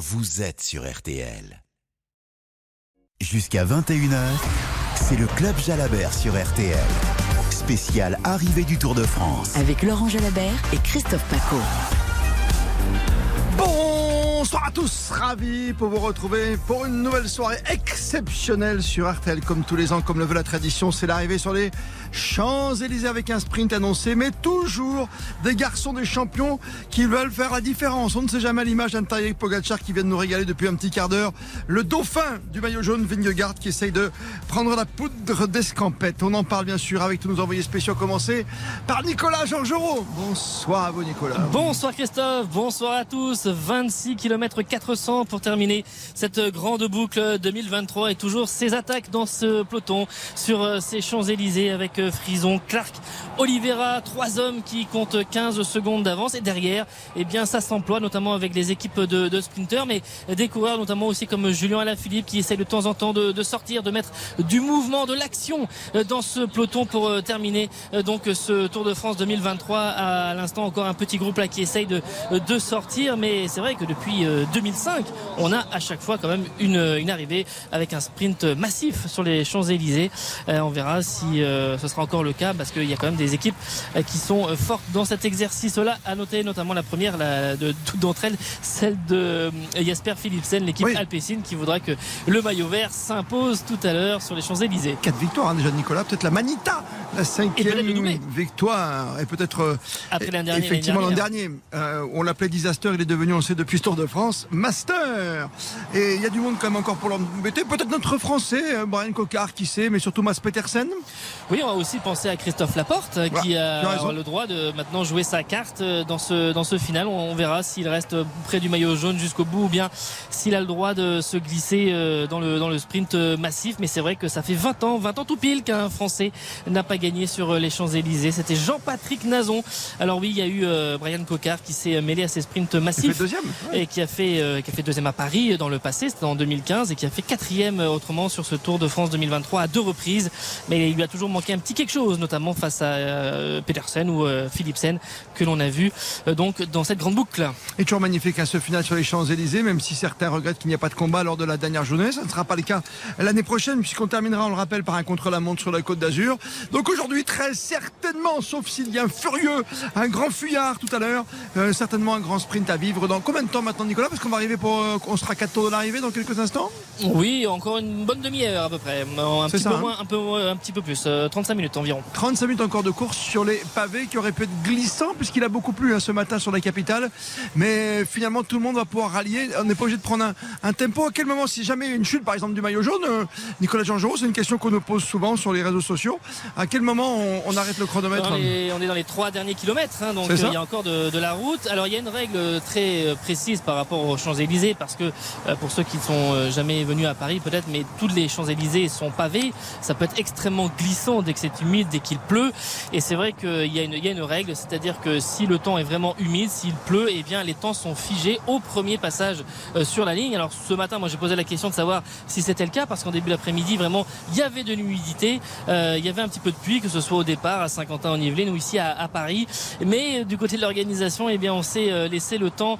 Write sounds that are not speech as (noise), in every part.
vous êtes sur RTL. Jusqu'à 21h, c'est le Club Jalabert sur RTL. Spécial arrivée du Tour de France. Avec Laurent Jalabert et Christophe Paco. Bonsoir à tous, ravi pour vous retrouver pour une nouvelle soirée exceptionnelle sur RTL comme tous les ans, comme le veut la tradition, c'est l'arrivée sur les Champs-Élysées avec un sprint annoncé, mais toujours des garçons, des champions qui veulent faire la différence. On ne sait jamais l'image d'un Tadej Pogacar qui vient de nous régaler depuis un petit quart d'heure. Le dauphin du maillot jaune, Vingegaard, qui essaye de prendre la poudre d'escampette. On en parle bien sûr avec tous nos envoyés spéciaux, commencer par Nicolas Georgerot. Bonsoir à vous Nicolas. Bonsoir Christophe, bonsoir à tous. 26 km 400 pour terminer cette grande boucle 2023 et toujours ces attaques dans ce peloton sur euh, ces Champs-Élysées avec Frison, Clark, Oliveira, trois hommes qui comptent 15 secondes d'avance et derrière, eh bien, ça s'emploie notamment avec les équipes de, de sprinters, mais des coureurs notamment aussi comme Julien Alaphilippe qui essaie de temps en temps de, sortir, de mettre du mouvement, de l'action dans ce peloton pour euh, terminer euh, donc ce Tour de France 2023. À l'instant, encore un petit groupe là qui essaye de sortir, mais c'est vrai que depuis 2005, euh, on a à chaque fois quand même une, une arrivée avec un sprint massif sur les Champs-Élysées. on verra si ce sera encore le cas parce qu'il y a quand même des équipes euh, qui sont euh, fortes dans cet exercice-là. À noter notamment la première de toutes d'entre elles, celle de euh, Jasper Philipsen, l'équipe Alpecin, qui voudra que le maillot vert s'impose tout à l'heure sur les Champs-Élysées. Quatre victoires hein, déjà, Nicolas. Peut-être la Manita, la cinquième victoire. Et peut-être après l'an dernier. Effectivement, l'an dernier, on l'appelait Disaster. Il est devenu, on le sait, depuis Tour de France, Master. Et il y a du monde quand même encore pour l'embêter. Peut-être notre Français, Brian Cocard, qui sait, mais surtout Mas Petersen. Oui, on va aussi penser à Christophe Laporte qui a le droit de maintenant jouer sa carte euh, dans ce, dans ce final. On verra s'il reste près du maillot jaune jusqu'au bout ou bien s'il a le droit de se glisser euh, dans le, dans le sprint euh, massif. Mais c'est vrai que ça fait 20 ans, 20 ans tout pile qu'un Français n'a pas gagné sur les Champs-Élysées. C'était Jean-Patrick Nazon. Alors oui, il y a eu Brian Cocard qui s'est mêlé à ces sprints massifs. deuxième, Et qui a, fait, qui a fait deuxième à Paris dans le passé, c'était en 2015, et qui a fait quatrième autrement sur ce Tour de France 2023 à deux reprises. Mais il lui a toujours manqué un petit quelque chose, notamment face à euh, Petersen ou euh, Philipsen, que l'on a vu euh, donc dans cette grande boucle. Et toujours magnifique à hein, ce final sur les Champs-Élysées, même si certains regrettent qu'il n'y a pas de combat lors de la dernière journée. Ça ne sera pas le cas l'année prochaine, puisqu'on terminera, on le rappelle, par un contre-la-montre sur la côte d'Azur. Donc aujourd'hui, très certainement, sauf s'il y a un furieux, un grand fuyard tout à l'heure, certainement un grand sprint à vivre. Dans combien de temps maintenant, Nicolas? Parce qu'on va arriver pour. on sera 4 tours de l'arrivée dans quelques instants Oui, encore une bonne demi-heure à peu près. Un petit, peu hein moins, un, peu, un petit peu plus. 35 minutes environ. 35 minutes encore de course sur les pavés qui auraient pu être glissants puisqu'il a beaucoup plu hein, ce matin sur la capitale. Mais finalement, tout le monde va pouvoir rallier. On n'est pas obligé de prendre un, tempo. À quel moment, si jamais une chute, par exemple, du maillot jaune, euh, Nicolas jean c'est une question qu'on nous pose souvent sur les réseaux sociaux. À quel moment on, arrête le chronomètre On est dans les trois derniers kilomètres, hein, donc il y a encore de, la route. Alors il y a une règle très euh, précise par rapport aux Champs-Élysées parce que euh, pour ceux qui ne sont jamais venus à Paris, peut-être, mais toutes les Champs-Élysées sont pavées. Ça peut être extrêmement glissant dès que c'est humide, dès qu'il pleut. Et c'est vrai qu'il y, a une, une règle, c'est-à-dire que si le temps est vraiment humide, s'il pleut, eh bien les temps sont figés au premier passage euh, sur la ligne. Alors ce matin, moi j'ai posé la question de savoir si c'était le cas, parce qu'en début d'après-midi, vraiment, il y avait de l'humidité, euh, il y avait un petit peu de pluie, que ce soit au départ à Saint-Quentin-en-Yvelines ou ici à, Paris. Mais du côté de l'organisation, eh bien on s'est euh, laissé le temps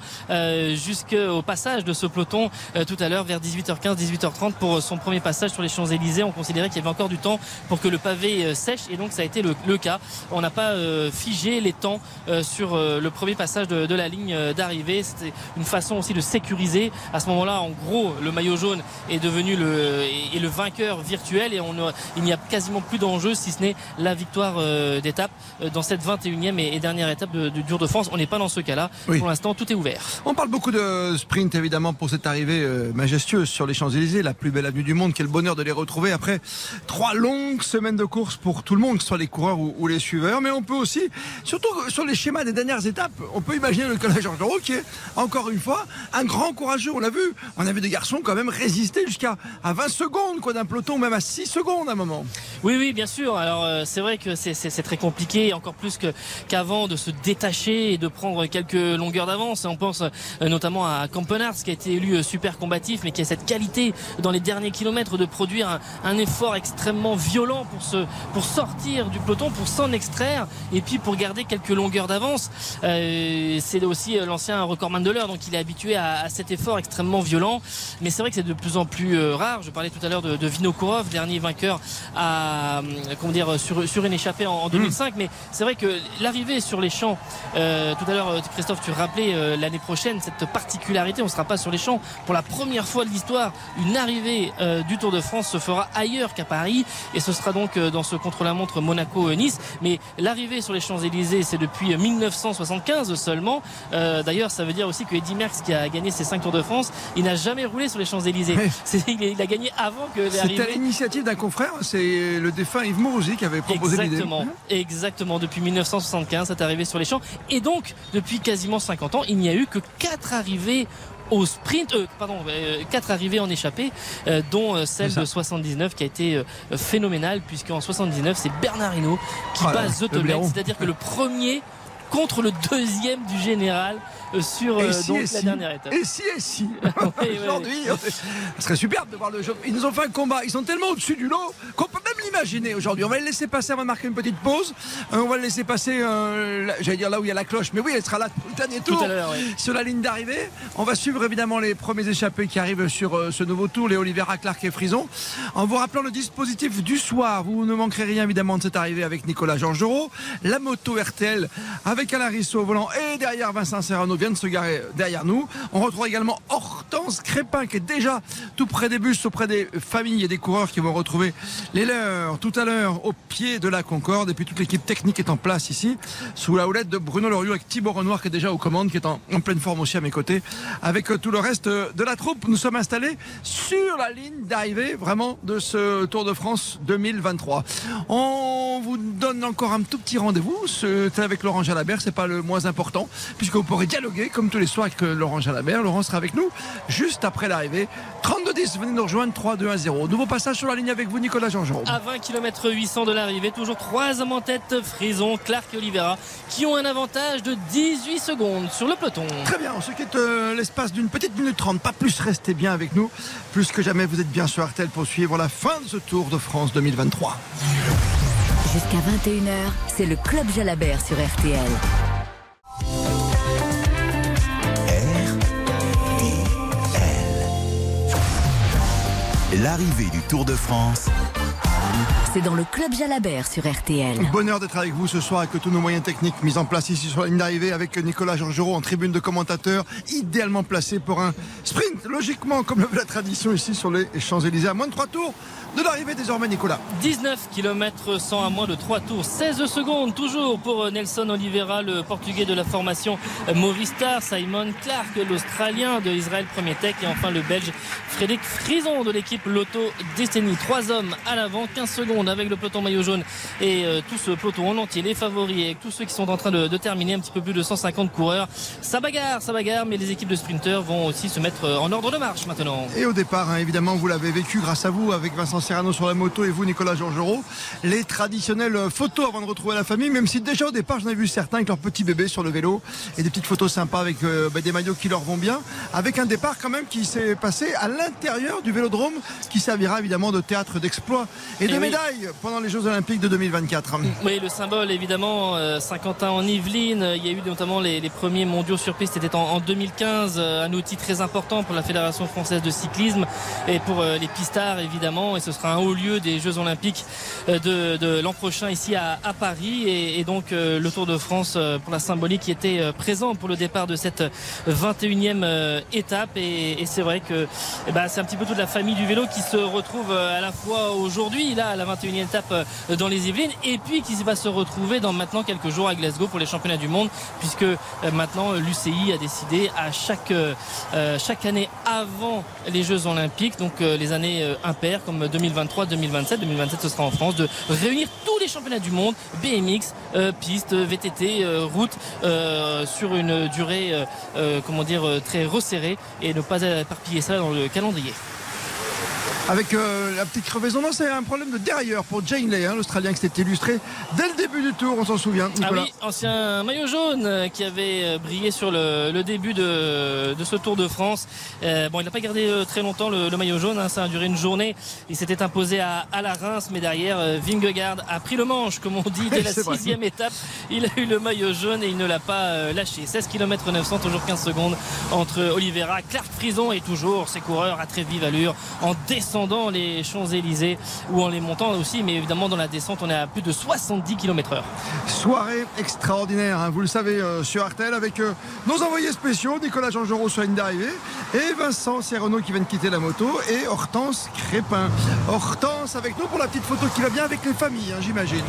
jusqu'au passage de ce peloton tout à l'heure vers 18h15, 18h30 pour son premier passage sur les Champs-Élysées. On considérait qu'il y avait encore du temps pour que le pavé sèche et donc ça a été le, le cas. On n'a pas euh, figé les temps euh, sur euh, le premier passage de, la ligne d'arrivée. C'était une façon aussi de sécuriser. À ce moment-là, en gros, le maillot jaune est devenu le, le vainqueur virtuel et on, il n'y a quasiment plus d'enjeu si ce n'est la victoire d'étape dans cette 21e et, dernière étape du Tour de France. On n'est pas dans ce cas-là. Pour l'instant, tout est ouvert. On parle beaucoup de sprint évidemment pour cette arrivée majestueuse sur les Champs-Élysées, la plus belle avenue du monde. Quel bonheur de les retrouver après trois longues semaines de course pour tout le monde, que ce soit les coureurs ou, les suiveurs. Mais on peut aussi, surtout sur les schémas des dernières étapes, on peut imaginer le collège Georges qui est, encore une fois, un grand courageux. On l'a vu. On a vu des garçons quand même résister jusqu'à à 20 secondes quoi d'un peloton, même à 6 secondes à un moment. Oui, oui, bien sûr. Alors euh, c'est vrai que c'est très compliqué, encore plus qu'avant, de se détacher et de prendre quelques longueurs d'avance. On pense euh, notamment notamment à Campenars qui a été élu super combatif mais qui a cette qualité dans les derniers kilomètres de produire un, effort extrêmement violent pour se pour sortir du peloton, pour s'en extraire et puis pour garder quelques longueurs d'avance. c'est aussi l'ancien recordman de l'heure donc il est habitué à, cet effort extrêmement violent. Mais c'est vrai que c'est de plus en plus rare. Je parlais tout à l'heure de, de Vinokourov, dernier vainqueur à comment dire sur, sur une échappée en, 2005. Mais c'est vrai que l'arrivée sur les champs, euh, tout à l'heure Christophe, tu rappelais euh, l'année prochaine cette particularité, on ne sera pas sur les champs pour la première fois de l'histoire. Une arrivée euh, du Tour de France se fera ailleurs qu'à Paris et ce sera donc dans ce contre-la-montre Monaco-Nice. Mais l'arrivée sur les Champs-Élysées, c'est depuis 1975 seulement. D'ailleurs, ça veut dire aussi que Eddy Merckx, qui a gagné ses 5 Tours de France, il n'a jamais roulé sur les Champs-Élysées. (laughs) Il, a gagné avant que C'était l'initiative d'un confrère, c'est le défunt Yves Mourouzi qui avait proposé l'idée. Exactement, exactement. Depuis 1975, c'est arrivé sur les champs. Et donc, depuis quasiment 50 ans, il n'y a eu que 4 arrivées au sprint, euh, pardon, euh, quatre arrivées en échappée, euh, dont celle de 79 qui a été phénoménale, puisqu'en 79 c'est Bernard Hinault qui oh passe The c'est-à-dire que le premier contre le deuxième du général euh, sur euh, la dernière étape. Et si, et si. (laughs) (laughs) Aujourd'hui, (laughs) ce serait superbe de voir le jeu. Ils nous ont fait un combat. Ils sont tellement au-dessus du lot qu'on peut même l'imaginer aujourd'hui. On va le laisser passer. On va marquer une petite pause. Euh, on va le laisser passer, j'allais dire là où il y a la cloche. Mais oui, elle sera là le dernier tour sur la ligne d'arrivée. On va suivre évidemment les premiers échappés qui arrivent sur ce nouveau tour, les Olivera, Clark et Frison. En vous rappelant le dispositif du soir, vous ne manquerez rien évidemment de cette arrivée avec Nicolas Georgerot, la moto RTL avec Alain Risso au volant et derrière Vincent Serrano vient de se garer derrière nous. On retrouve également Hortense Crépin qui est déjà tout près des bus, auprès des familles et des coureurs qui vont retrouver les leurs tout à l'heure au pied de la Concorde. Et puis toute l'équipe technique est en place ici, sous la houlette de Bruno Loriot avec Thibaut Renoir qui est déjà aux commandes, qui est en, pleine forme aussi à mes côtés, avec euh, tout le reste de la troupe. Nous sommes installés sur la ligne d'arrivée vraiment de ce Tour de France 2023. On vous donne encore un tout petit rendez-vous. C'est avec Laurent Jalabert, c'est pas le moins important, puisque vous pourrez dialoguer comme tous les soirs avec euh, Laurent Jalabert. Laurent sera avec nous juste après l'arrivée. 32-10, venez nous rejoindre 3-2-1-0. Nouveau passage sur la ligne avec vous, Nicolas jean À 20 km 800 de l'arrivée, toujours trois hommes en tête, Frison, Clark et Oliveira, qui ont un avantage de 18 secondes sur le peloton. Très bien, on se quitte euh, l'espace d'une petite minute 30, pas plus, restez bien avec nous. Plus que jamais, vous êtes bien sur RTL pour suivre la fin de ce Tour de France 2023. Jusqu'à 21h, c'est le Club Jalabert sur RTL. L'arrivée du Tour de France c'est dans le Club Jalabert sur RTL. Bonheur d'être avec vous ce soir avec tous nos moyens techniques mis en place ici sur la ligne d'arrivée avec Nicolas Georgerot en tribune de commentateurs, idéalement placé pour un sprint, logiquement, comme le veut la tradition ici sur les Champs-Élysées. À moins de trois tours de l'arrivée désormais, Nicolas. 19 km 100 à moins de 3 tours. 16 secondes toujours pour Nelson Oliveira, le portugais de la formation Movistar. Simon Clark, l'australien de Israël Premier Tech. Et enfin le belge Frédéric Frison de l'équipe Lotto Destiny. Trois hommes à l'avant, 15 secondes avec le peloton maillot jaune et euh, tout ce peloton en entier, les favoris et tous ceux qui sont en train de, terminer, un petit peu plus de 150 coureurs. Ça bagarre, ça bagarre, mais les équipes de sprinteurs vont aussi se mettre euh, en ordre de marche maintenant. Et au départ, hein, évidemment, vous l'avez vécu grâce à vous avec Vincent Serrano sur la moto et vous, Nicolas Georgerot, les traditionnelles photos avant de retrouver la famille, même si déjà au départ, j'en ai vu certains avec leur petit bébé sur le vélo et des petites photos sympas avec euh, bah, des maillots qui leur vont bien, avec un départ quand même qui s'est passé à l'intérieur du vélodrome qui servira évidemment de théâtre d'exploit et, de médailles pendant les Jeux Olympiques de 2024. Oui, le symbole évidemment, euh, Saint-Quentin en Yvelines. Il y a eu notamment les, premiers mondiaux sur piste, c'était en, 2015, euh, un outil très important pour la Fédération française de cyclisme et pour les pistards évidemment. Et ce sera un haut lieu des Jeux Olympiques de, l'an prochain ici à, Paris. Et, donc le Tour de France pour la symbolique qui était présent pour le départ de cette 21e étape. Et, c'est vrai que eh ben, c'est un petit peu toute la famille du vélo qui se retrouve à la fois aujourd'hui, là, à la 21e étape euh, dans les Yvelines et puis qui va se retrouver dans maintenant quelques jours à Glasgow pour les championnats du monde puisque euh, maintenant l'UCI a décidé à chaque, euh, chaque année avant les Jeux Olympiques, donc les années impaires comme 2023, 2027, 2027 ce sera en France, de réunir tous les championnats du monde, BMX, piste, VTT, route, sur une durée, comment très resserrée et ne pas éparpiller ça dans le calendrier. Avec euh, la petite crevaison, non, c'est un problème de dérailleur pour Jane Lay, hein, l'Australien qui s'était illustré dès le début du tour, on s'en souvient. Ah oui, ancien maillot jaune euh, qui avait euh, brillé sur le, début de, ce Tour de France. bon, il n'a pas gardé très longtemps le, maillot jaune, hein, ça a duré une journée. Il s'était imposé à, la Reims, mais derrière, Vingegaard a pris le manche, comme on dit, dès (laughs) la sixième étape. Il a eu le maillot jaune et il ne l'a pas lâché. 16 km 900, toujours 15 secondes entre Oliveira, Clark Frison et toujours ses coureurs à très vive allure en descendant les Champs-Élysées ou en les montant aussi, mais évidemment dans la descente on est à plus de 70 km heure. Soirée extraordinaire, hein, vous le savez euh, sur Artel avec euh, nos envoyés spéciaux, Nicolas Jean Jean sur d'arrivée et Vincent Serrano qui vient de quitter la moto et Hortense Crépin. Hortense avec nous pour la petite photo qui va bien avec les familles, hein, j'imagine.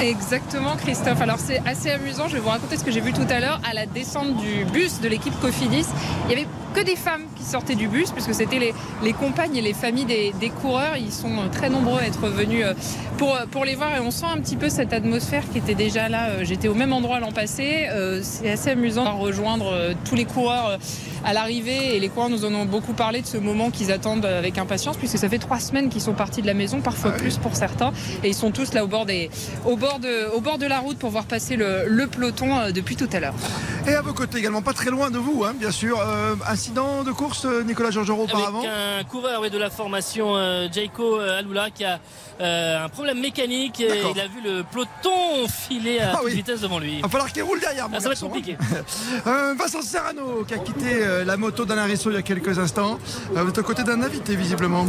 Exactement, Christophe. Alors c'est assez amusant. Je vais vous raconter ce que j'ai vu tout à l'heure à la descente du bus de l'équipe Cofidis. Il y avait que des femmes qui sortaient du bus, puisque c'était les, les, compagnes et les familles des, des, coureurs. Ils sont très nombreux à être venus euh, pour, pour les voir et on sent un petit peu cette atmosphère qui était déjà là. Euh, j'étais au même endroit l'an passé. Euh, c'est assez amusant de rejoindre tous les coureurs à l'arrivée et les coureurs nous en ont beaucoup parlé de ce moment qu'ils attendent avec impatience, puisque ça fait trois semaines qu'ils sont partis de la maison, parfois ah plus pour certains, et ils sont tous là au bord, des, au bord, de, au bord de la route pour voir passer le, le peloton depuis tout à l'heure. Et à vos côtés également, pas très loin de vous, hein, bien sûr, incident de course, euh, Nicolas Georgerot, auparavant Avec un coureur de la formation euh, Jaiko euh, Alula qui a un problème mécanique. Et il a vu le peloton filer à ah vitesse devant lui. Il va falloir qu'il roule derrière. Ah, ça va être compliqué. (laughs) Vincent Serrano qui a quitté la moto d'Alain Risso il y a quelques instants. vous êtes aux côtés d'un invité visiblement.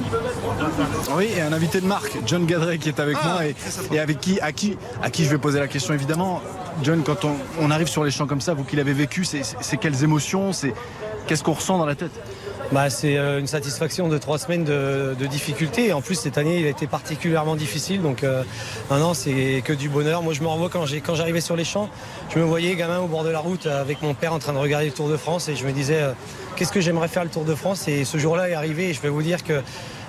Oui, et un invité de marque, John Gadret qui est avec ah, moi et, avec qui à, qui, à qui je vais poser la question évidemment. John, quand on, on arrive sur les champs comme ça, vous qui l'avez vécu, c'est quelles émotions Qu'est-ce qu'on ressent dans la tête? Bah, C'est euh, une satisfaction de trois semaines de, de difficulté. En plus, cette année, il a été particulièrement difficile. Donc, euh, non, c'est que du bonheur. Moi, je me revois quand j'arrivais sur les champs. Je me voyais gamin au bord de la route avec mon père en train de regarder le Tour de France. Et je me disais, euh, qu'est-ce que j'aimerais faire le Tour de France? Et ce jour-là est arrivé. Et je vais vous dire que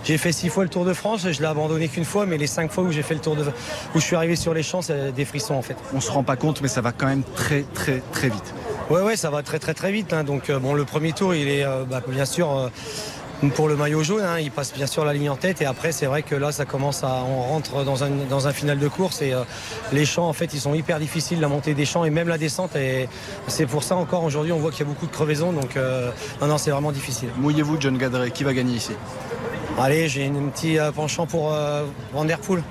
j'ai fait six fois le Tour de France, je l'ai abandonné qu'une fois, mais les cinq fois où j'ai fait le Tour de où je suis arrivé sur les champs, c'est des frissons en fait. On se rend pas compte, mais ça va quand même très très très vite. Ouais, ouais, ça va très très très vite. Hein. Donc euh, bon, le premier tour, il est euh, bah, bien sûr. Euh, pour le maillot jaune, hein, il passe bien sûr la ligne en tête et après c'est vrai que là ça commence à on rentre dans un, dans un final de course et les champs en fait ils sont hyper difficiles la montée des champs et même la descente et c'est pour ça encore aujourd'hui on voit qu'il y a beaucoup de crevaisons donc non non c'est vraiment difficile. Mouillez-vous John Gadret, qui va gagner ici? Allez j'ai un petit penchant pour Van Der Poel.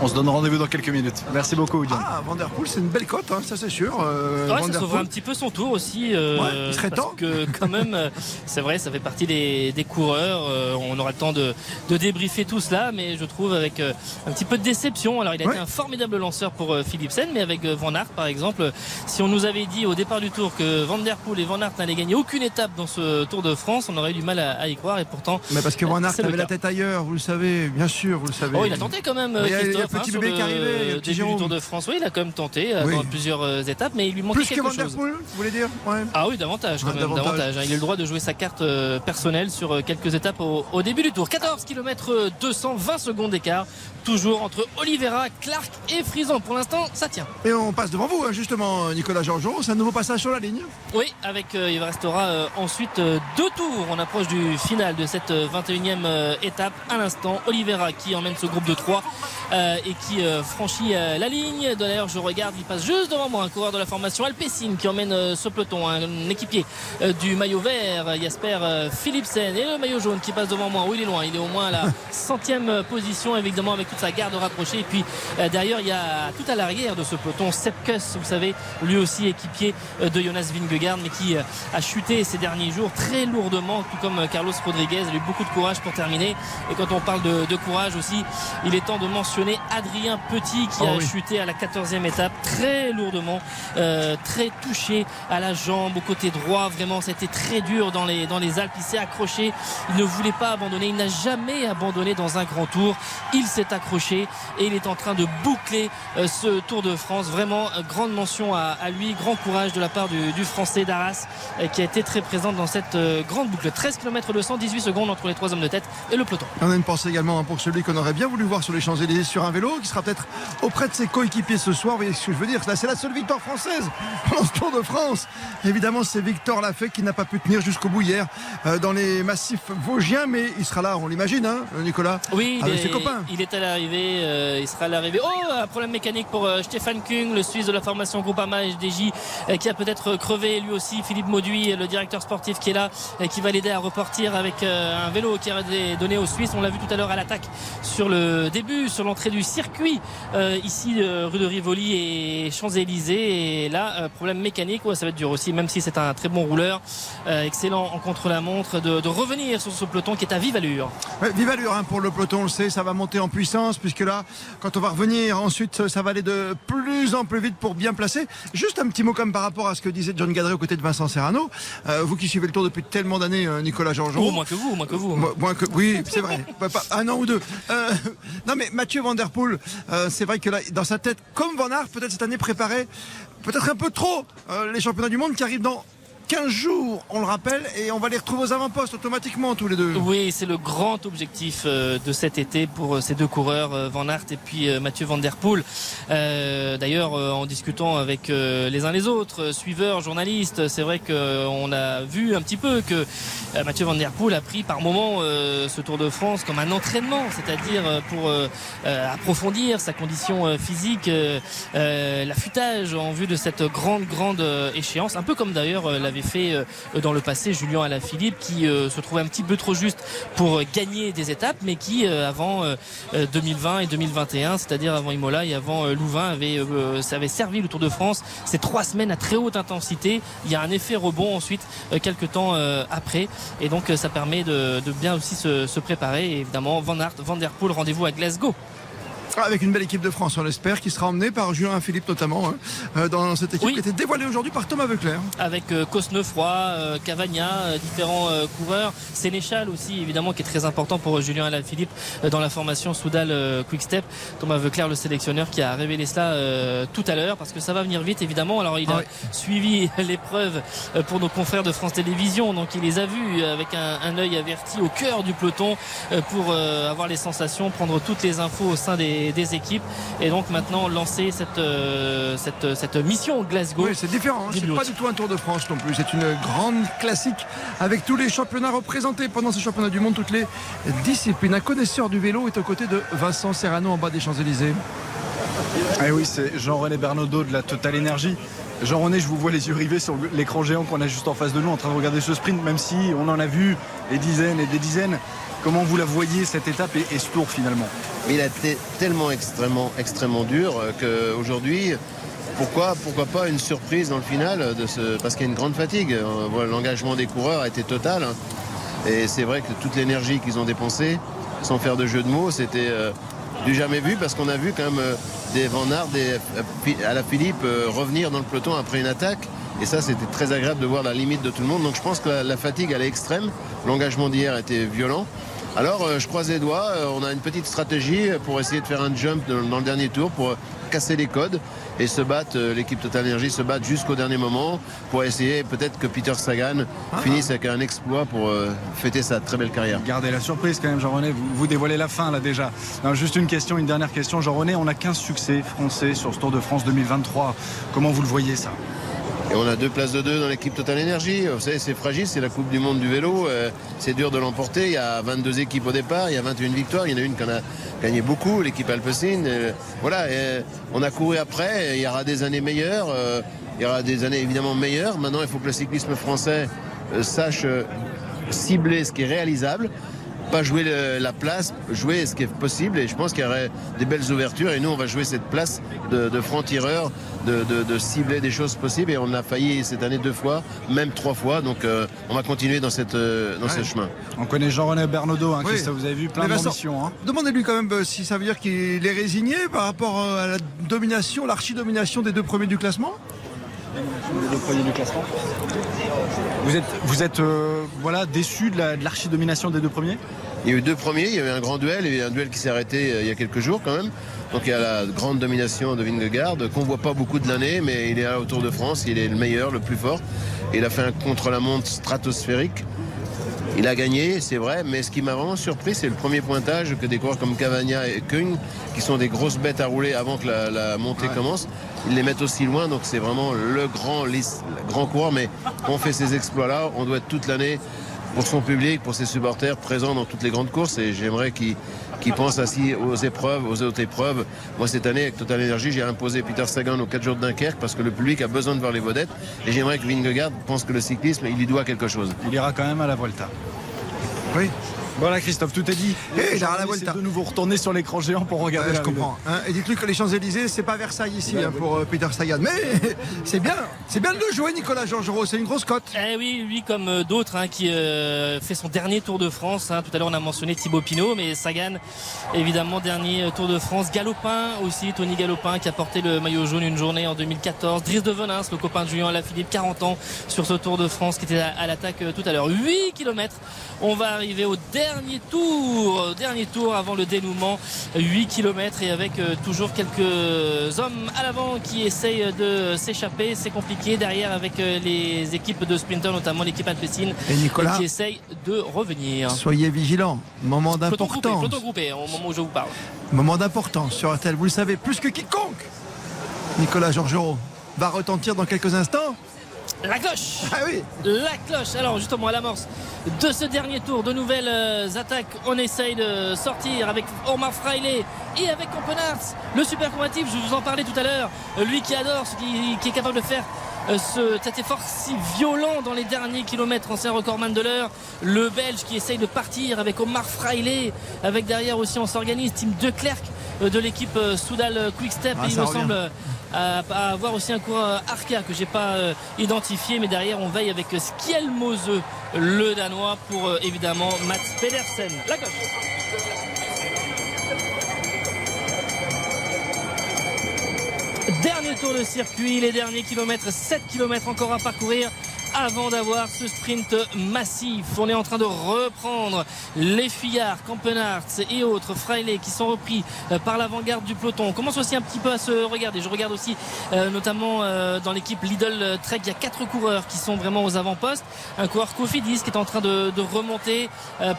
On se donne rendez-vous dans quelques minutes. Merci beaucoup, John. Ah, Vanderpool, c'est une belle cote, hein, ça c'est sûr. Euh, ouais, ça sauve un petit peu son tour aussi. Euh, il serait parce temps. que quand même, euh, c'est vrai, ça fait partie des, coureurs. Euh, on aura le temps de, débriefer tout cela, mais je trouve avec un petit peu de déception. Alors, il a été un formidable lanceur pour Philipsen, mais avec Van Aert, par exemple, si on nous avait dit au départ du tour que Van Der Poel et Van Aert n'allaient gagner aucune étape dans ce Tour de France, on aurait eu du mal à, y croire. Et pourtant, mais parce que Van Aert avait la tête ailleurs, vous le savez, bien sûr, vous le savez. Oh, il a tenté quand même. Christophe, petit bébé qui arrivait. Début du Tour de France, oui, il a quand même tenté euh, dans plusieurs euh, étapes, mais il lui manquait Plus quelque que Van vous voulez dire Ah oui, davantage, quand même, davantage. Hein. Il a le droit de jouer sa carte euh, personnelle sur quelques étapes au, début du Tour. 14 km 220 secondes d'écart, toujours entre Oliveira, Clark et Frison. Pour l'instant, ça tient. Et on passe devant vous, hein, justement, Nicolas Georgeot. C'est un nouveau passage sur la ligne. Oui, avec il restera ensuite deux tours. On approche du final de cette 21e étape. À l'instant, Oliveira qui emmène ce groupe de 3 et qui franchit euh, la ligne. D'ailleurs, je regarde, il passe juste devant moi un coureur de la formation Alpecin qui emmène euh, ce peloton, un équipier euh, du maillot vert, Jasper Philipsen, et le maillot jaune qui passe devant moi. Oui, il est loin, il est au moins à la (laughs) centième position, évidemment, avec toute sa garde rapprochée. Et puis derrière, il y a tout à l'arrière de ce peloton, Sepkus, vous savez, lui aussi équipier de Jonas Vingegaard, mais qui a chuté ces derniers jours très lourdement, tout comme Carlos Rodriguez. Il a eu beaucoup de courage pour terminer. Et quand on parle de, de courage aussi, il est temps de mentionner Adrien Petit qui ah a chuté à la 14e étape très lourdement, euh, très touché à la jambe, au côté droit. Vraiment, c'était très dur dans les, dans les Alpes. Il s'est accroché. Il ne voulait pas abandonner. Il n'a jamais abandonné dans un grand tour. Il s'est accroché et il est en train de boucler euh, ce Tour de France. Vraiment, euh, grande mention à, lui. Grand courage de la part du, Français d'Arras qui a été très présent dans cette grande boucle. 13 km de 118 secondes entre les trois hommes de tête et le peloton. On a une pensée également hein, pour celui qu'on aurait bien voulu voir sur les Champs-Élysées sur un vélo, qui sera peut-être auprès de ses coéquipiers ce soir. Vous voyez ce que je veux dire? Là, c'est la seule victoire française (laughs) pendant ce Tour de France. Évidemment, c'est Victor Lafay qui n'a pas pu tenir jusqu'au bout hier euh, dans les massifs vosgiens, mais il sera là, on l'imagine, hein, Nicolas Oui, avec ses copains. il est à l'arrivée. Euh, il sera à l'arrivée. Oh, un problème mécanique pour euh, Stéphane Kung, le Suisse de la formation Groupama HDJ, qui a peut-être crevé lui aussi. Philippe Mauduit, le directeur sportif qui est là, et qui va l'aider à repartir avec un vélo qui a été donné aux Suisses. On l'a vu tout à l'heure à l'attaque sur le début, sur l'entrée du circuit, ici rue de Rivoli et Champs-Élysées. Et là, problème mécanique, ça va être dur aussi, même si c'est un très bon rouleur, excellent en contre-la-montre, de, de, revenir sur ce peloton qui est à vive allure. vive allure hein, pour le peloton, on le sait, ça va monter en puissance, puisque là, quand on va revenir, ensuite, ça va aller de plus en plus vite pour bien placer. Juste un petit mot comme par rapport à ce que disait John Gadret aux côtés de Vincent Serrano. Euh, vous qui suivez le tour depuis tellement d'années, euh, Nicolas Georges. Oh, moins que vous, moins que vous. Moins que, oui, c'est vrai. (laughs) un an ou deux. Euh, non, mais Mathieu Van Der Poel, c'est vrai que là, dans sa tête, comme Van Aert, peut-être cette année préparait peut-être un peu trop les championnats du monde qui arrivent dans 15 jours, on le rappelle, et on va les retrouver aux avant-postes automatiquement tous les deux. Oui, c'est le grand objectif euh, de cet été pour euh, ces deux coureurs, euh, Van Aert et puis Mathieu Van Der Poel. D'ailleurs, en discutant avec les uns les autres, suiveurs, journalistes, c'est vrai qu'on a vu un petit peu que Mathieu Van Der Poel a pris par moment ce Tour de France comme un entraînement, c'est-à-dire pour approfondir sa condition physique, l'affûtage en vue de cette grande, grande échéance, un peu comme d'ailleurs l'avait fait euh, dans le passé Julien Alaphilippe qui euh, se trouvait un petit peu trop juste pour gagner des étapes mais qui euh, avant 2020 et 2021 c'est-à-dire avant Imola et avant Louvain avait, servi le Tour de France ces trois semaines à très haute intensité. Il y a un effet rebond ensuite quelques temps après. Et donc ça permet de, bien aussi se, préparer. Évidemment Van Aert, Van Der Poel rendez-vous à Glasgow avec une belle équipe de France, on l'espère, qui sera emmenée par Julien Philippe notamment, hein, euh, dans cette équipe qui était dévoilée aujourd'hui par Thomas Veuclair. Avec euh, Cosnefroy, euh, Cavagna, différents coureurs, Sénéchal aussi évidemment qui est très important pour Julien Alaphilippe dans la formation Soudal Quick Step. Thomas Veuclair, le sélectionneur qui a révélé cela tout à l'heure parce que ça va venir vite évidemment. Alors il a ah suivi l'épreuve pour nos confrères de France Télévisions, donc il les a vus avec un, un œil averti au cœur du peloton pour avoir les sensations, prendre toutes les infos au sein des des, équipes et donc maintenant lancer cette, euh, cette, cette mission Glasgow. Oui, c'est différent, hein. c'est pas du tout un Tour de France non plus, c'est une grande classique avec tous les championnats représentés pendant ces championnats du monde, toutes les disciplines. Un connaisseur du vélo est aux côtés de Vincent Serrano en bas des Champs-Élysées. Eh oui, c'est Jean-René Bernaudot de la Total Énergie. Jean-René, je vous vois les yeux rivés sur l'écran géant qu'on a juste en face de nous en train de regarder ce sprint, même si on en a vu des dizaines et des dizaines. Comment vous la voyez cette étape et, ce tour finalement? Il a été tellement extrêmement, extrêmement dur euh, qu'aujourd'hui, pourquoi, pourquoi pas une surprise dans le final de ce, Parce qu'il y a une grande fatigue. Euh, l'engagement des coureurs a été total. Hein. Et c'est vrai que toute l'énergie qu'ils ont dépensée, sans faire de jeu de mots, c'était euh, du jamais vu parce qu'on a vu quand même des Van Aert, à la Philippe revenir dans le peloton après une attaque. Et ça, c'était très agréable de voir la limite de tout le monde. Donc je pense que la, fatigue, elle est extrême. L'engagement d'hier était violent. Alors, euh, je croise les doigts. Euh, on a une petite stratégie pour essayer de faire un jump dans, le dernier tour pour casser les codes et se battre, euh, l'équipe Total Energy se battre jusqu'au dernier moment pour essayer peut-être que Peter Sagan ah. finisse avec un exploit pour fêter sa très belle carrière. Gardez la surprise quand même, Jean-René. Vous, vous, dévoilez la fin là déjà. juste une question, une dernière question. Jean-René, on a 15 succès français sur ce Tour de France 2023. Comment vous le voyez ça? Et on a deux places de deux dans l'équipe Total Energy. Vous savez, c'est fragile, c'est la Coupe du Monde du vélo. Euh, c'est dur de l'emporter. Il y a 22 équipes au départ, il y a 21 victoires. Il y en a une qui en a gagné beaucoup, l'équipe Alpecin. Euh, voilà, on a couru après. Il y aura des années meilleures. Euh, il y aura des années évidemment meilleures. Maintenant, il faut que le cyclisme français sache cibler ce qui est réalisable pas jouer la place, jouer ce qui est possible. Et je pense qu'il y aurait des belles ouvertures. Et nous, on va jouer cette place de, franc-tireur, de, cibler des choses possibles. Et on a failli cette année deux fois, même trois fois. Donc euh, on va continuer dans, cette, euh, dans ce chemin. On connaît Jean-René Bernaudot, hein, vous avez vu plein d'ambitions. Hein. Demandez-lui quand même euh, si ça veut dire qu'il est résigné par rapport à la domination, l'archi-domination des deux premiers du classement. Les deux premiers du classement. Vous êtes, vous êtes euh, voilà, déçu de l'archi-domination des deux premiers? Il y a eu deux premiers, il y a eu un grand duel, il y a eu un duel qui s'est arrêté euh, il y a quelques jours quand même. Donc il y a la grande domination de Vingegaard qu'on voit pas beaucoup de l'année, mais il est là au Tour de France, il est le meilleur, le plus fort. Il a fait un contre-la-montre stratosphérique. Il a gagné, c'est vrai, mais ce qui m'a vraiment surpris, c'est le premier pointage que des coureurs comme Cavagna et Kung, qui sont des grosses bêtes à rouler avant que la, montée commence, ils les mettent aussi loin. Donc c'est vraiment le grand, le grand coureur. Mais quand on fait ces exploits-là, on doit être toute l'année pour son public, pour ses supporters présents dans toutes les grandes courses. Et j'aimerais qu'ils pensent ainsi aux épreuves, aux autres épreuves. Moi, cette année, avec Total Energy, j'ai imposé Peter Sagan aux 4 jours de Dunkerque parce que le public a besoin de voir les vedettes. Et j'aimerais que Vingegaard pense que le cyclisme, il lui doit quelque chose. Il ira quand même à la Volta. Oui, voilà Christophe, tout est dit. Et il a la volta. de nouveau retourner sur l'écran géant pour regarder. je comprends. Hein. et dites-lui que les Champs-Élysées, c'est pas Versailles ici hein, pour euh, Peter Sagan. Mais (laughs) c'est bien, c'est bien de le jouer Nicolas Georgerot, c'est une grosse cote. Eh oui, lui comme euh, d'autres hein, qui euh, fait son dernier Tour de France. Tout à l'heure on a mentionné Thibaut Pinot, mais Sagan évidemment dernier Tour de France. Galopin aussi, Tony Galopin qui a porté le maillot jaune une journée en 2014. Dries de Venins, le copain de Julien Lafilippe, 40 ans sur ce Tour de France qui était à, l'attaque tout à l'heure. 8 km. On va arriver au dernier tour dernier tour avant le dénouement. 8 km et avec euh, toujours quelques hommes à l'avant qui essayent de s'échapper. C'est compliqué derrière avec euh, les équipes de sprinters, notamment l'équipe Alpecin, qui essaye de revenir. Soyez vigilants. Moment d'importance. Peloton groupé au moment où je vous parle. Moment d'importance sur RTL. Vous le savez plus que quiconque. Nicolas Georgerot va retentir dans quelques instants. La cloche Ah oui La cloche Alors justement à l'amorce de ce dernier tour, de nouvelles euh, attaques. On essaye de sortir avec Omar Fraile et avec Campenarts. Le super combatif, je vous en parlais tout à l'heure. Lui qui adore, qui, qui est capable de faire euh, ce, cet effort si violent dans les derniers kilomètres, ancien recordman de l'heure. Le Belge qui essaye de partir avec Omar Fraile, avec derrière aussi on s'organise, Tim Declercq euh, de l'équipe Soudal Quickstep. Ah, et il me semble à, avoir aussi un coureur Arca que j'ai pas euh, identifié mais derrière on veille avec Skielmose le danois pour euh, évidemment Mats Pedersen. La gauche. Dernier tour de circuit, les derniers kilomètres, 7 kilomètres encore à parcourir avant d'avoir ce sprint massif. On est en train de reprendre les Fuyards, Campenarts et autres Freiley qui sont repris euh, par l'avant-garde du peloton. On commence aussi un petit peu à se regarder. Je regarde aussi euh, notamment euh, dans l'équipe Lidl Trek, il y a quatre coureurs qui sont vraiment aux avant-postes. Un coureur Cofidis qui est en train de, remonter.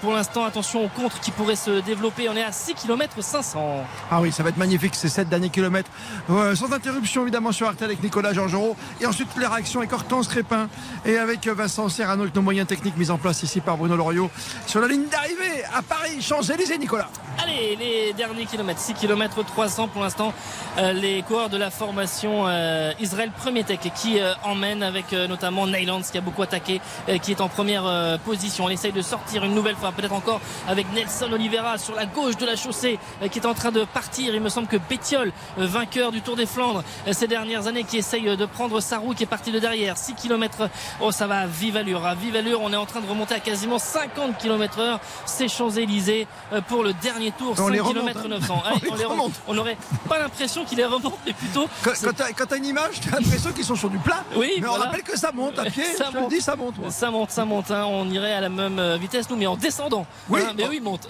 pour l'instant, attention au contre qui pourrait se développer. On est à 6 km 500. Ah oui, ça va être magnifique ces 7 derniers kilomètres. sans interruption évidemment sur Artel avec Nicolas Georgerot. Et ensuite les réactions avec Hortense Crépin et avec Vincent Serrano avec nos moyens techniques mis en place ici par Bruno Loriot sur la ligne d'arrivée à Paris, Champs-Élysées, Nicolas. Allez, les derniers kilomètres, 6 km 300 pour l'instant, euh, les coureurs de la formation euh, Israël Premier Tech qui euh, emmène avec notamment Nylands qui a beaucoup attaqué, qui est en première position. On essaye de sortir une nouvelle fois, peut-être encore avec Nelson Oliveira sur la gauche de la chaussée qui est en train de partir. Il me semble que Pétiol, vainqueur du Tour des Flandres ces dernières années, qui essaye de prendre sa roue, qui est parti de derrière. 6 km Oh, ça va à vive allure. À vive allure, on est en train de remonter à quasiment 50 km heure. C'est Champs-Élysées euh, pour le dernier tour. 5 km 900. on, n'aurait pas l'impression qu'il les remonte, mais plutôt. Quand, t'as une image, t'as l'impression qu'ils sont sur du plat. Oui, mais on rappelle que ça monte à pied. (laughs) Ça monte. dis, ça monte. Ça monte, ça monte. Hein. On irait à la même euh, vitesse, nous, mais en descendant. Oui, hein, (laughs) mais oui, il monte.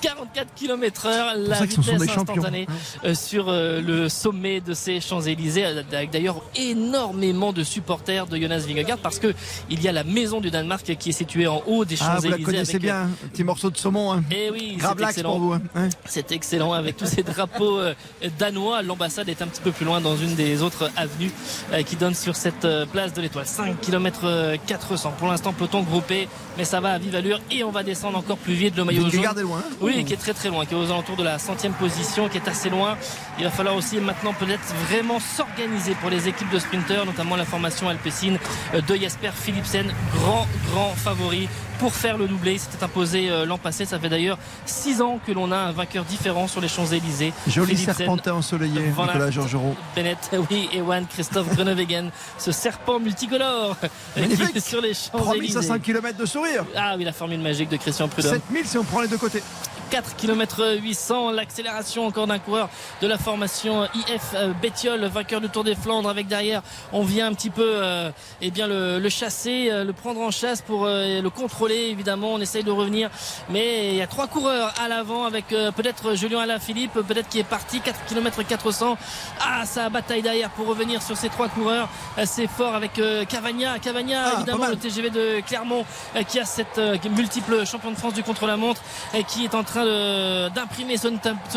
44 km heure, la vitesse instantanée euh, sur le sommet de ces Champs-Élysées. Avec d'ailleurs énormément de supporters de Jonas Vingegaard parce que il y a la maison du Danemark qui est située en haut des Champs-Élysées. Ah, vous la connaissez bien, un petit morceau de saumon. Hein. Et eh oui, c'est excellent. Pour vous, hein. C'est excellent avec tous ces drapeaux euh, danois. L'ambassade est un petit peu plus loin dans une des autres avenues euh, qui donne sur cette euh, place de l'Étoile. 5 km 400. Pour l'instant, peloton groupé, mais ça va à vive allure et on va descendre encore plus vite. Le maillot jaune. loin. Hein. Oui, qui est très très loin, qui est aux alentours de la centième position, qui est assez loin. Il va falloir aussi maintenant peut-être vraiment s'organiser pour les équipes de sprinteurs, notamment la formation Alpecin de Jasper Philipsen, grand, grand favori pour faire le doublé. Il s'était imposé euh, l'an passé. Ça fait d'ailleurs 6 ans que l'on a un vainqueur différent sur les Champs-Élysées. Joli serpentin ensoleillé, Nicolas Georgerot. Bennett, (laughs) oui, Ewan, Christophe Grenewegen. ce serpent multicolore sur les Champs-Élysées. 3500 km de sourire. Ah oui, la formule magique de Christian Prudhomme. 7000 si on prend les deux côtés. 4 km 800. L'accélération encore d'un coureur de la formation IF Bétiol, vainqueur du Tour des Flandres avec derrière. On vient un petit peu eh bien le, chasser, le prendre en chasse pour le contrôler évidemment. On essaye de revenir mais il y a trois coureurs à l'avant avec peut-être Julien Alaphilippe, peut-être qui est parti 4 km 400. Ah, ça bataille derrière pour revenir sur ces trois coureurs. C'est fort avec Cavagna. Cavagna, ah, évidemment, le TGV de Clermont qui a cette multiple champion de France du contre-la-montre et qui est en train d'imprimer ce,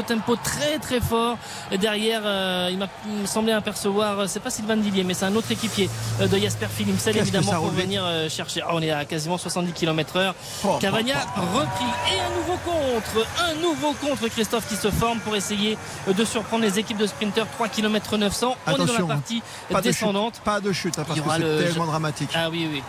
tempo très très fort. Derrière, euh, il m'a semblé apercevoir, euh, c'est pas Sylvain Dillier, mais c'est un autre équipier euh, de Jasper Philipsen évidemment pour venir chercher. Ah, on est à quasiment 70 km heure. Cavagna repris et un nouveau contre, un nouveau contre Christophe qui se forme pour essayer de surprendre les équipes de sprinters 3 km 900. On est dans la hein. partie descendante. pas de chute, hein, parce que c'est tellement dramatique. Ah oui, oui.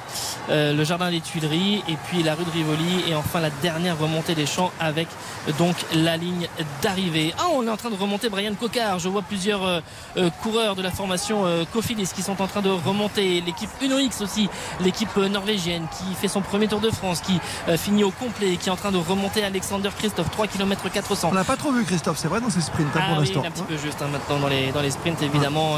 le jardin des Tuileries et puis la rue de Rivoli et enfin la dernière remontée des champs avec donc la ligne d'arrivée. Ah, on est en train de remonter Brian Cocard. Je vois plusieurs euh, euh, coureurs de la formation euh, Cofidis qui sont en train de remonter. L'équipe Uno X aussi, l'équipe norvégienne qui fait son premier Tour de France, qui finit au complet, qui est en train de remonter Alexander Christophe, 3 km 400. On n'a pas trop vu Christophe, c'est vrai dans ses sprints hein, ah, pour oui, un petit peu juste hein, maintenant dans les, dans les sprints, évidemment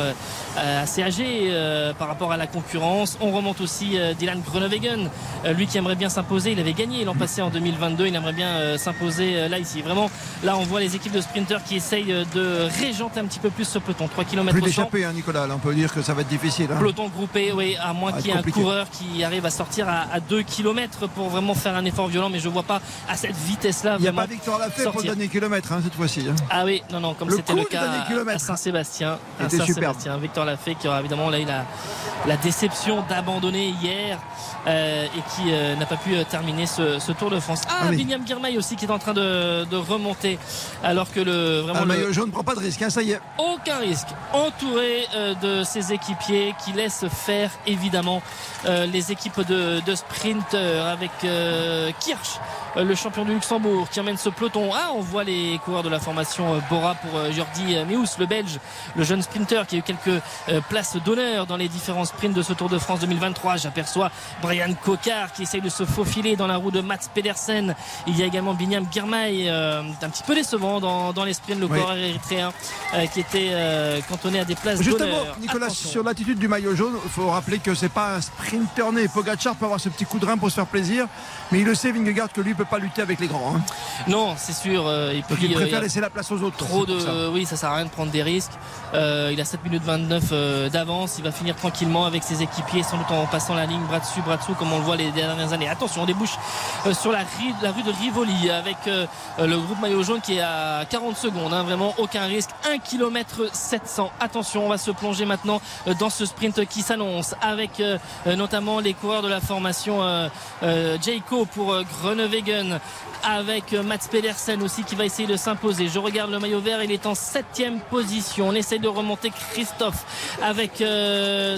assez âgé par rapport à la concurrence. On remonte aussi Dylan Groenewegen, lui qui aimerait bien s'imposer. Il avait gagné l'an passé en 2022. Il aimerait bien s'imposer là ici. Vraiment, là on voit les équipes de sprinters qui essayent de régenter un petit peu plus ce peloton. 3 km Plus d'échapper, hein, Nicolas. on peut dire que ça va être difficile. Hein. Peloton groupé, oui, à moins qu'il y ait un coureur qui arrive à sortir à, 2 km pour vraiment faire un effort violent. Mais je vois pas à cette vitesse-là. Il n'y a pas Victor Lafay pour le dernier kilomètre hein, cette fois-ci. Ah oui, non, non, comme c'était le, cas à Saint-Sébastien. Saint-Sébastien. Victor Lafay qui aura évidemment là eu la, la déception d'abandonner hier euh, et qui euh, n'a pas pu euh, terminer ce, Tour de France. Ah, ah William Girmay aussi qui est en train de, remonter alors que le vraiment ah, le jaune ne prend pas de risque, hein, ça y est. Aucun risque. Entouré de ses équipiers qui laissent faire évidemment les équipes de, de sprint avec Kirsch le champion du Luxembourg qui emmène ce peloton. Ah, on voit les coureurs de la formation Bora pour Jordi Meus, le Belge, le jeune sprinter qui a eu quelques places d'honneur dans les différents sprints de ce Tour de France 2023. J'aperçois Brian Cocard qui essaye de se faufiler dans la roue de Mats Pedersen. Il y a également Binyam Girmay, euh, un petit peu décevant dans, dans les sprints, le corps érythréen euh, qui était euh, cantonné à des places Justement, Nicolas, sur l'attitude du maillot jaune, il faut rappeler que c'est pas un sprinter né. Pogacar peut avoir ce petit coup de rein pour se faire plaisir, mais il le sait, Vingegaard, que lui peut pas lutter avec les grands. Hein. Non, c'est sûr. il, il préfère laisser la place aux autres. Trop de, ça. oui, ça sert à rien de prendre des risques. il a 7 minutes 29 d'avance. Il va finir tranquillement avec ses équipiers, sans doute en passant la ligne bras dessus, bras comme on le voit les dernières années. Attention, on débouche euh, sur la, la rue de Rivoli avec euh, le groupe maillot jaune qui est à 40 secondes. Hein, vraiment aucun risque. 1 km 700. Attention, on va se plonger maintenant euh, dans ce sprint qui s'annonce avec notamment les coureurs de la formation Jayco pour Groenewegen avec Mats Pedersen aussi qui va essayer de s'imposer. Je regarde le maillot vert, il est en septième position. On essaye de remonter Christophe avec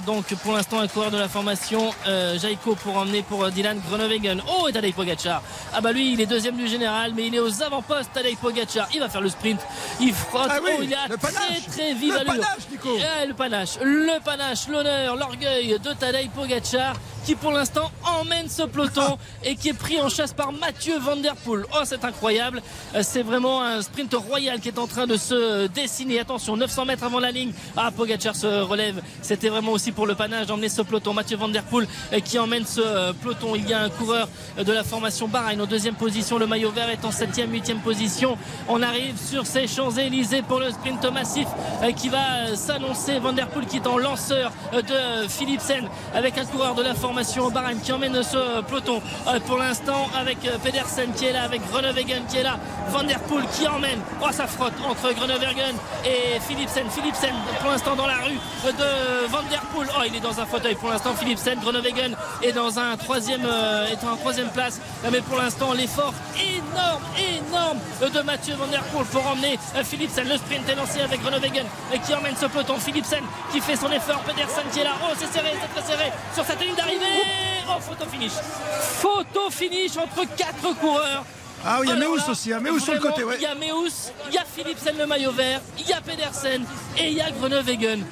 donc pour l'instant un coureur de la formation euh, Jaiko pour emmener pour euh, Dylan Groenewegen. Oh et Tadej Pogacar. Ah bah lui il est deuxième du général mais il est aux avant-postes Tadej Pogacar. Il va faire le sprint. Il frotte. Ah oh il a très très vive le Panache, Nico. le panache, le panache, l'honneur, l'orgueil de Tadej Pogacar qui pour l'instant emmène ce peloton (laughs) et qui est pris en chasse par Mathieu Van Der Poel. Oh, c'est incroyable. Euh, c'est vraiment un sprint royal qui est en train de se dessiner. Attention, 900 mètres avant la ligne. Ah, Pogacar se relève. C'était vraiment aussi pour le panache d'emmener ce peloton. Mathieu Van Der Poel euh, qui emmène ce euh, peloton. Il y a un coureur de la formation Bahreïn en deuxième position. Le maillot vert est en septième, huitième position. On arrive sur ces Champs-Élysées pour le sprint massif qui va s'annoncer. Van qui est en lanceur de Philipsen avec un coureur de la formation formation qui emmène ce peloton euh, pour l'instant avec euh, Pedersen qui est là, avec Groenewegen qui est là, Van qui emmène. Oh, ça frotte entre Groenewegen et Philipsen. Philipsen pour l'instant dans la rue de Van. Oh, il est dans un fauteuil pour l'instant. Philipsen, Groenewegen est dans un troisième, euh, est en troisième place. Mais pour l'instant, l'effort énorme, énorme de Mathieu Van Der Poel pour emmener Philipsen. Le sprint est lancé avec Groenewegen qui emmène ce peloton. Philipsen qui fait son effort. Pedersen qui est là. Oh, c'est serré, c'est très serré sur cette ligne d'arrivée. Oh, photo finish. Photo finish entre quatre coureurs. Ah oui, il y a Meus aussi, hein. Meus sur le côté. Il y a Meus, il y a Philipsen le maillot vert, il y a Pedersen et il y a Groenewegen.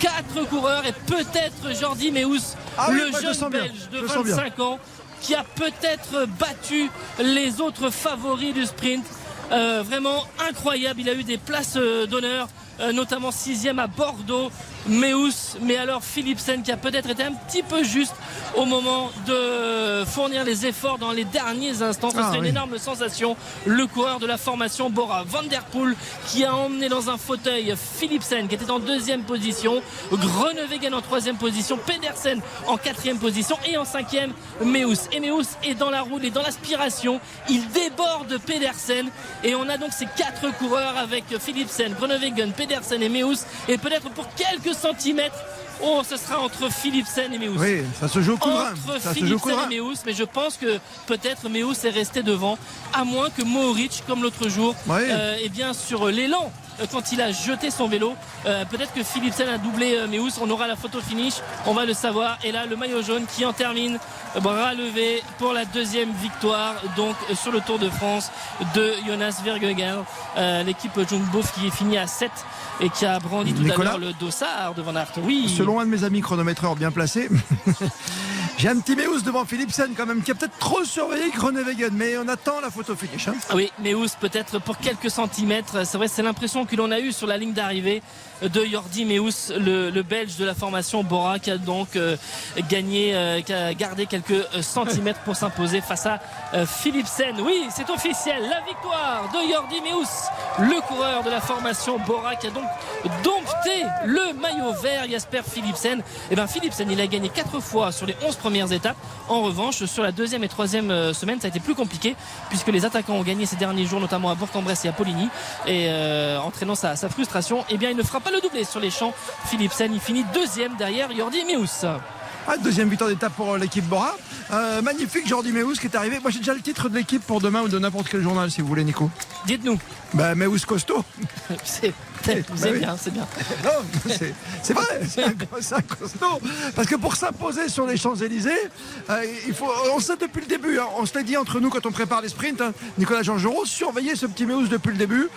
Quatre coureurs et peut-être Jordi Meus, ah le jeune belge de 25 ans, qui a peut-être battu les autres favoris du sprint. vraiment incroyable. Il a eu des places d'honneur euh, notamment sixième à Bordeaux. Meus, mais alors Philipsen qui a peut-être été un petit peu juste au moment de fournir les efforts dans les derniers instants. C'est ah une énorme sensation. Le coureur de la formation Bora Van Der Poel qui a emmené dans un fauteuil Philipsen qui était en deuxième position, Grenewegen en troisième position, Pedersen en quatrième position et en cinquième Meus. Et Meus est dans la roue et dans l'aspiration. Il déborde Pedersen et on a donc ces quatre coureurs avec Philipsen, Grenewegen, Pedersen et Meus et peut-être pour quelques centimètres. Oh, ce sera entre Philipsen et Meus. Oui, ça se joue au coup Entre Philipsen et Meus, mais je pense que peut-être Meus est resté devant, à moins que Mohoric, comme l'autre jour, et euh, eh bien sur l'élan euh, quand il a jeté son vélo. Euh, peut-être que Philipsen a doublé Meus. On aura la photo finish. On va le savoir. Et là, le maillot jaune qui en termine bras levé pour la deuxième victoire donc sur le Tour de France de Jonas Vergegaard. L'équipe Jumbo qui est finie à 7 et qui a brandi tout à l'heure le dossard de Van Aert. Oui. Selon un de mes amis chronométreurs bien placés, (laughs) j'ai un petit Meus devant Philipsen quand même qui a peut-être trop surveillé Groenewegen, mais on attend la photo finish. Hein. Oui, Meus peut-être pour quelques centimètres. C'est vrai, c'est l'impression que l'on a eu sur la ligne d'arrivée de Jordi Meus, le, Belge de la formation Bora, qui a donc euh, gagné, euh, qui a gardé quelques euh, centimètres pour s'imposer face à Philipsen. Oui, c'est officiel, la victoire de Jordi Meus, le coureur de la formation Bora, qui a donc dompté le maillot vert Jasper Philipsen. Et eh bien Philipsen, il a gagné 4 fois sur les 11 premières étapes. En revanche, sur la deuxième et troisième semaine, ça a été plus compliqué puisque les attaquants ont gagné ces derniers jours, notamment à Bourg-en-Bresse et à Poligny, et entraînant sa, sa frustration. Et eh bien, il ne fera pas le doublé sur les champs. Philipsen, il finit deuxième derrière Jordi Meus. Ah, deuxième victoire d'étape pour l'équipe Bora. Euh, magnifique Jordi Meus qui est arrivé. Moi j'ai déjà le titre de l'équipe pour demain ou de n'importe quel journal si vous voulez Nico. Dites-nous. Bah Meus costaud. (laughs) c'est bah bien, c'est bien. c'est vrai, c'est un, costaud. Parce que pour s'imposer sur les Champs-Élysées, euh, il faut, on sait depuis le début, hein. on se l'est dit entre nous quand on prépare les sprints, hein. Nicolas Jean-Jean, surveiller ce petit Meus depuis le début.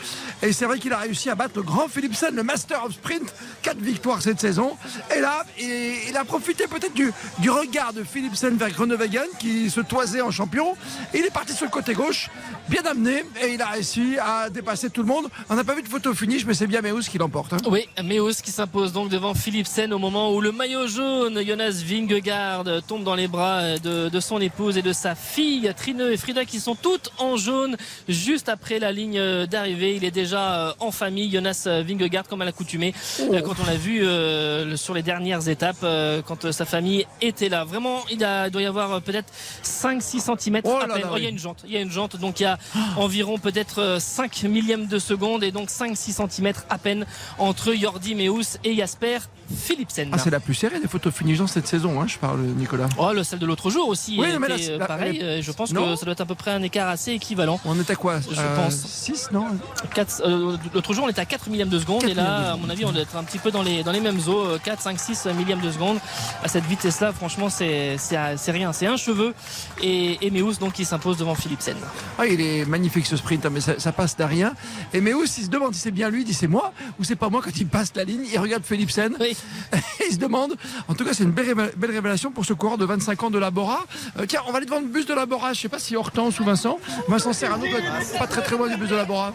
Et c'est vrai qu'il a réussi à battre le grand Philipsen, le Master of Sprint. Quatre victoires cette saison. Et là, il, a profité peut-être du, du, regard de Philipsen vers Groenewegen qui se toisait en champion. il est parti sur le côté gauche, bien amené, et il a réussi à dépasser tout le monde. On n'a pas vu de photo finish, mais c'est bien Meus qui l'emporte. Hein. Oui, Meus qui s'impose donc devant Philipsen au moment où le maillot jaune, Jonas Vingegaard, tombe dans les bras de, son épouse et de sa fille, Trine et Frida, qui sont toutes en jaune juste après la ligne d'arrivée. Il est déjà euh, en famille, Jonas Vingegaard, comme à l'accoutumée, oh. euh, quand on l'a vu euh, sur les dernières étapes, quand sa famille était là. Vraiment, il, doit y avoir peut-être 5-6 cm oh à peine. Oh, il y a une jante. Il y a une jante, donc il y a environ peut-être 5 de seconde et donc 5-6 cm à peine entre Jordi Meus et Jasper Philipsen. Ah, c'est la plus serrée des photos finish dans cette saison, hein, je parle, Nicolas. Oh, le, celle de l'autre jour aussi. Oui, mais euh, pareil. Euh, je pense que ça doit être à peu près un écart assez équivalent. On était à quoi Je pense. 6, non? Euh, L'autre jour, on était à 4 millièmes de seconde. Et là, à mon avis, on doit être un petit peu dans les, dans les mêmes eaux. 4, 5, 6 millièmes de seconde. À cette vitesse-là, franchement, c'est rien. C'est un cheveu. Et, et Meus, donc, qui s'impose devant Philipsen. Ah, il est magnifique ce sprint, hein, mais ça, passe derrière. Et Meus, il se demande si c'est bien lui, il dit c'est moi ou c'est pas moi quand il passe la ligne. Il regarde Philipsen. Oui. (laughs) il se demande. En tout cas, c'est une belle, révélation pour ce coureur de 25 ans de Labora. Euh, tiens, on va aller devant le bus de Labora. Je sais pas si Hortense ou Vincent. Vincent Serrano doit être pas très très loin du bus de Labora.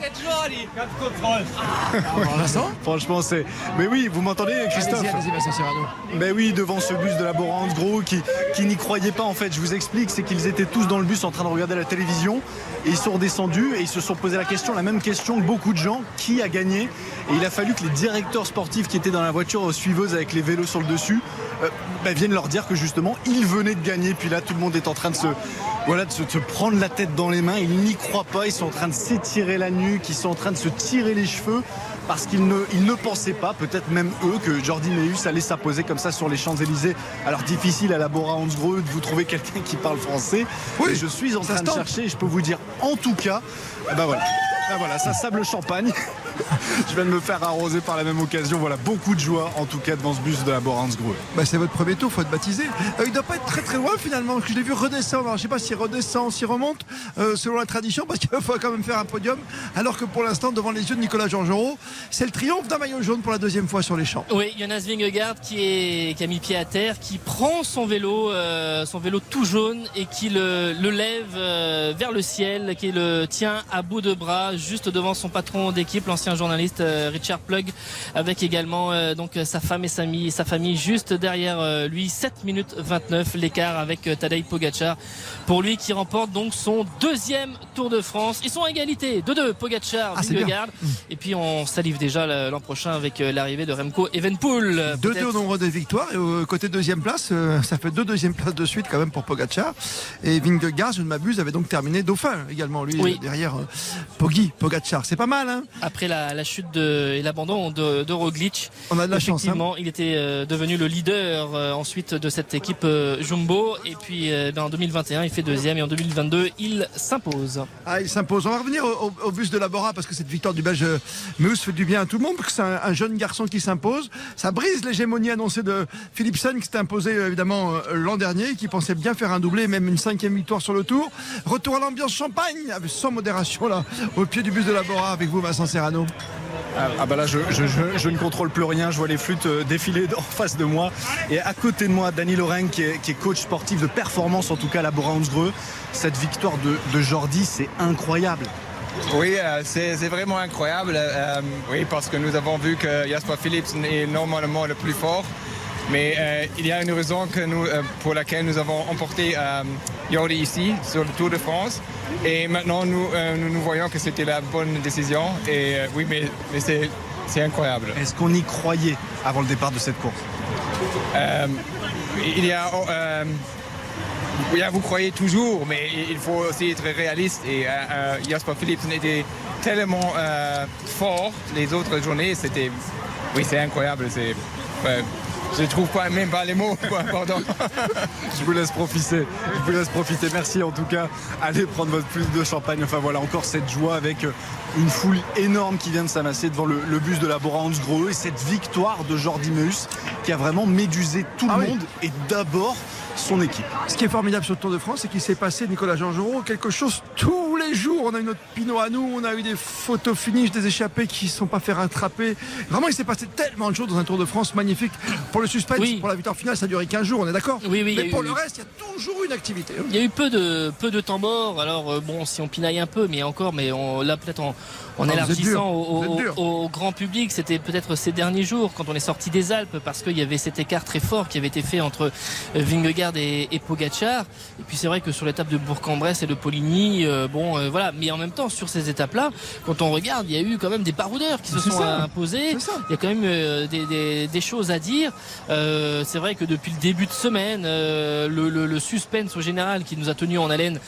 (laughs) Vincent Franchement, c'est. Mais oui, vous m'entendez, Christophe Vas-y, Vincent Serrano. Mais oui, devant ce bus de Labora, en gros, qui, qui n'y croyait pas en fait. Je vous explique, c'est qu'ils étaient tous dans le bus en train de regarder la télévision ils sont redescendus et ils se sont posé la question, la même question que beaucoup de gens qui a gagné Et il a fallu que les directeurs sportifs qui étaient dans la voiture suiveuse avec les vélos sur le dessus euh, bah, viennent leur dire que justement ils venaient de gagner. Puis là, tout le monde est en train de se, voilà, de se, prendre la tête dans les mains. Ils n'y croient pas. Ils sont en train de s'étirer la nuque. Ils sont en train de se tirer les cheveux parce qu'ils ne, ils ne pensaient pas, peut-être même eux, que Jordi Meus allait s'imposer comme ça sur les Champs-Élysées. Alors difficile à la Bora Hansgrohe de vous trouver quelqu'un qui parle français. Oui, je suis en train de chercher et je peux vous dire en tout cas, ben voilà. Ben voilà, ça sable champagne. (laughs) je viens de me faire arroser par la même occasion. Voilà, beaucoup de joie en tout cas devant ce bus de la Boransgrue. Bah, c'est votre premier tour, faut être baptisé. Euh, il doit pas être très très loin finalement, je l'ai vu redescendre. Alors, je sais pas s'il redescend, s'il remonte, euh, selon la tradition, parce qu'il (laughs) faut quand même faire un podium. Alors que pour l'instant, devant les yeux de Nicolas Georgerot, c'est le triomphe d'un maillot jaune pour la deuxième fois sur les champs. Oui, Jonas Vingegaard qui, est, qui a mis pied à terre, qui prend son vélo, euh, son vélo tout jaune et qui le, le lève vers le ciel, qui le tient à bout de bras, juste devant son patron d'équipe, l'ancien journaliste Richard Plug, avec également donc sa femme et sa, sa famille juste derrière lui. 7 minutes 29 l'écart avec Tadej Pogacar pour lui qui remporte donc son deuxième Tour de France. Ils sont à égalité, 2-2 Pogacar, ah, Vingegaard. Et puis on salive déjà l'an prochain avec l'arrivée de Remco Evenpool. 2-2 au nombre de victoires et au côté deuxième place, euh, ça fait deux deuxième places de suite quand même pour Pogacar. Et Vingegaard, je ne m'abuse, avait donc terminé dauphin également lui derrière euh, Poggi, Pogacar. C'est pas mal. Hein Après la, chute de, et l'abandon de, de, Roglic, on a de la chance. Hein. il était euh, devenu le leader ensuite de cette équipe Jumbo. Et puis en 2021, il fait deuxième et en 2022, il s'impose. Ah, il s'impose. On va revenir au, bus de Labora parce que cette victoire du Belge Meus fait du bien à tout le monde parce que c'est un, jeune garçon qui s'impose. Ça brise l'hégémonie annoncée de Philipsen qui s'était imposé évidemment l'an dernier, qui pensait bien faire un doublé, même une cinquième victoire sur le tour. Retour à l'ambiance champagne, sans modération là, au pied du bus de Labora avec vous, Vincent Serrano. Ah, ah, bah là, je, ne contrôle plus rien. Je vois les flûtes euh, défiler en (laughs) face de moi. Et à côté de moi, Dany Lorraine, qui est, coach sportif de performance, en tout cas à la Boransgreux. Cette victoire de, Jordi, c'est incroyable. Oui, euh, c'est vraiment incroyable. Euh, oui, parce que nous avons vu que Jasper Phillips est normalement le plus fort. Mais euh, il y a une raison que nous, pour laquelle nous avons emporté Jordi ici, sur le Tour de France. Et maintenant, nous, nous, voyons que c'était la bonne décision. Et oui, mais, mais c'est incroyable. Est-ce qu'on y croyait avant le départ de cette course? Il y a... Oui, vous croyez toujours, mais il faut aussi être réaliste. Et Jasper Philippe était tellement fort les autres journées, c'était. Oui, c'est incroyable. C'est. Je trouve pas même pas les mots. Pardon. (laughs) je vous laisse profiter. Je vous laisse profiter. Merci en tout cas. Allez prendre votre plus de champagne. Enfin voilà, encore cette joie avec euh, une foule énorme qui vient de s'amasser devant le, bus de la Bora Gros et cette victoire de Jordi Meus qui a vraiment médusé tout le ah monde et d'abord son équipe. Ce qui est formidable sur le Tour de France, c'est qu'il s'est passé, Nicolas Georgerot, quelque chose tous les jours. On a eu notre Pinot à nous, on a eu des photos finish, des échappés qui ne sont pas fait rattraper. Vraiment, il s'est passé tellement de choses dans un Tour de France magnifique. Pour le suspense, pour la victoire finale, ça a duré 15 jours, on est d'accord Oui, oui. Mais pour le reste, il y a toujours une activité. Il y a eu peu de, peu de temps mort. Alors, euh, bon, si on pinaille un peu, mais encore, mais on, là, peut-être en, en ah, élargissant au, grand public, c'était peut-être ces derniers jours, quand on est sorti des Alpes, parce qu'il y avait cet écart très fort qui avait été fait entre euh, Vingegaard et, et Pogacar. Et puis c'est vrai que sur l'étape de Bourg-en-Bresse et de Poligny, euh, bon, euh, voilà. Mais en même temps, sur ces étapes-là, quand on regarde, il y a eu quand même des baroudeurs qui se sont imposés. Il y a quand même des, choses à dire. c'est vrai que depuis le début de semaine, le, le, suspense au général qui nous a tenu en haleine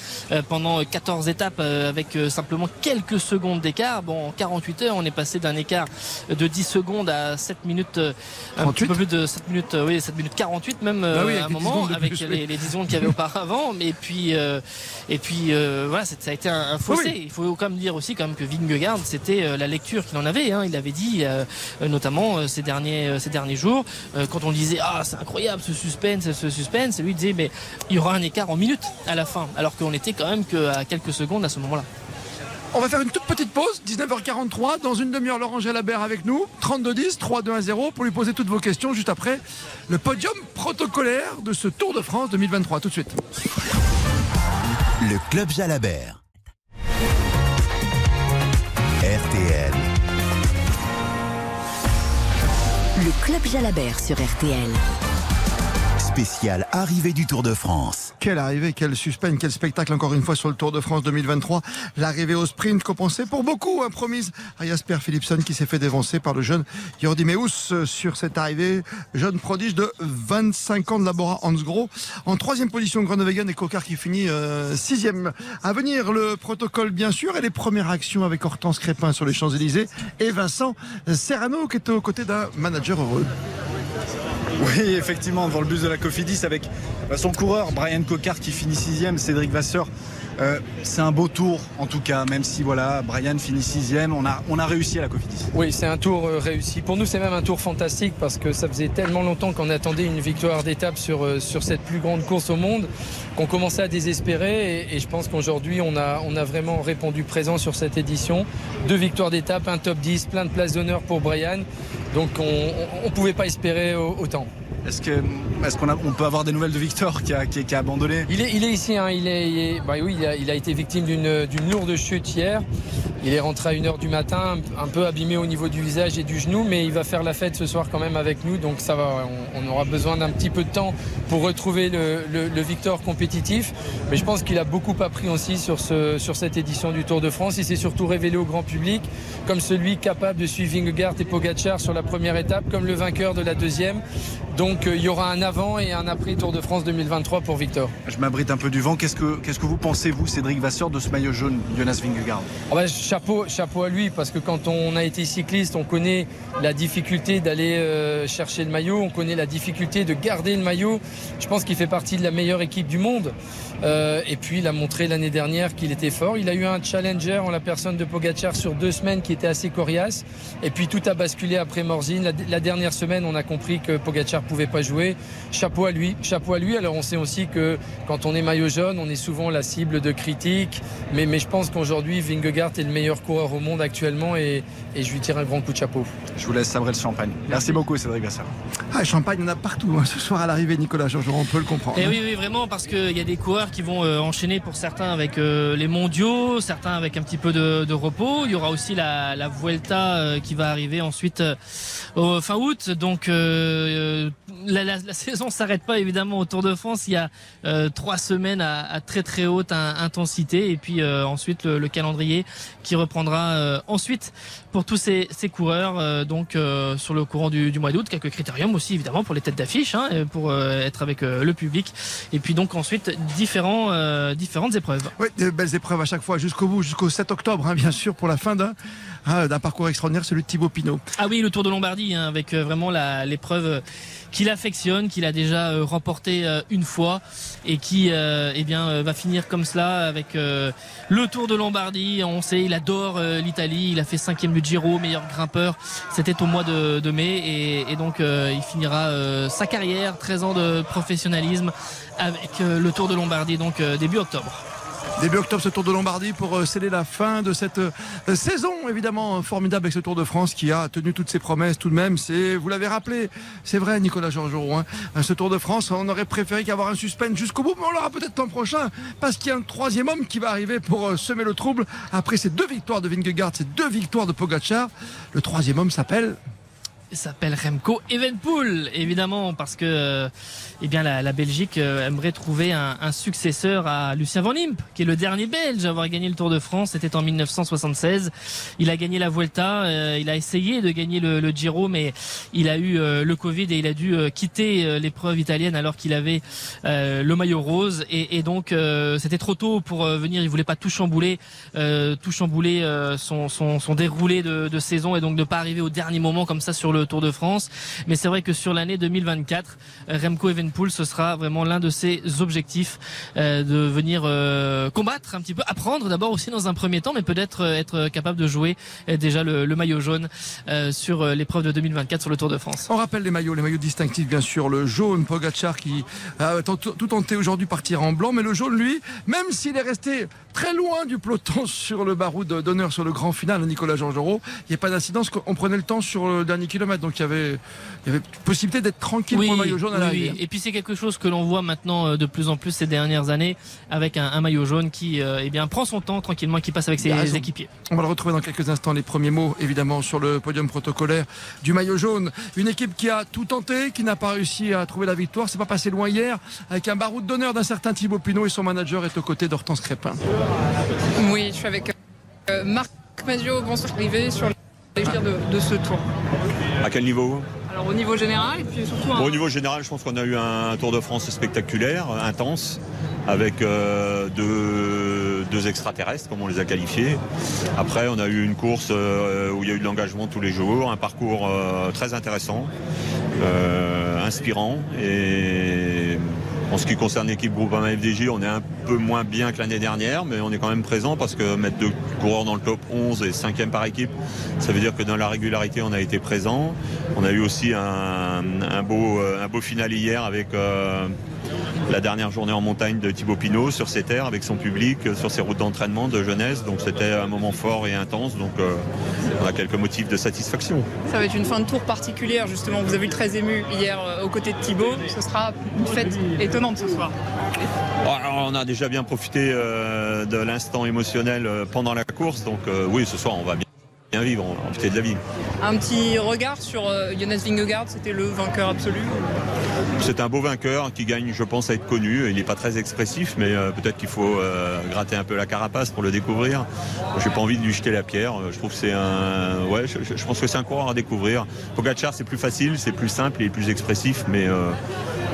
pendant 14 étapes avec simplement quelques secondes d'écart Bon, en 48 heures, on est passé d'un écart de 10 secondes à 7 minutes, euh, un petit peu plus de 7 minutes, euh, oui, 7 minutes 48 même bah euh, à un moment, avec les, les, 10 secondes qu'il y avait (laughs) auparavant. Mais puis, et puis voilà, ça a été un, fossé. Il faut quand même dire aussi quand même que Vingegaard, c'était la lecture qu'il en avait. Hein. Il avait dit, notamment ces derniers, ces derniers jours, quand on disait ah c'est incroyable ce suspense, ce suspense, lui disait mais il y aura un écart en minutes à la fin, alors qu'on était quand même qu'à quelques secondes à ce moment-là. On va faire une toute petite pause, 19h43. Dans une demi-heure, Laurent Jalabert avec nous. 32-10, 3-2-1-0 pour lui poser toutes vos questions juste après le podium protocolaire de ce Tour de France 2023. Tout de suite. Le Club Jalabert. RTL. Le Club Jalabert sur RTL spécial arrivée du Tour de France. Quelle arrivée, quel suspense, quel spectacle encore une fois sur le Tour de France 2023. L'arrivée au sprint compensée pour beaucoup, hein, promise à Jasper Philipson qui s'est fait dévancer par le jeune Jordi Meus euh, sur cette arrivée. Jeune prodige de 25 ans de Labora Hansgrohe. En troisième position, Groenewegen et Cocard qui finit euh, sixième. À venir, le protocole bien sûr et les premières actions avec Hortense Crépin sur les Champs-Élysées et Vincent Serrano qui est aux côtés d'un manager heureux. Oui, effectivement, devant le bus de la Cofidis avec son coureur Brian Cocard qui finit sixième, Cédric Vasseur Euh, c'est un beau tour, en tout cas, même si voilà, Brian finit sixième, on a, on a réussi à la Cofidis. Oui, c'est un tour euh, réussi. Pour nous, c'est même un tour fantastique parce que ça faisait tellement longtemps qu'on attendait une victoire d'étape sur, euh, sur cette plus grande course au monde qu'on commençait à désespérer. Et, je pense qu'aujourd'hui, on a, on a vraiment répondu présent sur cette édition. Deux victoires d'étape, un top 10, plein de places d'honneur pour Brian. Donc on ne pouvait pas espérer autant. Est-ce qu'on est qu'on on peut avoir des nouvelles de Victor qui a, qui, abandonné? Il est, il est, ici, hein. il, est, bah oui, il a, il a été victime d'une lourde chute hier. Il est rentré à 1h du matin, un peu abîmé au niveau du visage et du genou, mais il va faire la fête ce soir quand même avec nous, donc ça va. On, aura besoin d'un petit peu de temps pour retrouver le, Victor compétitif. Mais je pense qu'il a beaucoup appris aussi sur, ce, sur cette édition du Tour de France. Il s'est surtout révélé au grand public comme celui capable de suivre Vingegaard et Pogacar sur la première étape, comme le vainqueur de la deuxième. Donc euh, il y aura un avant et un après Tour de France 2023 pour Victor. Je m'abrite un peu du vent. Qu'est-ce que, qu'est-ce que vous pensez, vous, Cédric Vasseur, de ce maillot jaune, Jonas Vingegaard? Ah bah, chapeau, à lui, parce que quand on a été cycliste, on connaît la difficulté d'aller euh, chercher le maillot, on connaît la difficulté de garder le maillot. Je pense qu'il fait partie de la meilleure équipe du monde. Euh, et puis il a montré l'année dernière qu'il était fort. Il a eu un challenger en la personne de Pogacar sur deux semaines qui était assez coriace. Et puis tout a basculé après Morzine. La, dernière semaine, on a compris que Pogacar pouvait pas jouer. Chapeau à lui, chapeau à lui. Alors on sait aussi que quand on est maillot jaune, on est souvent la cible de critiques. Mais, mais je pense qu'aujourd'hui, Vingegaard est le meilleur coureur au monde actuellement et, et, je lui tire un grand coup de chapeau. Je vous laisse sabrer le champagne. Merci, beaucoup Cédric Vasseur. Ah, champagne, on a partout hein. ce soir à l'arrivée, Nicolas Georges, on peut le comprendre. Et eh oui, oui, vraiment, parce qu'il y a des coureurs qui vont euh, enchaîner pour certains avec euh, les mondiaux, certains avec un petit peu de, repos. Il y aura aussi la, la Vuelta euh, qui va arriver ensuite au fin août. Donc la, la, la, saison s'arrête pas évidemment au Tour de France. Il y a trois semaines à, très très haute intensité et puis ensuite le, calendrier qui reprendra ensuite pour tous ces, ces coureurs donc sur le courant du, du mois d'août. Quelques critériums aussi évidemment pour les têtes d'affiche hein, pour être avec le public et puis donc ensuite différents différentes épreuves. Oui, de belles épreuves à chaque fois, jusqu'au bout, jusqu'au 7 octobre, hein, bien sûr, pour la fin d'un hein, parcours extraordinaire, celui de Thibaut Pinot. Ah oui, le Tour de Lombardie, hein, avec euh, vraiment l'épreuve qu'il affectionne, qu'il a déjà euh, remporté euh, une fois et qui eh bien va finir comme cela avec le Tour de Lombardie. On sait, il adore l'Italie. Il a fait cinquième du Giro, meilleur grimpeur. C'était au mois de, mai et, donc il finira sa carrière, 13 ans de professionnalisme avec le Tour de Lombardie, donc début octobre. Début octobre, ce Tour de Lombardie pour euh, sceller la fin de cette euh, saison, évidemment formidable avec ce Tour de France qui a tenu toutes ses promesses tout de même. C'est, vous l'avez rappelé, c'est vrai, Nicolas Georgerot. Hein. Ce Tour de France, on aurait préféré qu'avoir un suspense jusqu'au bout, mais on l'aura peut-être l'an prochain parce qu'il y a un troisième homme qui va arriver pour euh, semer le trouble après ces deux victoires de Vingegaard, ces deux victoires de Pogacar. Le troisième homme s'appelle s'appelle Remco Evenpool, évidemment, parce que euh, eh bien, la, Belgique euh, aimerait trouver un, successeur à Lucien Van Imp, qui est le dernier Belge à avoir gagné le Tour de France. C'était en 1976. Il a gagné la Vuelta, euh, il a essayé de gagner le, Giro, mais il a eu le Covid et il a dû quitter l'épreuve italienne alors qu'il avait le maillot rose. Et, donc, c'était trop tôt pour venir. Il voulait pas tout chambouler, tout chambouler son, son, déroulé de, de saison et donc ne pas arriver au dernier moment comme ça sur le Tour de France. Mais c'est vrai que sur l'année 2024, Remco Evenpool, ce sera vraiment l'un de ses objectifs euh, de venir euh, combattre un petit peu, apprendre d'abord aussi dans un premier temps, mais peut-être euh, être capable de jouer déjà le, maillot jaune sur l'épreuve de 2024 sur le Tour de France. On rappelle les maillots, les maillots distinctifs bien sûr, le jaune Pogacar qui a tout tenté aujourd'hui partir en blanc, mais le jaune lui, même s'il est resté très loin du peloton sur le baroud d'honneur sur le grand final, Nicolas Georgerot, il n'y a pas d'incidence, on prenait le temps sur le dernier kilomètre donc il y avait, il y avait possibilité d'être tranquille pour le maillot jaune à l'arrivée. Et puis c'est quelque chose que l'on voit maintenant euh, de plus en plus ces dernières années avec un, maillot jaune qui euh, eh bien, prend son temps tranquillement et qui passe avec ses équipiers. On va le retrouver dans quelques instants, les premiers mots évidemment sur le podium protocolaire du maillot jaune. Une équipe qui a tout tenté, qui n'a pas réussi à trouver la victoire. C'est pas passé loin hier avec un baroud d'honneur d'un certain Thibaut Pinot et son manager est aux côtés d'Hortense Crépin. Oui, je suis avec euh, Marc Mazio. Bonsoir, arrivé sur de, de ce tour À quel niveau alors au niveau général et puis surtout Au niveau général, je pense qu'on a eu un Tour de France spectaculaire, intense, avec euh, deux, extraterrestres, comme on les a qualifiés. Après, on a eu une course euh, où il y a eu de l'engagement tous les jours, un parcours euh, très intéressant, inspirant et En ce qui concerne l'équipe Groupama FDJ, on est un peu moins bien que l'année dernière, mais on est quand même présent parce que mettre deux coureurs dans le top 11 et cinquième par équipe, ça veut dire que dans la régularité, on a été présent. On a eu aussi un, beau, final hier avec la dernière journée en montagne de Thibaut Pinot sur ses terres avec son public, sur ses routes d'entraînement de jeunesse. Donc c'était un moment fort et intense. Donc on a quelques motifs de satisfaction. Ça va être une fin de tour particulière justement. Vous avez eu très ému hier aux côtés de Thibaut. Ce sera une fête étonnante ce soir. on a déjà bien profité de l'instant émotionnel pendant la course. Donc oui, ce soir on va bien vivre, en profiter de la vie. Un petit regard sur Jonas Vingegaard, c'était le vainqueur absolu? C'est un beau vainqueur qui gagne, je pense, à être connu. Il n'est pas très expressif, mais euh, peut-être qu'il faut euh, gratter un peu la carapace pour le découvrir. J'ai pas envie de lui jeter la pierre. Je trouve que c'est un, ouais, je, pense que c'est un coureur à découvrir. Pogacar, c'est plus facile, c'est plus simple, il est plus expressif, mais euh, euh,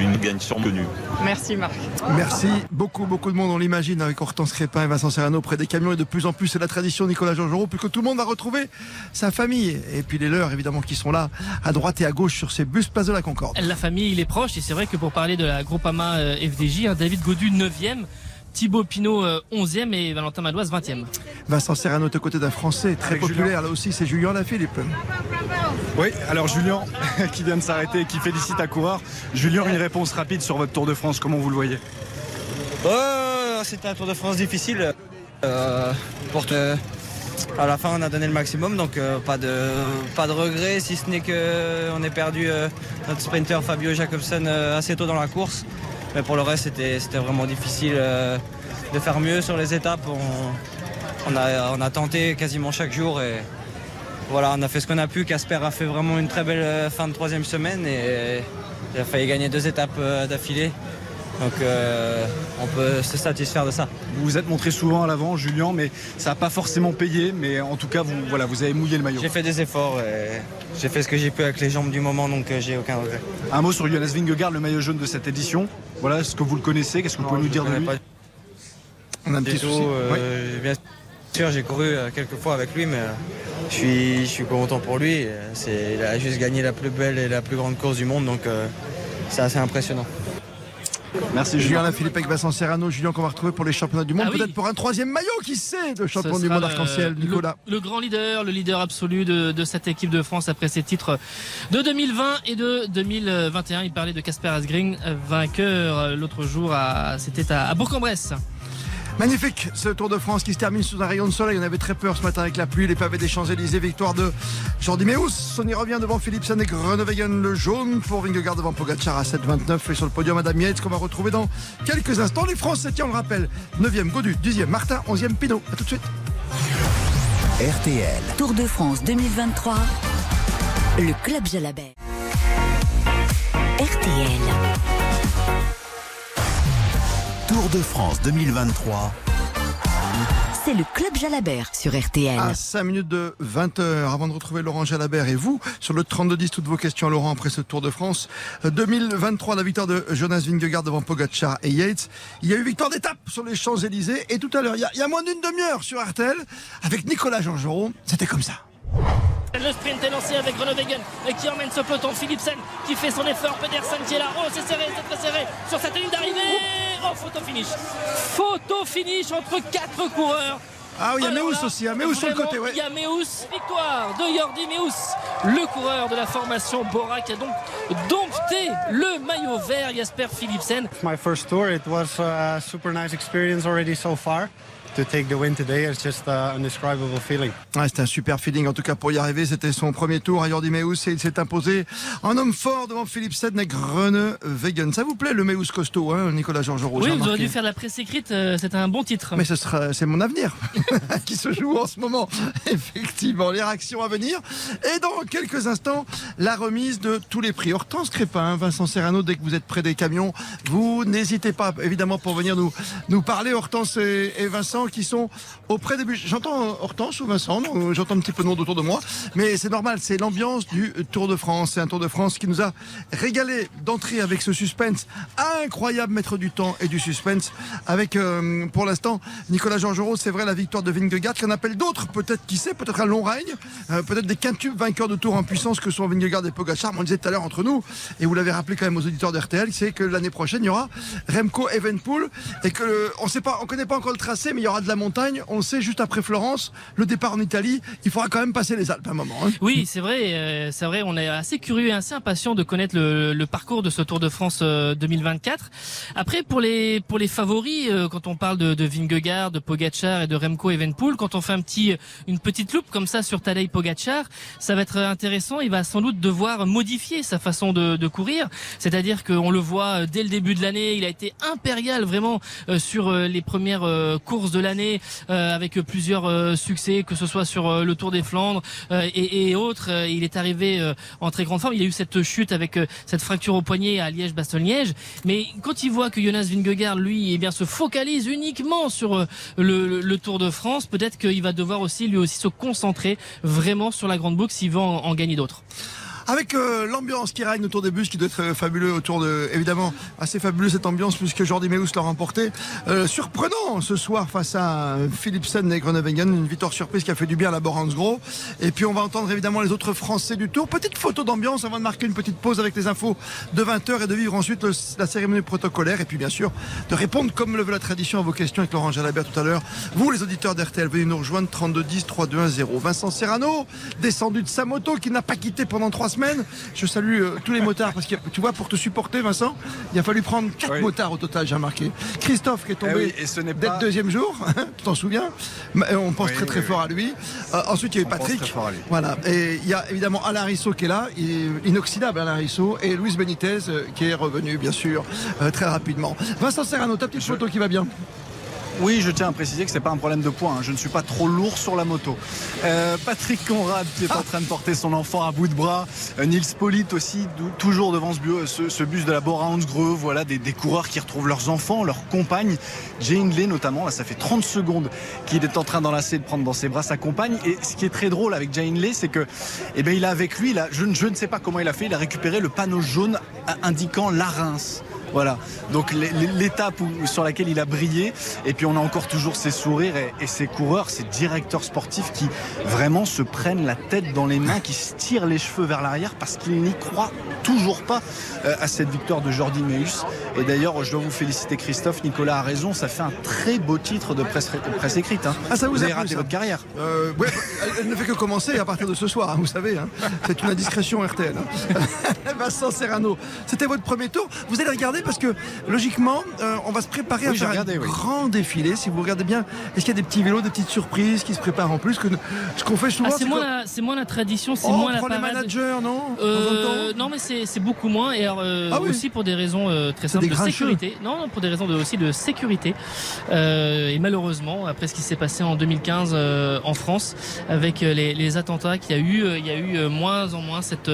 une gagne survenue. Merci Marc. Merci beaucoup, beaucoup de monde, on l'imagine, avec Hortense Crépin et Vincent Serrano près des camions et de plus en plus c'est la tradition Nicolas Georgerot, puisque tout le monde va retrouver sa famille et puis les leurs évidemment qui sont là à droite et à gauche sur ces bus place de la Concorde. La famille, il est proche et c'est vrai que pour parler de la Groupama euh, FDJ, hein, David Godu 9e, Thibaut Pinot 11e euh, et Valentin Madoise 20e. Vincent Serrano de côté d'un Français très populaire là aussi, c'est Julien Lafilippe. Oui, alors Julien (laughs) qui vient de s'arrêter et qui félicite un coureur. Julien, une réponse rapide sur votre Tour de France, comment vous le voyez? Oh, C'était un Tour de France difficile. Euh, à la fin, on a donné le maximum, donc euh, pas, de, pas de regret, si ce n'est qu'on ait perdu notre sprinter Fabio Jacobsen assez tôt dans la course. Mais pour le reste, c'était vraiment difficile euh, de faire mieux sur les étapes. On, a, tenté quasiment chaque jour et voilà, on a fait ce qu'on a pu. Casper a fait vraiment une très belle euh, fin de troisième semaine et il a failli gagner deux étapes euh, d'affilée. Donc on peut se satisfaire de ça. Vous vous êtes montré souvent à l'avant, Julien, mais ça n'a pas forcément payé. Mais en tout cas, vous, voilà, vous avez mouillé le maillot. J'ai fait des efforts. J'ai fait ce que j'ai pu avec les jambes du moment, donc j'ai aucun regret. Un mot sur Jonas Vingegaard, le maillot jaune de cette édition. Voilà, est-ce que vous le connaissez Qu'est-ce que vous pouvez nous dire de lui On a un petit souci. Euh, bien sûr, j'ai couru euh, quelques fois avec lui, mais euh, je suis, je suis content pour lui. il a juste gagné la plus belle et la plus grande course du monde, donc c'est assez impressionnant. Merci Julien Philippe avec Vincent Serrano. Julien qu'on va retrouver pour les championnats du monde, ah peut-être pour un troisième maillot, qui sait, de champion du monde arc-en-ciel, Nicolas. Le, grand leader, le leader absolu de, cette équipe de France après ses titres de 2020 et de 2021. Il parlait de Casper Asgreen, vainqueur l'autre jour, c'était à Bourg-en-Bresse. Magnifique ce Tour de France qui se termine sous un rayon de soleil. On avait très peur ce matin avec la pluie, les pavés des Champs-Élysées. Victoire de Jordi Meus. On y revient devant Philipsen et Groenewegen. Le jaune pour Vingegaard devant Pogacar à 7,29. Et sur le podium, Madame Yates qu'on va retrouver dans quelques instants. Les Français, tiens, on le rappelle. 9e Godu, 10e Martin, 11e Pinot. A tout de suite. RTL. Tour de France 2023. Le Club Jalabert. RTL. Tour de France 2023. C'est le Club Jalabert sur RTL. À 5 minutes de 20h, avant de retrouver Laurent Jalabert et vous, sur le 32-10, toutes vos questions à Laurent après ce Tour de France 2023, la victoire de Jonas Vingegaard devant Pogacar et Yates. Il y a eu victoire d'étape sur les Champs-Élysées et tout à l'heure, il, y a moins d'une demi-heure sur RTL, avec Nicolas Georgerot, c'était comme ça. Le sprint est lancé avec Groenewegen qui emmène ce peloton. Philipsen qui fait son effort. Pedersen qui est là. Oh, c'est serré, c'est très serré sur cette ligne d'arrivée. Photo finish. Photo finish entre quatre coureurs. Ah oui, il y a Meus aussi, il y a Meus sur le côté. Il y a Meus, victoire de Jordi Meus, le coureur de la formation Bora qui a donc dompté le maillot vert Jasper Philipsen. My first tour, it was a super nice experience already so far to take the win today. It's just indescribable feeling. Ouais, c'était un super feeling en tout cas pour y arriver. C'était son premier tour à Jordi Meus et il s'est imposé en homme fort devant Philippe Sedne Grene Vegan. Ça vous plaît le Meus costaud, hein, Nicolas Georges Oui, vous auriez dû faire la presse écrite. Euh, c'est un bon titre. Mais ce sera, c'est mon avenir (laughs) qui se joue en ce moment. (laughs) Effectivement, les réactions à venir. Et dans quelques instants, la remise de tous les prix. Hortense Crépin, Vincent Serrano, dès que vous êtes près des camions, vous n'hésitez pas évidemment pour venir nous nous parler. Hortense et Vincent qui sont auprès des bus. J'entends Hortense ou Vincent, j'entends un petit peu de monde autour de moi, mais c'est normal, c'est l'ambiance du Tour de France. C'est un Tour de France qui nous a régalé d'entrer avec ce suspense incroyable, maître du temps et du suspense, avec euh, pour l'instant Nicolas Georgerot, c'est vrai la victoire de Vingegaard, qu'on appelle d'autres, peut-être qui sait, peut-être un long règne, euh, peut-être des quintuples vainqueurs de Tour en puissance que sont Vingegaard et Pogacar. On disait tout à l'heure entre nous, et vous l'avez rappelé quand même aux auditeurs d'RTL, c'est que l'année prochaine il y aura Remco Evenpool et que on sait pas, on connaît pas encore le tracé, mais il y aura de la montagne. On sait juste après Florence, le départ en Italie, il faudra quand même passer les Alpes un moment. Hein. Oui, c'est vrai, euh, c'est vrai. On est assez curieux et assez impatient de connaître le, parcours de ce Tour de France 2024. Euh, après, pour les pour les favoris, euh, quand on parle de, de Vingegaard, de Pogacar et de Remco Evenpool, quand on fait un petit une petite loupe comme ça sur Tadej Pogacar, ça va être intéressant. Il va sans doute devoir modifier sa façon de, de courir, c'est-à-dire qu'on le voit dès le début de l'année, il a été impérial vraiment sur les premières courses de l'année avec plusieurs succès, que ce soit sur le Tour des Flandres et, autres. il est arrivé en très grande forme. Il y a eu cette chute avec euh, cette fracture au poignet à Liège-Bastogne-Liège. Mais quand il voit que Jonas Vingegaard, lui, eh bien, se focalise uniquement sur euh, le, Tour de France, peut-être qu'il va devoir aussi, lui aussi, se concentrer vraiment sur la grande boucle s'il veut en gagner d'autres. Avec euh, l'ambiance qui règne autour des bus, qui doit être euh, fabuleux autour de, évidemment, assez fabuleux cette ambiance puisque Jordi Meus l'a remporté. Euh, surprenant ce soir face à Philipsen et Groenewegen, une victoire surprise qui a fait du bien à la Gros. Et puis on va entendre évidemment les autres Français du Tour. Petite photo d'ambiance avant de marquer une petite pause avec les infos de 20h et de vivre ensuite la cérémonie protocolaire. Et puis bien sûr de répondre comme le veut la tradition à vos questions avec Laurent Jalabert tout à l'heure. Vous les auditeurs d'RTL, venez nous rejoindre 32 10 0 Vincent Serrano, descendu de sa moto qui n'a pas quitté pendant trois semaine. Je salue euh, tous les motards parce que tu vois, pour te supporter, Vincent, il a fallu prendre quatre motards au total, j'ai remarqué. Christophe qui est tombé eh ce dès le deuxième jour, (laughs) tu t'en souviens euh, On pense très très fort à lui. Euh, ensuite, il y a eu Patrick. Voilà. Et il y a évidemment Alain Rissot qui est là, inoxydable Alain Rissot, et Louise Benitez qui est revenu, bien sûr, très rapidement. Vincent Serrano, ta petite photo qui va bien? Oui, je tiens à préciser que c'est pas un problème de poids. Hein. Je ne suis pas trop lourd sur la moto. Euh, Patrick Conrad qui est en train de porter son enfant à bout de bras. Euh, Nils aussi, toujours devant ce, bus de la Bora Hansgrohe. Voilà des, coureurs qui retrouvent leurs enfants, leurs compagnes. Jane Lay notamment, là ça fait 30 secondes qu'il est en train d'enlacer de prendre dans ses bras sa compagne. Et ce qui est très drôle avec Jane Lay, c'est que eh ben, il a avec lui, je, je ne sais pas comment il a fait, il a récupéré le panneau jaune indiquant la Reims. Voilà. Donc l'étape sur laquelle il a brillé. Et puis on a encore toujours ses sourires et, ses coureurs, ses directeurs sportifs qui vraiment se prennent la tête dans les mains, qui se tirent les cheveux vers l'arrière parce qu'ils n'y croient toujours pas euh, à cette victoire de Jordi Meus. Et d'ailleurs, je dois vous féliciter Christophe. Nicolas a raison. Ça fait un très beau titre de presse, écrite. Hein. Ah, ça vous, avez raté votre carrière. Euh, elle, ne fait que commencer à partir de ce soir. Hein, vous savez, hein. c'est une indiscrétion RTL. (laughs) Vincent Serrano, c'était votre premier tour. Vous allez regarder parce que logiquement, euh, on va se préparer à faire un grand défilé. Si vous regardez bien, est-ce qu'il y a des petits vélos, des petites surprises qui se préparent en plus que ce qu'on fait souvent ah, C'est moins, la tradition, c'est oh, moins la parade. les managers, non euh, Non, mais c'est beaucoup moins. Et euh, ah aussi pour des raisons très simples de sécurité. Non, pour des raisons aussi de sécurité. et malheureusement, après ce qui s'est passé en 2015 en France, avec les, attentats qu'il y a eu, il y a eu moins en moins cette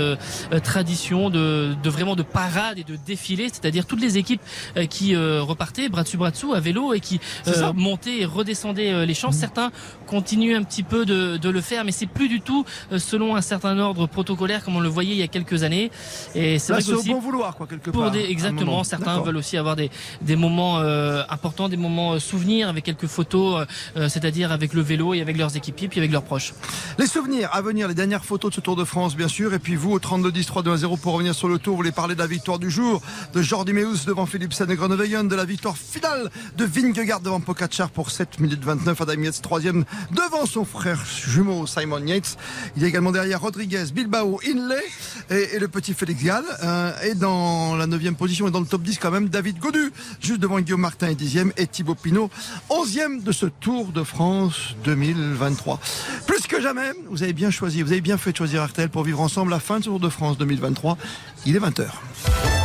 tradition de, de vraiment de parade et de défilé, c'est-à-dire toutes les équipes euh, qui euh, repartaient bras dessus bras dessous à vélo et qui euh, montaient et redescendaient les champs. Mmh. Certains continuent un petit peu de, le faire, mais c'est plus du tout selon un certain ordre protocolaire comme on le voyait il y a quelques années. Et c'est vrai au bon vouloir quoi quelque part. exactement, certains veulent aussi avoir des, des moments importants, des moments souvenirs avec quelques photos, c'est-à-dire avec le vélo et avec leurs équipiers puis avec leurs proches. Les souvenirs à venir, les dernières photos de ce Tour de France bien sûr, et puis vous au 32 10 3 2 0 pour revenir sur le Tour, vous voulez parler de la victoire du jour de Jordi Devant Philippe Philipsen et de la victoire finale de Vingegaard devant Pogacar pour 7 minutes 29. Adam Yates troisième devant son frère jumeau Simon Yates. Il a également derrière Rodriguez, Bilbao, Inley et, le petit Félix Gall. Euh, et dans la 9 position et dans le top 10 quand même David Godu, juste devant Guillaume Martin et 10e et Thibaut Pinot, 11e de ce Tour de France 2023. Plus que jamais, vous avez bien choisi, vous avez bien fait de choisir Artel pour vivre ensemble la fin de ce Tour de France 2023. Il est 20h.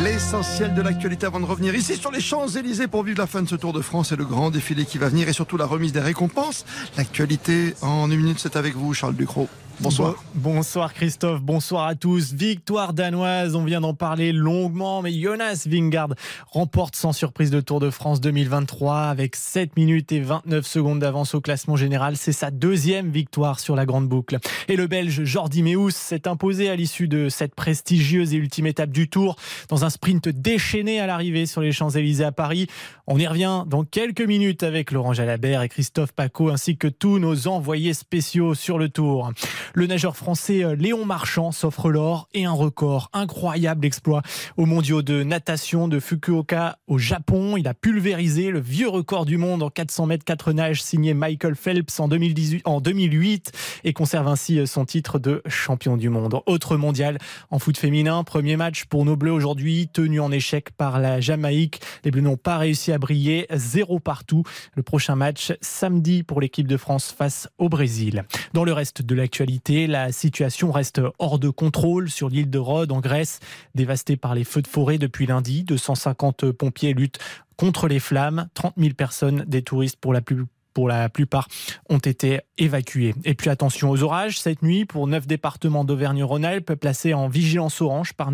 L'essentiel de l'actualité avant de revenir ici sur les Champs-Élysées pour vivre la fin de ce Tour de France et le grand défilé qui va venir et surtout la remise des récompenses. L'actualité en une minute, c'est avec vous, Charles Ducrot. Bonsoir. bonsoir Christophe, bonsoir à tous. Victoire danoise, on vient d'en parler longuement, mais Jonas Vingard remporte sans surprise le Tour de France 2023 avec 7 minutes et 29 secondes d'avance au classement général. C'est sa deuxième victoire sur la grande boucle. Et le Belge Jordi Meus s'est imposé à l'issue de cette prestigieuse et ultime étape du Tour dans un sprint déchaîné à l'arrivée sur les Champs-Élysées à Paris. On y revient dans quelques minutes avec Laurent Jalabert et Christophe Paco ainsi que tous nos envoyés spéciaux sur le Tour. Le nageur français euh, Léon Marchand s'offre l'or et un record. Incroyable exploit aux mondiaux de natation de Fukuoka au Japon. Il a pulvérisé le vieux record du monde en 400 mètres 4 nages signé Michael Phelps en, 2018, en 2008 et conserve ainsi euh, son titre de champion du monde. Autre mondial en foot féminin. Premier match pour nos Bleus aujourd'hui, tenu en échec par la Jamaïque. Les Bleus n'ont pas réussi à briller. Zéro partout. Le prochain match samedi pour l'équipe de France face au Brésil. Dans le reste de l'actualité, la situation reste hors de contrôle sur l'île de Rhodes en Grèce, dévastée par les feux de forêt depuis lundi. 250 pompiers luttent contre les flammes. 30 000 personnes, des touristes pour la plus pour la plupart, ont été évacués. Et puis attention aux orages cette nuit pour neuf départements d'Auvergne-Rhône-Alpes placés en vigilance orange par,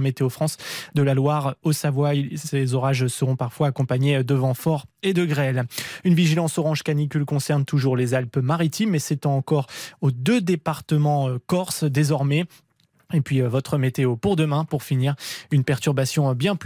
Météo France de la Loire au Savoie. Ces orages seront parfois accompagnés de vents forts et de grêle. Une vigilance orange canicule concerne toujours les Alpes-Maritimes, mais c'est encore aux deux départements euh, corse désormais. Et puis euh, votre météo pour demain, pour finir, une perturbation bien,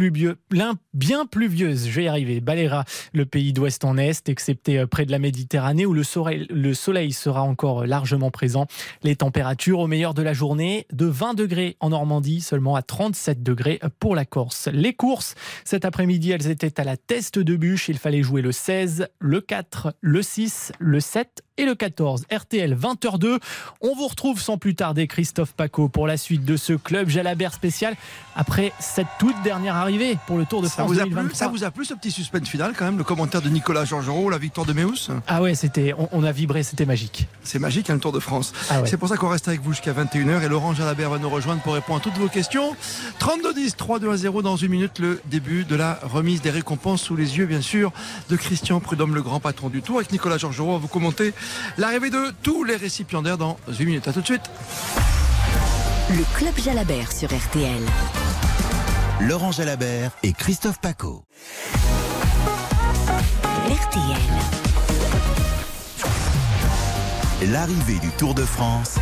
bien pluvieuse, je vais y arriver, balayera le pays d'ouest en est, excepté euh, près de la Méditerranée où le soleil, le soleil sera encore largement présent. Les températures au meilleur de la journée, de 20 degrés en Normandie, seulement à 37 degrés pour la Corse. Les courses, cet après-midi, elles étaient à la teste de bûche, il fallait jouer le 16, le 4, le 6, le 7 et le 14. RTL 20h02. On vous retrouve sans plus tarder Christophe Paco pour la suite de ce club Jalabert spécial après cette toute dernière arrivée pour le Tour de France ça vous a 2023. Plu, ça vous a plu ce petit suspense final quand même, le commentaire de Nicolas Georgerot, la victoire de Meus? Ah ouais, c'était, on, a vibré, c'était magique. C'est magique hein, le Tour de France. Ah ouais. C'est pour ça qu'on reste avec vous jusqu'à 21h et Laurent Jalabert va nous rejoindre pour répondre à toutes vos questions. 32 10 3 2 1 0 dans une minute le début de la remise des récompenses sous les yeux bien sûr de Christian Prudhomme le grand patron du Tour avec Nicolas Georgerot. Va vous commenter l'arrivée de tous les récipiendaires dans une minute. À tout de suite. Le Club Jalabert sur RTL. Laurent Jalabert et Christophe Paco. RTL. L'arrivée du Tour de France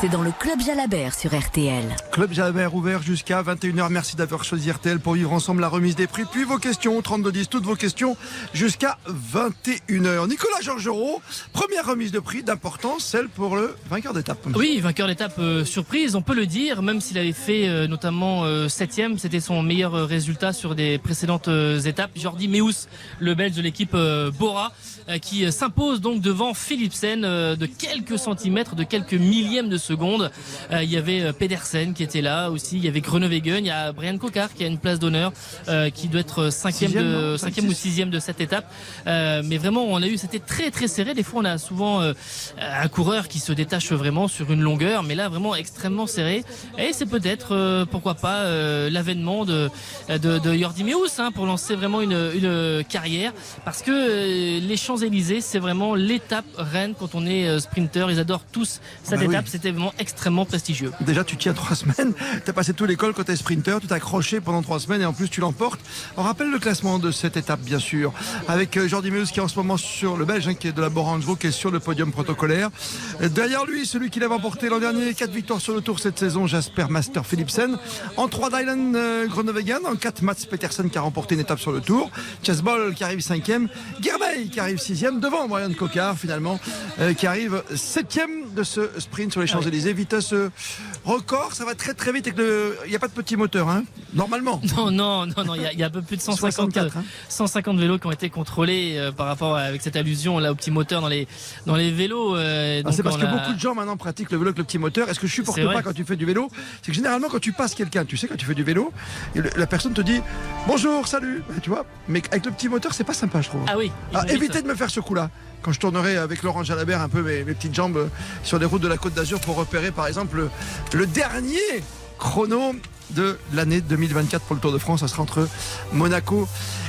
c'est dans le Club Jalabert sur RTL. Club Jalabert ouvert jusqu'à 21h. Merci d'avoir choisi RTL pour vivre ensemble la remise des prix. Puis vos questions, 3210, toutes vos questions jusqu'à 21h. Nicolas Georgerot, première remise de prix d'importance, celle pour le vainqueur d'étape. Oui, vainqueur d'étape euh, surprise, on peut le dire, même s'il avait fait euh, notamment 7 euh, c'était son meilleur résultat sur des précédentes étapes. Jordi Meus, le belge de l'équipe Bora, qui s'impose donc devant Philipsen de quelques centimètres, de quelques millièmes de Euh, il y avait euh, Pedersen qui était là aussi. Il y avait Grenewegen. Il y a Brian Cocard qui a une place d'honneur, euh, qui doit être cinquième, de, cinquième ou sixième de cette étape. mais vraiment, on a eu, c'était très très serré. Des fois, on a souvent un coureur qui se détache vraiment sur une longueur, mais là vraiment extrêmement serré. Et c'est peut-être, pourquoi pas, l'avènement de, de, de Jordi Meus hein, pour lancer vraiment une, une carrière, parce que les Champs Élysées, c'est vraiment l'étape reine quand on est sprinter. Ils adorent tous cette Bah oui. étape. C'était extrêmement prestigieux. Déjà, tu tiens trois (laughs) semaines. Tu as passé toute l'école es sprinter. Tu t'as accroché pendant trois semaines et en plus, tu l'emportes. On rappelle le classement de cette étape, bien sûr, avec euh, Jordi Meus qui est en ce moment sur le Belge, hein, qui est de la Borangevo, qui est sur le podium protocolaire. Euh, Derrière lui, celui qui l'avait emporté l'an dernier, quatre victoires sur le tour cette saison, Jasper Master Philipsen. En trois, Dylan euh, Groenewegen. En quatre, Mats Petersen qui a remporté une étape sur le tour. Chasbol qui arrive cinquième. Germay qui arrive sixième. Devant Brian Cocard, finalement, euh, qui arrive septième de ce sprint sur les Champs-Élysées. Vitesse euh, record, ça va très très vite. Il n'y a pas de petit moteur, hein Normalement. (laughs) Non, non, non, non. Il y, a, il y a un peu plus de 150, 64, hein. 150 vélos qui ont été contrôlés euh, par rapport à- avec cette allusion là au petit moteur dans les dans les vélos. euh, Ah, c'est parce que a- beaucoup de gens maintenant pratiquent le vélo avec le petit moteur. Est-ce que je supporte pas quand tu fais du vélo? C'est que généralement quand tu passes quelqu'un, tu sais quand tu fais du vélo, et le- la personne te dit bonjour, salut, tu vois. Mais avec le petit moteur, c'est pas sympa, je trouve. Ah oui. ils Ah, évitez de me faire ce coup-là. Quand je tournerai avec Laurent Jalabert un peu mes, mes petites jambes sur les routes de la Côte d'Azur pour repérer par exemple le, dernier chrono de l'année 2024 pour le Tour de France. Ça sera entre Monaco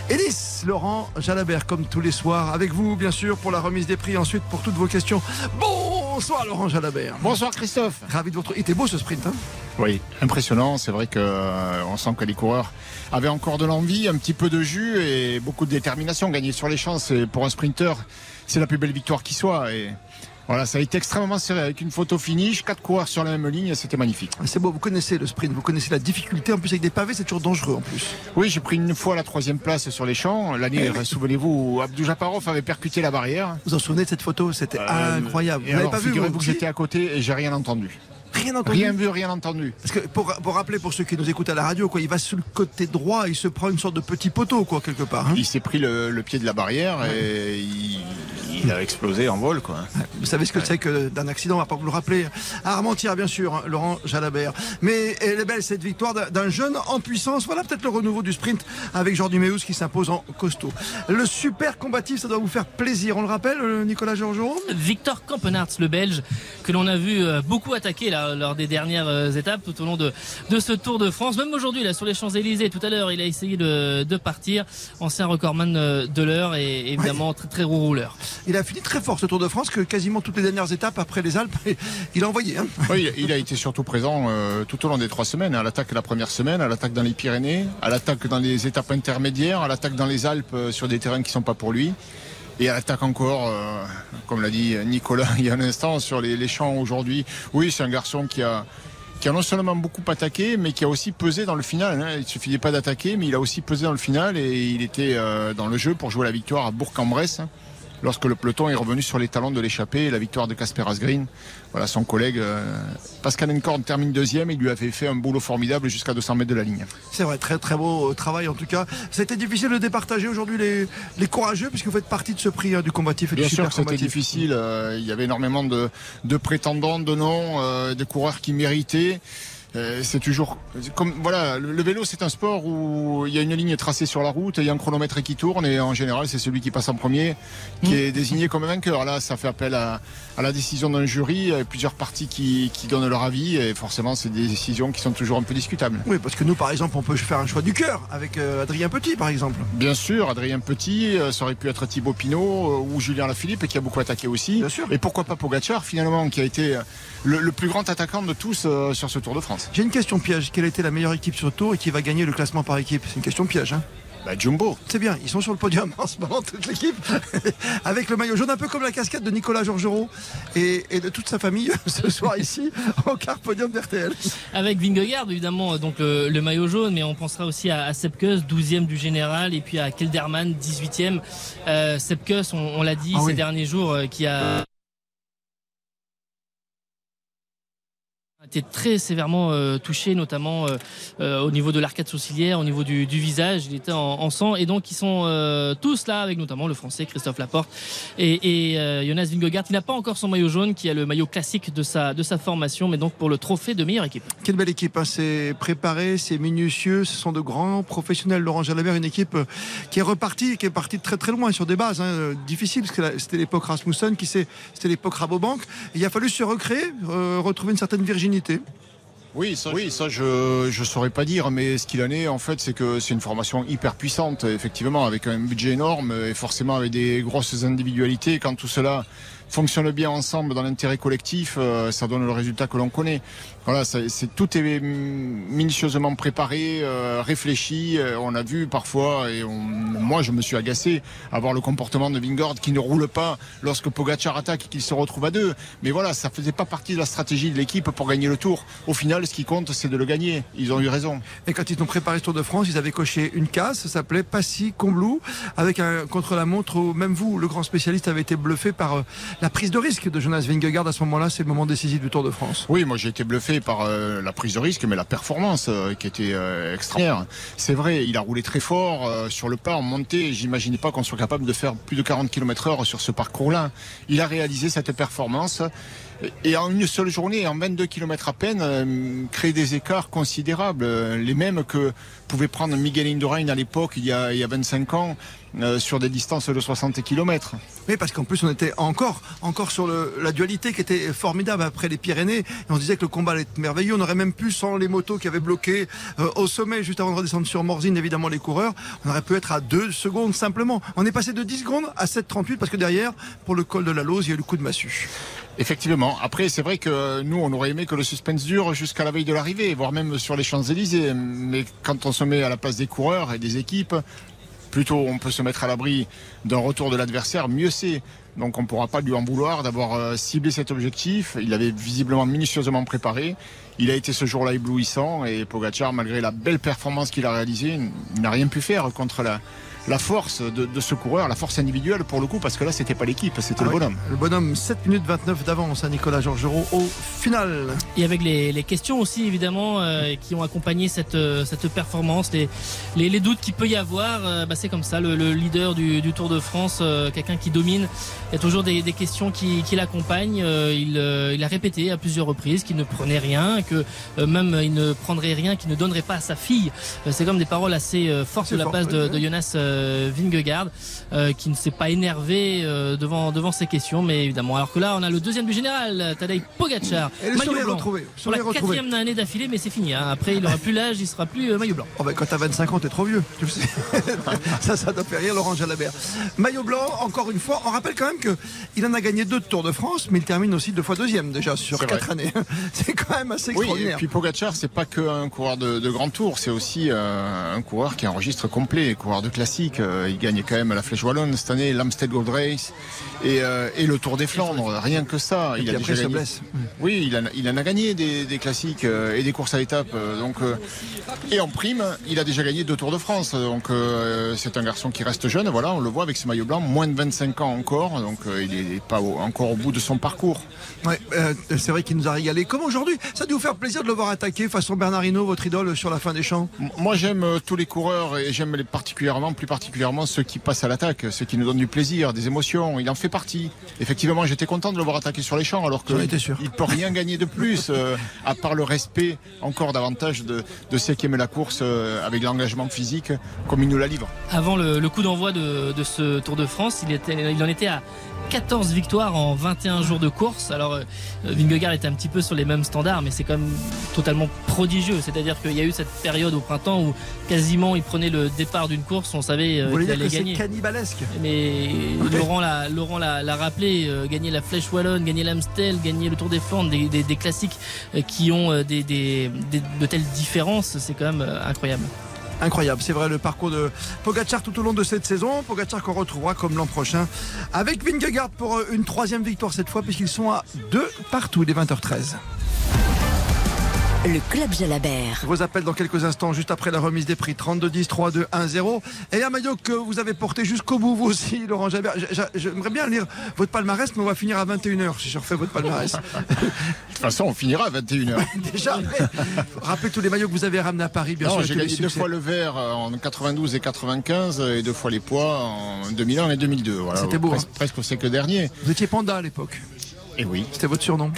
et Nice. Laurent Jalabert, comme tous les soirs, avec vous bien sûr pour la remise des prix. Ensuite pour toutes vos questions. Bon Bonsoir Laurent Jalabert. Bonsoir Christophe. Ravi de retrouver. Il était beau ce sprint. Hein oui, impressionnant. C'est vrai qu'on euh, sent que les coureurs avaient encore de l'envie, un petit peu de jus et beaucoup de détermination. Gagner sur les champs, pour un sprinter, c'est la plus belle victoire qui soit. Et voilà, ça a été extrêmement serré avec une photo finish, quatre coureurs sur la même ligne, c'était magnifique. C'est beau, vous connaissez le sprint, vous connaissez la difficulté, en plus avec des pavés, c'est toujours dangereux en plus. Oui, j'ai pris une fois la troisième place sur les champs. L'année, eh souvenez-vous, Abdou Japarov avait percuté la barrière. Vous vous en souvenez de cette photo? C'était euh, incroyable. Vous n'avez pas vu vous, j'étais à côté et j'ai rien entendu. Rien entendu. Rien vu, rien entendu. Parce que pour, rappeler pour ceux qui nous écoutent à la radio, quoi, il va sur le côté droit, il se prend une sorte de petit poteau, quoi, quelque part. Hein. Il s'est pris le, pied de la barrière et il, a explosé en vol, quoi. Vous savez ce que c'est que d'un accident, on va pas vous le rappeler. À Armentières, bien sûr, hein, Laurent Jalabert. Mais elle est belle cette victoire d'un jeune en puissance. Voilà peut-être le renouveau du sprint avec Jordi Meus qui s'impose en costaud. Le super combatif, ça doit vous faire plaisir. On le rappelle, euh, Nicolas Georgeau Victor Campenarts, le Belge, que l'on a vu euh, beaucoup attaquer là lors des dernières euh, étapes tout au long de, de ce Tour de France. Même aujourd'hui, là, sur les Champs-Élysées, tout à l'heure, il a essayé de, de partir. Ancien recordman euh, de l'heure et évidemment très, très rouleur. Il a fini très fort ce Tour de France, que quasiment toutes les dernières étapes après les Alpes, (laughs) il a envoyé. Hein. Oui, il a été surtout présent euh, tout au long des trois semaines. À l'attaque la première semaine, à l'attaque dans les Pyrénées, à l'attaque dans les étapes intermédiaires, à l'attaque dans les Alpes sur des terrains qui ne sont pas pour lui. Et à l'attaque encore, euh, comme l'a dit Nicolas (laughs) il y a un instant, sur les, champs aujourd'hui. Oui, c'est un garçon qui a, non seulement beaucoup attaqué, mais qui a aussi pesé dans le final. Hein. Il ne suffisait pas d'attaquer, mais il a aussi pesé dans le final et il était euh, dans le jeu pour jouer la victoire à Bourg-en-Bresse lorsque le peloton est revenu sur les talons de l'échappée, la victoire de Casper Asgreen. Voilà, son collègue euh, Pascal Encord termine deuxième. Il lui avait fait un boulot formidable jusqu'à 200 mètres de la ligne. C'est vrai, très très beau travail en tout cas. C'était difficile de départager aujourd'hui les, courageux puisque vous faites partie de ce prix hein, du combatif et Bien du sûr que c'était difficile. Euh, il y avait énormément de, prétendants, de noms, euh, des coureurs qui méritaient. Euh, c'est toujours comme voilà le, vélo c'est un sport où il y a une ligne tracée sur la route il y a un chronomètre qui tourne et en général c'est celui qui passe en premier qui est désigné comme vainqueur. Là ça fait appel à, la décision d'un jury plusieurs parties qui, donnent leur avis et forcément c'est des décisions qui sont toujours un peu discutables. Oui parce que nous par exemple on peut faire un choix du cœur avec euh, Adrien Petit par exemple. Bien sûr Adrien Petit euh, ça aurait pu être Thibaut Pinot ou Julien Lafilippe qui a beaucoup attaqué aussi. Bien sûr. et pourquoi pas Pogacar finalement qui a été le plus grand attaquant de tous sur ce Tour de France j'ai une question piège. Quelle était la meilleure équipe sur le tour et qui va gagner le classement par équipe C'est une question piège. Hein bah, Jumbo. C'est bien, ils sont sur le podium (laughs) en ce moment, toute l'équipe, (laughs) avec le maillot jaune, un peu comme la casquette de Nicolas Georgerot et, de toute sa famille (laughs) ce soir ici, au car podium d'RTL. Avec Vingegaard, évidemment, donc le, maillot jaune, mais on pensera aussi à, à 12e du général, et puis à Kelderman, 18e. Euh, on, l'a dit ah ces derniers jours, euh, qui a été très sévèrement euh, touché, notamment euh, euh, au niveau de l'arcade sourcilière, au niveau du, visage. Il était en, sang. Et donc, ils sont tous là, avec notamment le français Christophe Laporte et, Jonas Vingegaard, qui n'a pas encore son maillot jaune, qui a le maillot classique de sa, de sa formation, mais donc pour le trophée de meilleure équipe. Quelle belle équipe. Hein. C'est préparé, c'est minutieux. Ce sont de grands professionnels. Laurent Jalabert, une équipe qui est repartie, qui est partie très très loin sur des bases hein, difficiles, parce que c'était l'époque Rasmussen, qui c'était l'époque Rabobank. Il a fallu se recréer, retrouver une certaine virginité oui, ça, oui, ça je ne saurais pas dire, mais ce qu'il en est, en fait, c'est que c'est une formation hyper puissante, effectivement, avec un budget énorme et forcément avec des grosses individualités. Quand tout cela fonctionne bien ensemble dans l'intérêt collectif, euh, ça donne le résultat que l'on connaît. Voilà, c'est tout est minutieusement préparé, euh, réfléchi. Euh, on a vu parfois, et moi je me suis agacé à voir le comportement de Vingord qui ne roule pas lorsque Pogacar attaque et qu'il se retrouve à deux. Mais voilà, ça faisait pas partie de la stratégie de l'équipe pour gagner le Tour. Au final, ce qui compte, c'est de le gagner. Ils ont eu raison. Et quand ils ont préparé ce Tour de France, ils avaient coché une case, ça s'appelait Passy Combloux, avec un contre-la-montre. Même vous, le grand spécialiste, avez été bluffé par la prise de risque de Jonas Vingegaard à ce moment-là, c'est le moment décisif du Tour de France. Oui, moi j'ai été bluffé par euh, la prise de risque, mais la performance euh, qui était euh, extraordinaire. C'est vrai, il a roulé très fort sur le pas en montée. J'imaginais pas qu'on soit capable de faire plus de 40 km/h sur ce parcours-là. Il a réalisé cette performance et en une seule journée, en 22 km à peine, créer des écarts considérables, les mêmes que pouvait prendre Miguel Indurain à l'époque, il, y a, il y a 25 ans, euh, sur des distances de 60 km. Oui, parce qu'en plus, on était encore, encore sur la dualité qui était formidable après les Pyrénées. Et on se disait que le combat allait être merveilleux. On aurait même pu, sans les motos qui avaient bloqué euh, au sommet, juste avant de redescendre sur Morzine, évidemment, les coureurs, on aurait pu être à 2 secondes simplement. On est passé de 10 secondes à 7,38 parce que derrière, pour le col de la Lose, il y a eu le coup de massue. Effectivement. Après, c'est vrai que nous, on aurait aimé que le suspense dure jusqu'à la veille de l'arrivée, voire même sur les Champs-Élysées. Mais quand on se met à la place des coureurs et des équipes, plutôt on peut se mettre à l'abri d'un retour de l'adversaire, mieux c'est. Donc on ne pourra pas lui en vouloir d'avoir euh, ciblé cet objectif. Il avait visiblement minutieusement préparé. Il a été ce jour-là éblouissant et Pogacar, malgré la belle performance qu'il a réalisée, n'a rien pu faire contre la, la force de, ce coureur, la force individuelle pour le coup, parce que là, c'était pas l'équipe, c'était le ah bonhomme. Le bonhomme, 7 minutes 29 d'avance à Nicolas Georgerot au final. Et avec les, questions aussi, évidemment, euh, qui ont accompagné cette, euh, cette performance, les, les, doutes qu'il peut y avoir, euh, bah, c'est comme ça, le, leader du, Tour de France, quelqu'un qui domine, il y a toujours des, questions qui, l'accompagnent. Il, il, a répété à plusieurs reprises qu'il ne prenait rien, que même il ne prendrait rien, qu'il ne donnerait pas à sa fille. c'est comme des paroles assez fortes de la place de, de Jonas euh, Vingegaard euh, qui ne s'est pas énervé euh, devant devant ces questions mais évidemment. Alors que là on a le deuxième du général Tadej Pogacar. Et maillot blanc. retrouvé, pour la quatrième année d'affilée mais c'est fini hein. après il aura plus l'âge il sera plus maillot blanc. Oh ben, quand t'as 25 ans t'es trop vieux. (laughs) Ça ça doit faire rire Laurent Jalabert. Maillot blanc encore une fois on rappelle quand même que il en a gagné deux de Tour de France mais il termine aussi deux fois deuxième déjà sur quatre années. (laughs) C'est quand même assez extraordinaire et puis Pogacar c'est pas qu'un coureur de, de, grand tour c'est aussi un coureur qui enregistre complet coureur de classique euh, il gagne quand même la Flèche Wallonne cette année, l'Amstel Gold Race et, euh, et, le Tour des Flandres. Rien que ça. il a déjà gagné. Oui, il, il en a gagné des, des classiques euh, et des courses à étapes. donc, et en prime, il a déjà gagné deux Tours de France. Donc c'est un garçon qui reste jeune. Voilà, on le voit avec ses maillots blancs, moins de 25 ans encore. Donc il n'est pas encore au bout de son parcours. Ouais, c'est vrai qu'il nous a régalé. Comme aujourd'hui, ça a dû vous faire plaisir de le voir attaquer façon Bernardino, votre idole, sur la fin des champs. Moi, j'aime tous les coureurs et j'aime les particulièrement, plus particulièrement ceux qui passent à l'attaque, ceux qui nous donnent du plaisir, des émotions. Il en fait partie. Effectivement, j'étais content de le voir attaquer sur les champs, alors qu'il ne peut rien gagner de plus, euh, à part le respect encore davantage de, ceux qui aiment la course euh, avec l'engagement physique, comme il nous la livre. Avant le, coup d'envoi de, de, ce Tour de France, il, était, il en était à 14 victoires en 21 jours de course. Alors, euh, Vingegaard était un petit peu sur les mêmes standards, mais c'est quand même totalement prodigieux. C'est-à-dire qu'il y a eu cette période au printemps où quasiment il prenait le départ d'une course, on savait euh, qu'il allait gagner. cannibalisque. Mais (laughs) Laurent l'a Laurent l'a rappelé, euh, gagner la Flèche Wallonne, gagner l'Amstel, gagner le Tour des Flandres, des, classiques qui ont des, de telles différences, c'est quand même incroyable incroyable. C'est vrai le parcours de Pogacar tout au long de cette saison. Pogacar qu'on retrouvera comme l'an prochain avec Vingegaard pour euh, une troisième victoire cette fois puisqu'ils sont à deux partout. Est 20h13. Le club Jalabert. Vos appels dans quelques instants, juste après la remise des prix 32 10 3 2 1 0. Et un maillot que vous avez porté jusqu'au bout, vous aussi, (laughs) Laurent Jalabert. J'aimerais bien lire votre palmarès, mais on va finir à 21h si je refais votre palmarès. (laughs) de toute façon, on finira à 21h. (laughs) Déjà, rappelez tous les maillots que vous avez ramenés à Paris, bien sûr. J'ai gagné deux fois le vert en 92 et 95 et deux fois les poids en 2001 et 2002. Voilà, C'était beau. Presque, hein. presque au siècle dernier. Vous étiez panda à l'époque. Et oui. C'était votre surnom.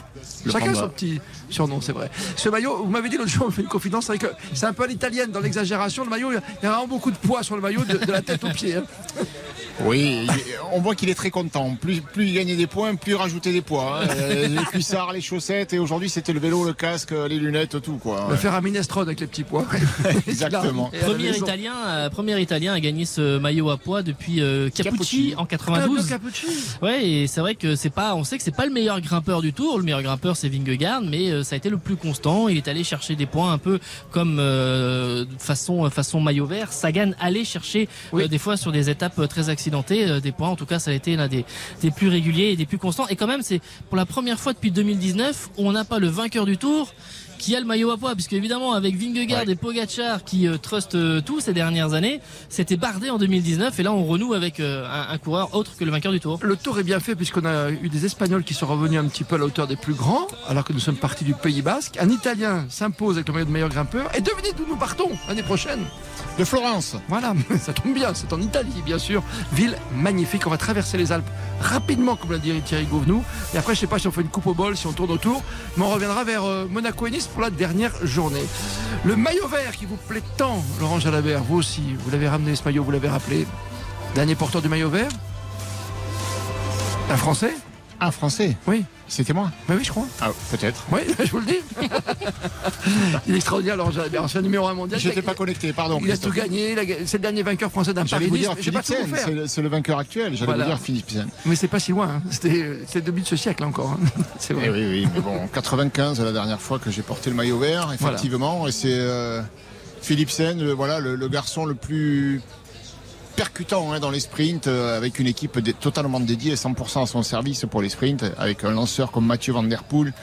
Chacun son petit surnom, c'est vrai. Ce maillot, vous m'avez dit l'autre jour, on (laughs) fait une confidence, c'est que c'est un peu l'italienne dans l'exagération. Le maillot, il y a vraiment beaucoup de poids sur le maillot, de, la tête aux pieds. Hein. Oui, on voit qu'il est très content. Plus, plus il gagnait des points, plus il rajoutait des poids. Hein. Euh, (laughs) les cuissards, les chaussettes, et aujourd'hui c'était le vélo, le casque, les lunettes, tout. Quoi. Le faire à minestrone avec les petits poids. (laughs) Exactement. Premier Italien, euh, premier Italien à gagner ce maillot à poids depuis euh, Capucci, en 92. Ah, ouais, et c'est vrai que c'est pas, on sait que c'est pas le meilleur grimpeur du tour. Le meilleur grimpeur c'est Vingegaard, mais ça a été le plus constant. Il est allé chercher des points un peu comme façon façon maillot vert. Sagan allait chercher des fois sur des étapes très accessibles euh, des points. En tout cas, ça a été l'un des, des plus réguliers et des plus constants. Et quand même, c'est pour la première fois depuis 2019 où on n'a pas le vainqueur du tour qui a le maillot à poids, puisque évidemment avec Vingegaard et Pogacar qui euh, trustent euh, tout ces dernières années, c'était bardé en 2019 et là on renoue avec un, un, coureur autre que le vainqueur du Tour. Le Tour est bien fait puisqu'on a eu des Espagnols qui sont revenus un petit peu à la hauteur des plus grands, alors que nous sommes partis du Pays Basque. Un Italien s'impose avec le maillot de meilleur grimpeur et devinez d'où nous partons l'année prochaine? De Florence. Voilà, (laughs) ça tombe bien, c'est en Italie, bien sûr. Ville magnifique. On va traverser les Alpes rapidement, comme l'a dit Thierry Gouvenou. Et après, je sais pas si on fait une coupe au bol, si on tourne autour, mais on reviendra vers euh, Monaco et Nice pour la dernière journée. Le maillot vert qui vous plaît tant, Laurent Jalabert, vous aussi, vous l'avez ramené ce maillot, vous l'avez rappelé. Dernier porteur du maillot vert? Un Français? Un Français Oui. C'était moi Bah oui, je crois. Ah, peut-être. Oui, (laughs) je vous le dis. (laughs) il est extraordinaire, Laurent Jalabert. Un numéro 1 mondial. J'étais pas connecté, pardon. Il a tout gagné. C'est le dernier vainqueur français d'un J'allais Paris c'est le- vainqueur actuel. J'allais Voilà. vous dire Philippe Sen. Mais c'est pas si loin. hein. C'était le début de ce siècle encore. hein. (laughs) C'est vrai. Eh oui, oui, mais bon, 95 la dernière fois que j'ai porté le maillot vert, effectivement, et c'est euh, Philippe Sen, le, voilà, le, le garçon le plus percutant hein, dans les sprints, euh, avec une équipe dé- totalement dédiée 100% à son service pour les sprints, avec un lanceur comme Mathieu Van Der Poel.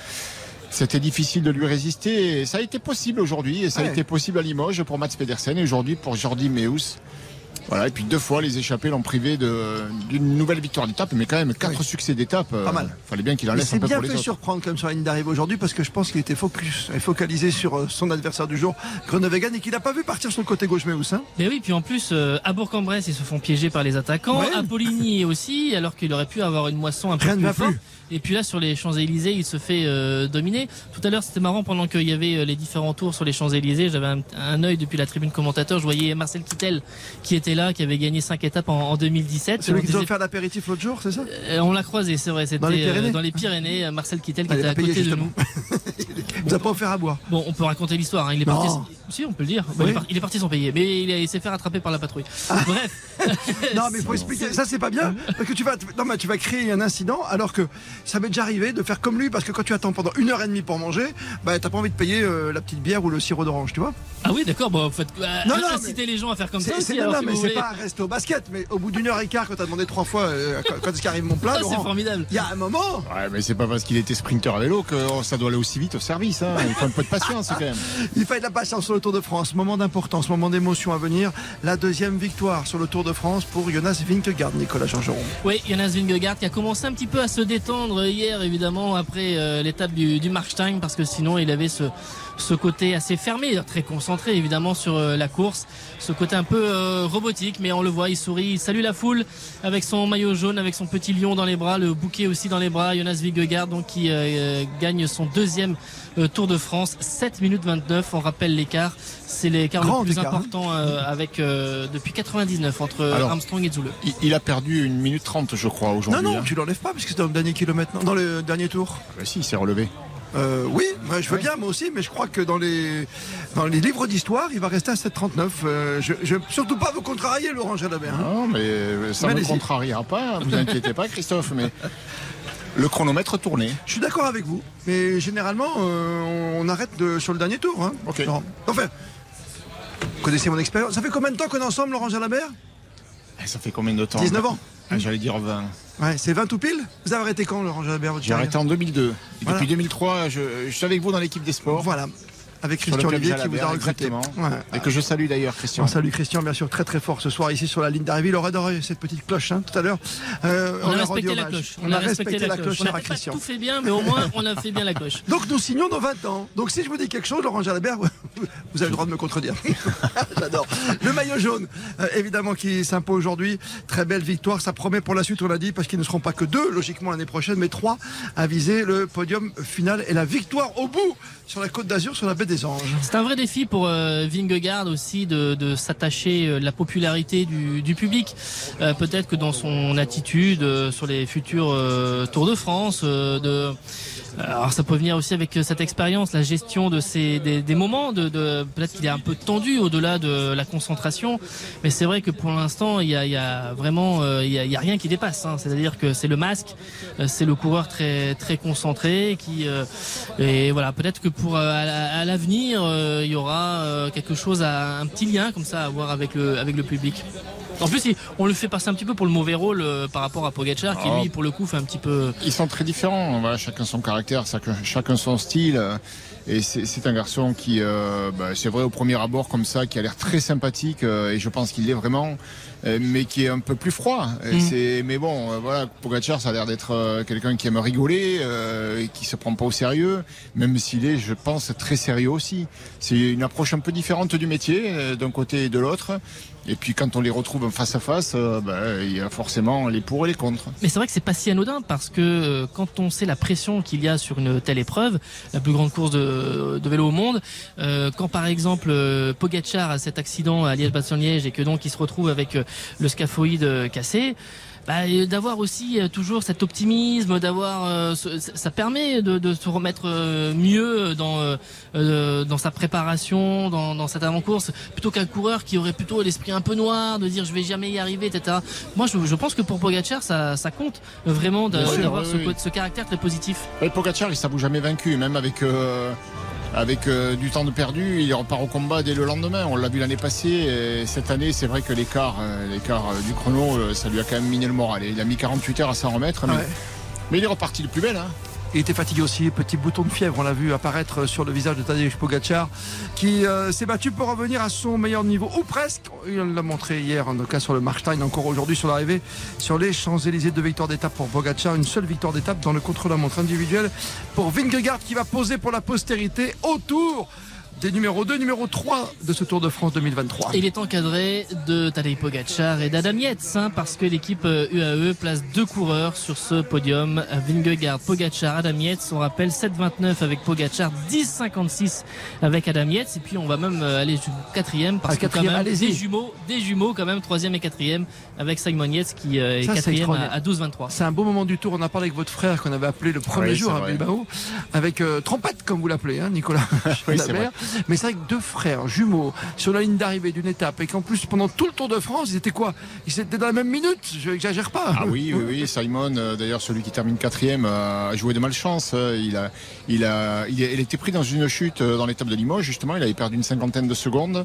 C'était difficile de lui résister et ça a été possible aujourd'hui et ça a été possible à Limoges pour Mats Pedersen et aujourd'hui pour Jordi Meus. Voilà, et puis deux fois les échappés l'ont privé d'une nouvelle victoire d'étape, mais quand même quatre succès d'étape. euh, Pas mal. Fallait bien qu'il en laisse un peu bien pour les fait autres. surprendre comme sur la ligne d'arrivée aujourd'hui parce que je pense qu'il était focus et focalisé sur euh, son adversaire du jour, Groenewegen, et qu'il n'a pas vu partir sur le côté gauche Meus. Hein. Mais oui, puis en plus, euh, à Bourg-en-Bresse, ils se font piéger par les attaquants. Ouais. À Poligny (laughs) aussi, alors qu'il aurait pu avoir une moisson un peu Rien plus forte. Et puis là, sur les Champs-Élysées, il se fait euh, dominer. Tout à l'heure, c'était marrant, pendant qu'il y avait euh, les différents tours sur les Champs-Élysées, j'avais un, un œil depuis la tribune commentateur. Je voyais Marcel Kittel qui était là, qui avait gagné 5 étapes en, en 2017. Celui qui disait- faire l'apéritif l'autre jour, c'est ça? Euh, on l'a croisé, c'est vrai. C'était Dans les euh, Pyrénées dans les Pyrénées, euh, Marcel Kittel qui Ah, il était à côté de nous. (laughs) Il vous a pas offert à boire. Bon, on peut raconter l'histoire. hein. Il est Non. parti. Si, on peut le dire. Il, est par- il est parti sans payer, mais il, a- il s'est fait rattraper par la patrouille. Bref. (laughs) Non, mais il faut expliquer. Ça, c'est pas bien. Parce que tu vas, non, mais tu vas créer un incident alors que ça m'est déjà arrivé de faire comme lui. Parce que quand tu attends pendant une heure et demie pour manger, bah, t'as pas envie de payer euh, la petite bière ou le sirop d'orange, tu vois? Ah oui, d'accord. Bon, faites euh, Non, non, inciter les gens à faire comme C'est ça. c'est- aussi, non, alors, non, mais c'est voulez. pas rester au basket. Mais au bout d'une heure et quart, quand t'as demandé trois fois euh, quand, quand est-ce qu'arrive mon plat, Ah, c'est formidable. Il y a un moment. Ouais, mais c'est pas parce qu'il était sprinter à vélo que oh, ça doit aller aussi vite au service. hein. Il faut un peu de patience quand même. (laughs) Il fallait de la patience sur le Tour de France. Moment d'importance, moment d'émotion à venir. La deuxième victoire sur le Tour de France pour Jonas Vingegaard, Nicolas Georgeron. Oui, Jonas Vingegaard qui a commencé un petit peu à se détendre hier, évidemment, après euh, l'étape du, du Markstein, parce que sinon il avait ce, ce côté assez fermé, très concentré évidemment sur euh, la course, ce côté un peu euh, robotique, mais on le voit, il sourit, il salue la foule avec son maillot jaune, avec son petit lion dans les bras, le bouquet aussi dans les bras. Jonas Vingegaard donc qui euh, gagne son deuxième euh, Tour de France, 7 minutes 29. On rappelle l'écart, c'est l'écart le plus écart, hein. important euh, avec euh, depuis 99 entre Alors, Armstrong et Zoule. Il, il a perdu une minute trente, je crois, Non, aujourd'hui. non, hein. tu l'enlèves pas parce que c'est dans le dernier kilomètre, non, dans le dernier tour. Bah si, il s'est relevé. Euh, oui, je veux bien moi aussi, mais je crois que dans les, dans les livres d'histoire, il va rester à 7,39. Euh, je je veux surtout pas vous contrarier, Laurent Jalabert. hein. Non, mais euh, ça ne me contrariera pas. Vous inquiétez pas, Christophe. Mais le chronomètre tournait. Je suis d'accord avec vous, mais généralement, euh, on arrête de- sur le dernier tour. Hein, Ok. Laurent. Enfin, vous connaissez mon expérience. Ça fait combien de temps qu'on est ensemble, Laurent Jalabert? Ça fait combien de temps 19 ans. Ah, J'allais dire 20. Ouais, c'est 20 tout pile Vous avez arrêté quand, Laurent Jalabert votre J'ai arrêté en 2002. Et Voilà. Depuis 2003, je, je suis avec vous dans l'équipe des sports. Voilà. Avec Christian Olivier qui vous a recruté. Ouais. Et que je salue d'ailleurs, Christian. On salue Christian, bien sûr, très très fort ce soir ici sur la ligne d'arrivée. Il aurait adoré cette petite cloche hein, tout à l'heure. Euh, On a rendu respecté la hommage. cloche. On, a respecté, la cloche, On n'a à pas Christian. tout fait bien, mais au moins on a fait bien la cloche. (laughs) Donc nous signons dans 20 ans. Donc si je vous dis quelque chose, Laurent Jalabert, vous avez le droit de me contredire. (laughs) J'adore. Le maillot jaune, euh, évidemment, qui s'impose aujourd'hui. Très belle victoire. Ça promet pour la suite, on l'a dit, parce qu'ils ne seront pas que deux, logiquement, l'année prochaine, mais trois à viser le podium final et la victoire au bout sur la côte d'Azur, sur la baie des Anges. C'est un vrai défi pour euh, Vingegaard aussi de, de s'attacher euh, la popularité du, du public. Euh, Peut-être que dans son attitude euh, sur les futurs Tours de France, de alors ça peut venir aussi avec euh, cette expérience, la gestion de ces des, des moments, de, de peut-être qu'il est un peu tendu au-delà de la concentration, mais c'est vrai que pour l'instant il y a, il y a vraiment euh, il y a, il y a rien qui dépasse. hein. C'est-à-dire que c'est le masque, euh, c'est le coureur très très concentré qui euh, et voilà peut-être que pour à la- à l'avenir euh, il y aura quelque chose à un petit lien comme ça à voir avec le avec le public. En plus, on le fait passer un petit peu pour le mauvais rôle par rapport à Pogacar, qui Oh. lui, pour le coup, fait un petit peu. Ils sont très différents. Voilà, chacun son caractère, chacun, chacun son style. euh, Et c'est un garçon qui, euh, bah, c'est vrai au premier abord comme ça, qui a l'air très sympathique euh, et je pense qu'il l'est vraiment, euh, mais qui est un peu plus froid. Mm. C'est, mais bon, voilà, Pogacar, ça a l'air d'être quelqu'un qui aime rigoler, et qui se prend pas au sérieux, même s'il est, je pense, très sérieux aussi. C'est une approche un peu différente du métier, d'un côté et de l'autre. Et puis quand on les retrouve face à face, euh, bah, il y a forcément les pour et les contre. Mais c'est vrai que c'est pas si anodin parce que euh, quand on sait la pression qu'il y a sur une telle épreuve, la plus grande course de, vélo au monde, euh, quand par exemple Pogacar a cet accident à Liège-Bastogne-Liège et que donc il se retrouve avec le scaphoïde cassé, bah, d'avoir aussi toujours cet optimisme, d'avoir, ça permet de, de, se remettre mieux dans dans sa préparation, dans, dans cette avant-course, plutôt qu'un coureur qui aurait plutôt l'esprit un peu noir, de dire je vais jamais y arriver, etc. Moi, je, je pense que pour Pogacar, ça, ça compte vraiment d'avoir ce, ce, caractère très positif. Et Pogacar, il s'avoue jamais vaincu, même avec avec euh, du temps de perdu, il repart au combat dès le lendemain. On l'a vu l'année passée. Et cette année, c'est vrai que l'écart, euh, l'écart euh, du chrono, ça lui a quand même miné le moral. il a mis 48 heures à s'en remettre. Mais, mais il est reparti le plus bel. Hein. Il était fatigué aussi, petit bouton de fièvre, on l'a vu apparaître sur le visage de Tadej Pogacar, qui euh, s'est battu pour revenir à son meilleur niveau, ou presque. Il l'a montré hier, en tout cas sur le Markstein, encore aujourd'hui sur l'arrivée, sur les Champs-Élysées, deux victoires d'étape pour Pogacar, une seule victoire d'étape dans le contre-la-montre individuel pour Vingegaard qui va poser pour la postérité autour des numéros 2, numéro 3 de ce Tour de France 2023. Il est encadré de Tadej Pogacar et d'Adam Yates, hein, parce que l'équipe UAE place deux coureurs sur ce podium. Vingegaard, Pogacar, Adam Yates. On rappelle 7,29 avec Pogacar, 10,56 avec Adam Yates. Et puis on va même euh, aller jusqu'au quatrième parce que quand même des jumeaux, des jumeaux quand même troisième et quatrième avec Simon Yates qui euh, est quatrième à, 12,23. C'est un beau moment du Tour. On a parlé avec votre frère qu'on avait appelé le premier jour à Bilbao avec euh, trompette comme vous l'appelez, hein, Nicolas. (laughs) oui, mais c'est avec deux frères jumeaux sur la ligne d'arrivée d'une étape et qu'en plus pendant tout le Tour de France, ils étaient quoi? Ils étaient dans la même minute, je n'exagère pas. Ah oui, oui, oui. Simon, euh, d'ailleurs celui qui termine quatrième, a joué de malchance. Euh, il a, il a, il, était pris dans une chute euh, dans l'étape de Limoges justement. Il avait perdu une cinquantaine de secondes.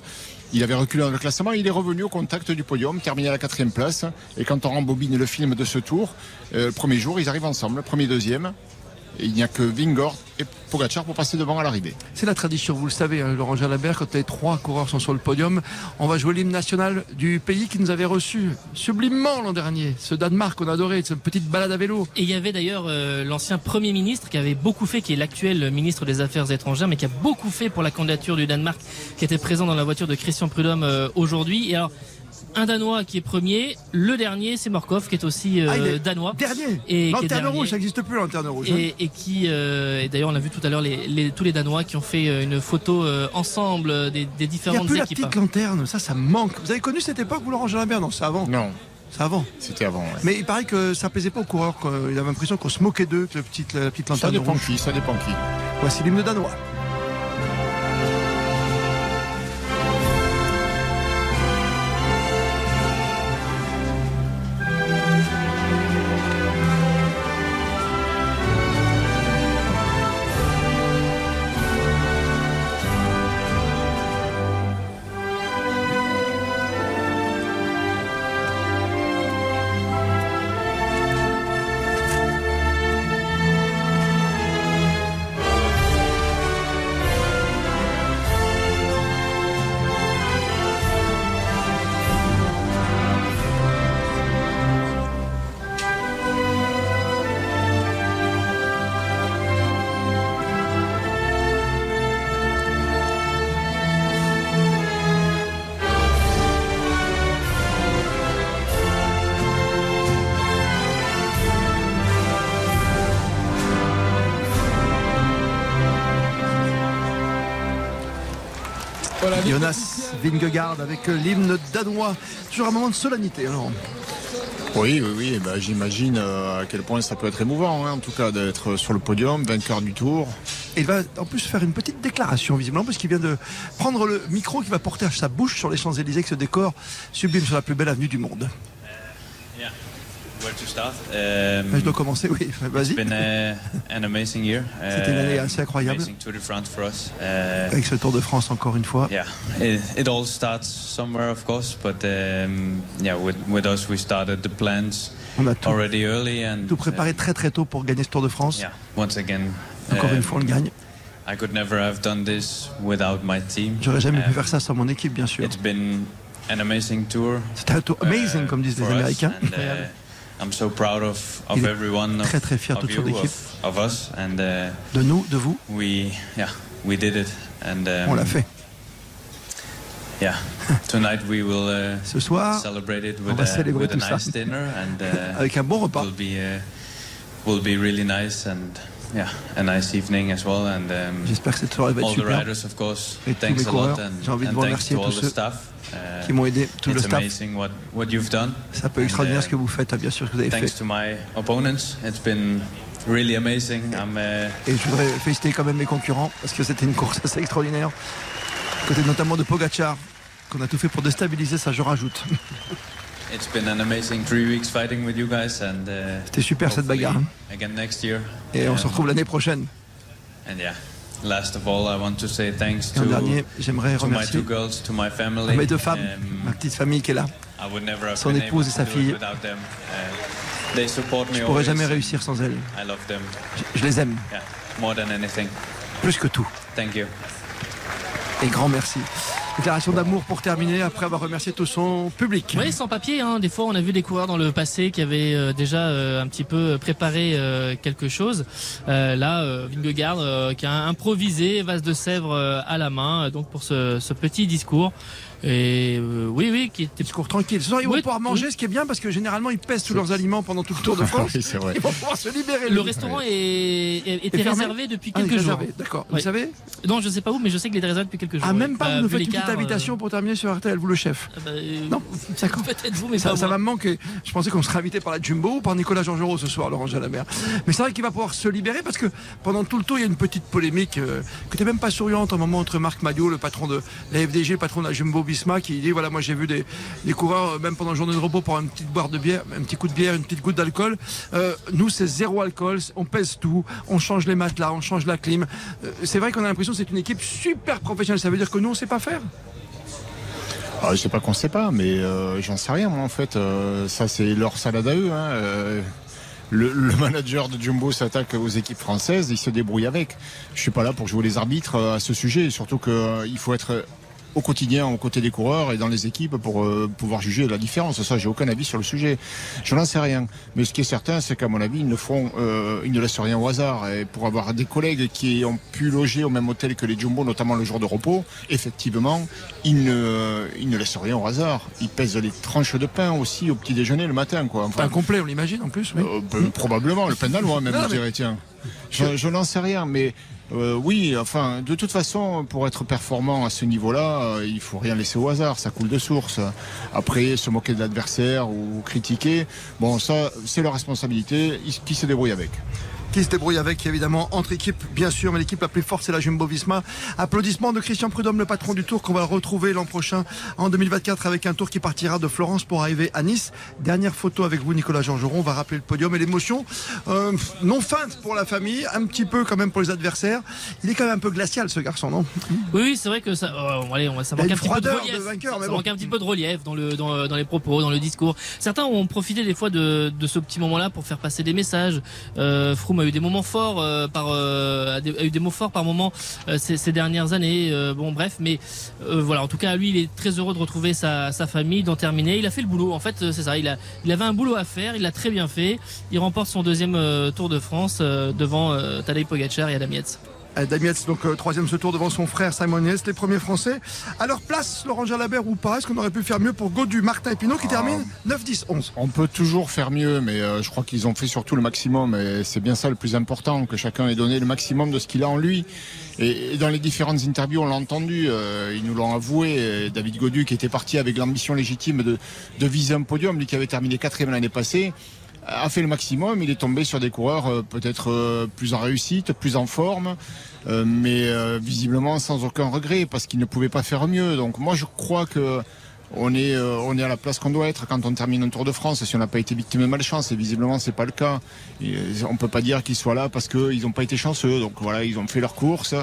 Il avait reculé dans le classement. Il est revenu au contact du podium, terminé à la quatrième place. Et quand on rembobine le film de ce tour, le premier jour, ils arrivent ensemble, premier, deuxième il n'y a que Vingor et Pogacar pour passer devant à l'arrivée. C'est la tradition, vous le savez, hein, Laurent Jalabert, quand les trois coureurs sont sur le podium, on va jouer l'hymne national du pays qui nous avait reçus sublimement l'an dernier. Ce Danemark qu'on adorait, cette petite balade à vélo. Et il y avait d'ailleurs euh, l'ancien Premier ministre qui avait beaucoup fait, qui est l'actuel ministre des Affaires étrangères, mais qui a beaucoup fait pour la candidature du Danemark, qui était présent dans la voiture de Christian Prudhomme euh, aujourd'hui. Et alors, un Danois qui est premier. Le dernier, c'est Morkov, qui est aussi euh, ah, danois. Dernier. Et lanterne rouge, ça n'existe plus lanterne rouge. Hein. Et, qui, euh, et d'ailleurs, on a vu tout à l'heure les, tous les Danois qui ont fait euh, une photo ensemble des, des différentes équipes. Il y a plus la petite lanterne, ça, ça manque. Vous avez connu cette époque, vous Laurent Jalabert? Non, c'est avant. Non. C'est avant. C'était avant. Mais il paraît que ça plaisait pas aux coureurs. Il avait l'impression qu'on se moquait d'eux, la petite, la petite lanterne. Ça dépend qui. Ça dépend qui. Voici l'hymne danois. Jonas Vingegaard avec l'hymne danois. Toujours un moment de solennité alors. Oui, oui, oui. Bah, j'imagine euh, à quel point ça peut être émouvant, hein, en tout cas, d'être sur le podium, vainqueur du tour. Et il va en plus faire une petite déclaration, visiblement, parce qu'il vient de prendre le micro qui va porter à sa bouche sur les Champs-Élysées, que ce décor sublime sur la plus belle avenue du monde. Um, je dois commencer, oui. Vas-y. Uh, C'était une année assez incroyable. Uh, Avec ce Tour de France encore une fois. Yeah, it, all starts somewhere, of course, but um, yeah, with, us we started the plans on a tout, already early and tout préparé uh, très très tôt pour gagner ce Tour de France. Yeah, once again. Encore une fois, on le gagne. I could never have done this without my team. J'aurais jamais pu um, faire ça sans mon équipe, bien sûr. It's been an amazing tour. C'était un tour amazing, comme disent les Américains. I'm so proud of, of Il everyone, très très fier de son équipe. Of, of us and, uh, de nous, de vous. We, yeah, we did it. And, um, On l'a fait. Yeah. (laughs) Tonight we will uh, Ce soir, celebrate it with, on va a, with tout a nice ça. dinner and uh, avec un bon repas. Will be, uh, will be really nice and yeah, a nice evening as well. And um, J'espère que cette soirée va être all the super. riders, of course, Et tous a coureurs, lot, and, j'ai envie de vous remercier tous the ceux staff. Uh, qui m'ont aidé, tout le staff. amazing what, what you've done. C'est un peu extraordinaire uh, ce que vous faites, hein, bien sûr, ce que vous avez Thanks fait. to my opponents, it's been really amazing. I'm, uh, Et je voudrais féliciter quand même mes concurrents parce que c'était une course assez extraordinaire. Côté notamment de Pogachar, qu'on a tout fait pour déstabiliser ça, je rajoute. (laughs) it's been an amazing three weeks fighting with you guys, and C'était super, cette bagarre, hein. Again next year. Et on se Um, retrouve l'année prochaine. And yeah, last of all, I want to say thanks Et en to, dernier, j'aimerais to my remercier two girls, to my à family. mes deux femmes, Um, ma petite famille qui est là. I would never have son épouse et sa fille. without them. Uh, they support me Je pourrais always, jamais réussir sans elles. I love them. Je les aime, Yeah, more than anything. plus que tout. Thank you. Et grand merci. Déclaration d'amour pour terminer, après avoir remercié tout son public. Oui, sans papier. Hein. Des fois, on a vu des coureurs dans le passé qui avaient euh, déjà euh, un petit peu préparé euh, quelque chose. Là, Vingegaard qui a improvisé vase de Sèvres à la main, donc pour ce, ce petit discours. Et euh, oui, oui, qui était discours tranquille. Ce soir, ils vont pouvoir manger, ce qui est bien parce que généralement, ils pèsent tous leurs aliments pendant tout le Tour de (laughs) France. Oui, c'est vrai. Ils vont pouvoir se libérer. Le lui. restaurant est, est- était réservé depuis Ah, quelques jours. d'accord. Vous savez Non, je sais pas où, mais je sais qu'il est réservé depuis quelques jours. Ah, même pas, Bah, vous nous faites une petite l'écart, euh, invitation pour terminer sur RTL, vous le chef. bah, euh, Non, (laughs) d'accord. Peut-être vous, mais Ça, pas ça va me manquer. Je pensais qu'on serait invité par la Jumbo ou par Nicolas Georgerot ce soir, Laurent Jalabert. Mais c'est vrai qu'il va pouvoir se libérer parce que pendant tout le tour, il y a une petite polémique euh, qui n'était même pas souriante un moment entre Marc Madio, le patron de la FDG, le patron de la Jumbo Bisma, qui dit voilà, moi j'ai vu des, coureurs, euh, même pendant la journée de repos, pour une petite boire de bière, un petit coup de bière, une petite goutte d'alcool. Euh, nous, c'est zéro alcool, on pèse tout, on change les matelas, on change la clim. Euh, c'est vrai qu'on a l'impression que c'est une équipe super professionnelle. Ça veut dire que nous, on sait pas faire? Ah, je sais pas qu'on sait pas, mais j'en sais rien en fait. Ça c'est leur salade à eux. hein. Le, manager de Jumbo s'attaque aux équipes françaises, il se débrouille avec. Je suis pas là pour jouer les arbitres à ce sujet, surtout qu'il faut être au quotidien aux côtés des coureurs et dans les équipes pour euh, pouvoir juger la différence. Ça, j'ai aucun avis sur le sujet. Je n'en sais rien. Mais ce qui est certain, c'est qu'à mon avis, ils ne feront, euh, ils ne laissent rien au hasard. Et pour avoir des collègues qui ont pu loger au même hôtel que les Jumbo, notamment le jour de repos, effectivement, ils ne, ils ne laissent rien au hasard. Ils pèsent les tranches de pain aussi au petit déjeuner le matin, quoi. Enfin, Pain complet, on l'imagine en plus. oui. euh, peu- probablement, le pain danois même, Non, je mais- dirais, tiens. Je, je n'en sais rien, mais euh, oui, enfin, de toute façon, pour être performant à ce niveau-là, euh, il faut rien laisser au hasard, ça coule de source. Après, se moquer de l'adversaire ou critiquer, bon, ça, c'est leur responsabilité, qui se débrouille avec. Qui se débrouille avec évidemment entre équipes bien sûr mais l'équipe la plus forte c'est la Jumbo Visma applaudissements de Christian Prudhomme le patron du Tour qu'on va retrouver l'an prochain en 2024 avec un Tour qui partira de Florence pour arriver à Nice dernière photo avec vous Nicolas Georgeron on va rappeler le podium et l'émotion euh, non feinte pour la famille un petit peu quand même pour les adversaires il est quand même un peu glacial ce garçon non? Oui, oui, c'est vrai que ça, euh, allez, ça manque un petit peu de relief. de vainqueur, ça mais ça bon. manque un petit peu de relief dans le dans, dans les propos, dans le discours. Certains ont profité des fois de, de ce petit moment-là pour faire passer des messages. Euh, Froome a eu des moments forts euh, par euh, a, eu des mots forts par moment euh, ces, dernières années. Bon, bref, mais voilà. En tout cas, lui, il est très heureux de retrouver sa, sa famille, d'en terminer. Il a fait le boulot. En fait, c'est ça. Il a il avait un boulot à faire. Il l'a très bien fait. Il remporte son deuxième Tour de France devant Tadej Pogacar et Adam. Euh, Damietz, donc euh, troisième ce tour devant son frère Simon Yates, les premiers Français. À leur place, Laurent Jalabert ou pas, est-ce qu'on aurait pu faire mieux pour Godu, Martin et Pinot qui termine 9, 10, 11 On peut toujours faire mieux, mais euh, je crois qu'ils ont fait surtout le maximum. Et c'est bien ça le plus important, que chacun ait donné le maximum de ce qu'il a en lui. Et, et dans les différentes interviews, on l'a entendu, euh, ils nous l'ont avoué. David Godu, qui était parti avec l'ambition légitime de, de viser un podium, lui qui avait terminé quatrième l'année passée, a fait le maximum. Il est tombé sur des coureurs euh, peut-être euh, plus en réussite, plus en forme, euh, mais visiblement sans aucun regret, parce qu'il ne pouvait pas faire mieux. Donc moi, je crois que on est, on est à la place qu'on doit être quand on termine un Tour de France. Si on n'a pas été victime de malchance, et visiblement c'est pas le cas. On peut pas dire qu'ils soient là parce qu'ils n'ont pas été chanceux. Donc voilà, ils ont fait leur course.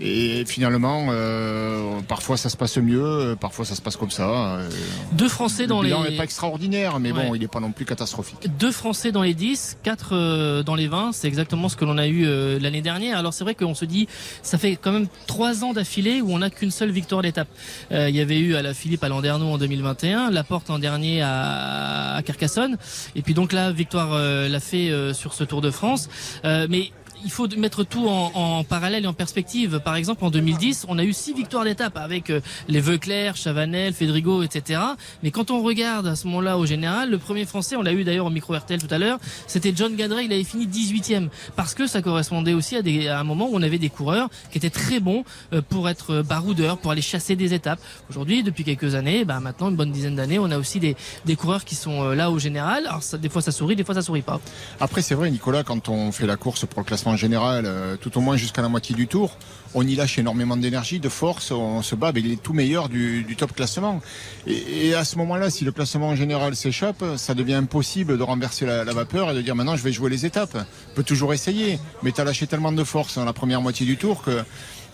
Et finalement, euh, parfois ça se passe mieux, euh, parfois ça se passe comme ça. euh. Deux Français dans le bilan les n'est pas extraordinaire, mais Ouais. bon, il n'est pas non plus catastrophique. Deux Français dans les 10, quatre euh, dans les 20, c'est exactement ce que l'on a eu l'année dernière. Alors c'est vrai qu'on se dit, ça fait quand même trois ans d'affilée où on n'a qu'une seule victoire d'étape. Euh, il y avait eu à la Philippe à Landerneau en 2021, Laporte en dernier à, à Carcassonne, et puis donc là, victoire euh, l'a fait euh, sur ce Tour de France. Euh, mais il faut mettre tout en, parallèle et en perspective. Par exemple, en 2010, on a eu six victoires d'étape avec euh, les Veuclair, Chavanel, Fedrigo, etc. Mais quand on regarde à ce moment-là au général, le premier français, on l'a eu d'ailleurs au micro RTL tout à l'heure, c'était John Gadret, il avait fini 18e. Parce que ça correspondait aussi à, des, à un moment où on avait des coureurs qui étaient très bons euh, pour être baroudeurs, pour aller chasser des étapes. Aujourd'hui, depuis quelques années, bah maintenant une bonne dizaine d'années, on a aussi des, des coureurs qui sont là au général. Alors des fois ça sourit, des fois ça sourit pas. Après c'est vrai Nicolas, quand on fait la course pour le classement général, euh, tout au moins jusqu'à la moitié du tour, on y lâche énormément d'énergie, de force, on se bat avec les tout meilleurs du, top classement. Et, à ce moment-là, si le classement en général s'échappe, ça devient impossible de renverser la, vapeur et de dire maintenant je vais jouer les étapes. On peut toujours essayer, mais tu as lâché tellement de force dans la première moitié du tour que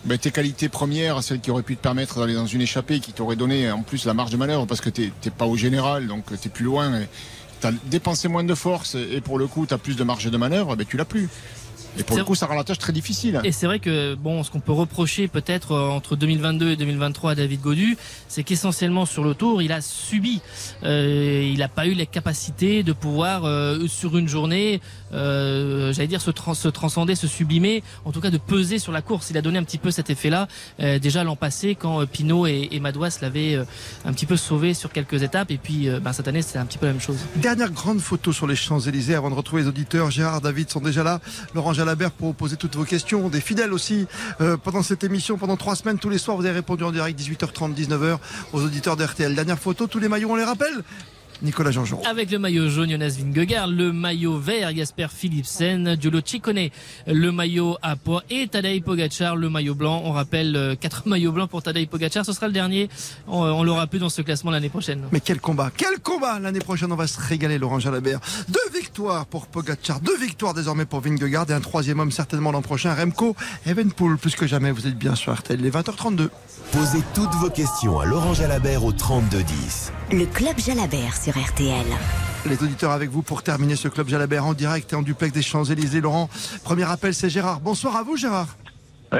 ben, tes qualités premières, celles qui auraient pu te permettre d'aller dans une échappée, qui t'auraient donné en plus la marge de manœuvre parce que tu n'es pas au général, donc tu es plus loin. Tu as dépensé moins de force et pour le coup tu as plus de marge de manœuvre, ben, tu l'as plus. Et pour le coup, ça rend la tâche très difficile. Et c'est vrai que bon, ce qu'on peut reprocher peut-être euh, entre 2022 et 2023 à David Godu, c'est qu'essentiellement sur le tour, il a subi. Euh, il n'a pas eu les capacités de pouvoir euh, sur une journée, euh, j'allais dire se, se, transcender, se sublimer, en tout cas de peser sur la course. Il a donné un petit peu cet effet-là euh, déjà l'an passé quand Pinot et, et Madouas l'avaient un petit peu sauvé sur quelques étapes. Et puis ben, cette année, c'est un petit peu la même chose. Dernière grande photo sur les Champs Élysées avant de retrouver les auditeurs. Gérard, David sont déjà là. Laurent Jalabert pour poser toutes vos questions. Des fidèles aussi euh, pendant cette émission, pendant trois semaines, tous les soirs, vous avez répondu en direct 18h30, 19h aux auditeurs d'RTL. Dernière photo, tous les maillots, on les rappelle Nicolas Jean-Jean. Avec le maillot jaune, Jonas Vingegaard, le maillot vert, Jasper Philipsen, Giulio Ciccone, le maillot à poids et Tadej Pogacar, le maillot blanc. On rappelle euh, quatre (laughs) maillots blancs pour Tadej Pogacar. Ce sera le dernier. On, l'aura plus dans ce classement l'année prochaine. Mais quel combat Quel combat L'année prochaine, on va se régaler, Laurent Jalabert. Deux victoires pour Pogacar, deux victoires désormais pour Vingegaard et un troisième homme certainement l'an prochain, Remco Evenpool. Plus que jamais, vous êtes bien sur RTL, les 20h32. Posez toutes vos questions à Laurent Jalabert au 3210. Le club Jalabert sur RTL. Les auditeurs avec vous pour terminer ce club Jalabert en direct et en duplex des Champs-Élysées. Laurent, premier appel, c'est Gérard. Bonsoir à vous, Gérard.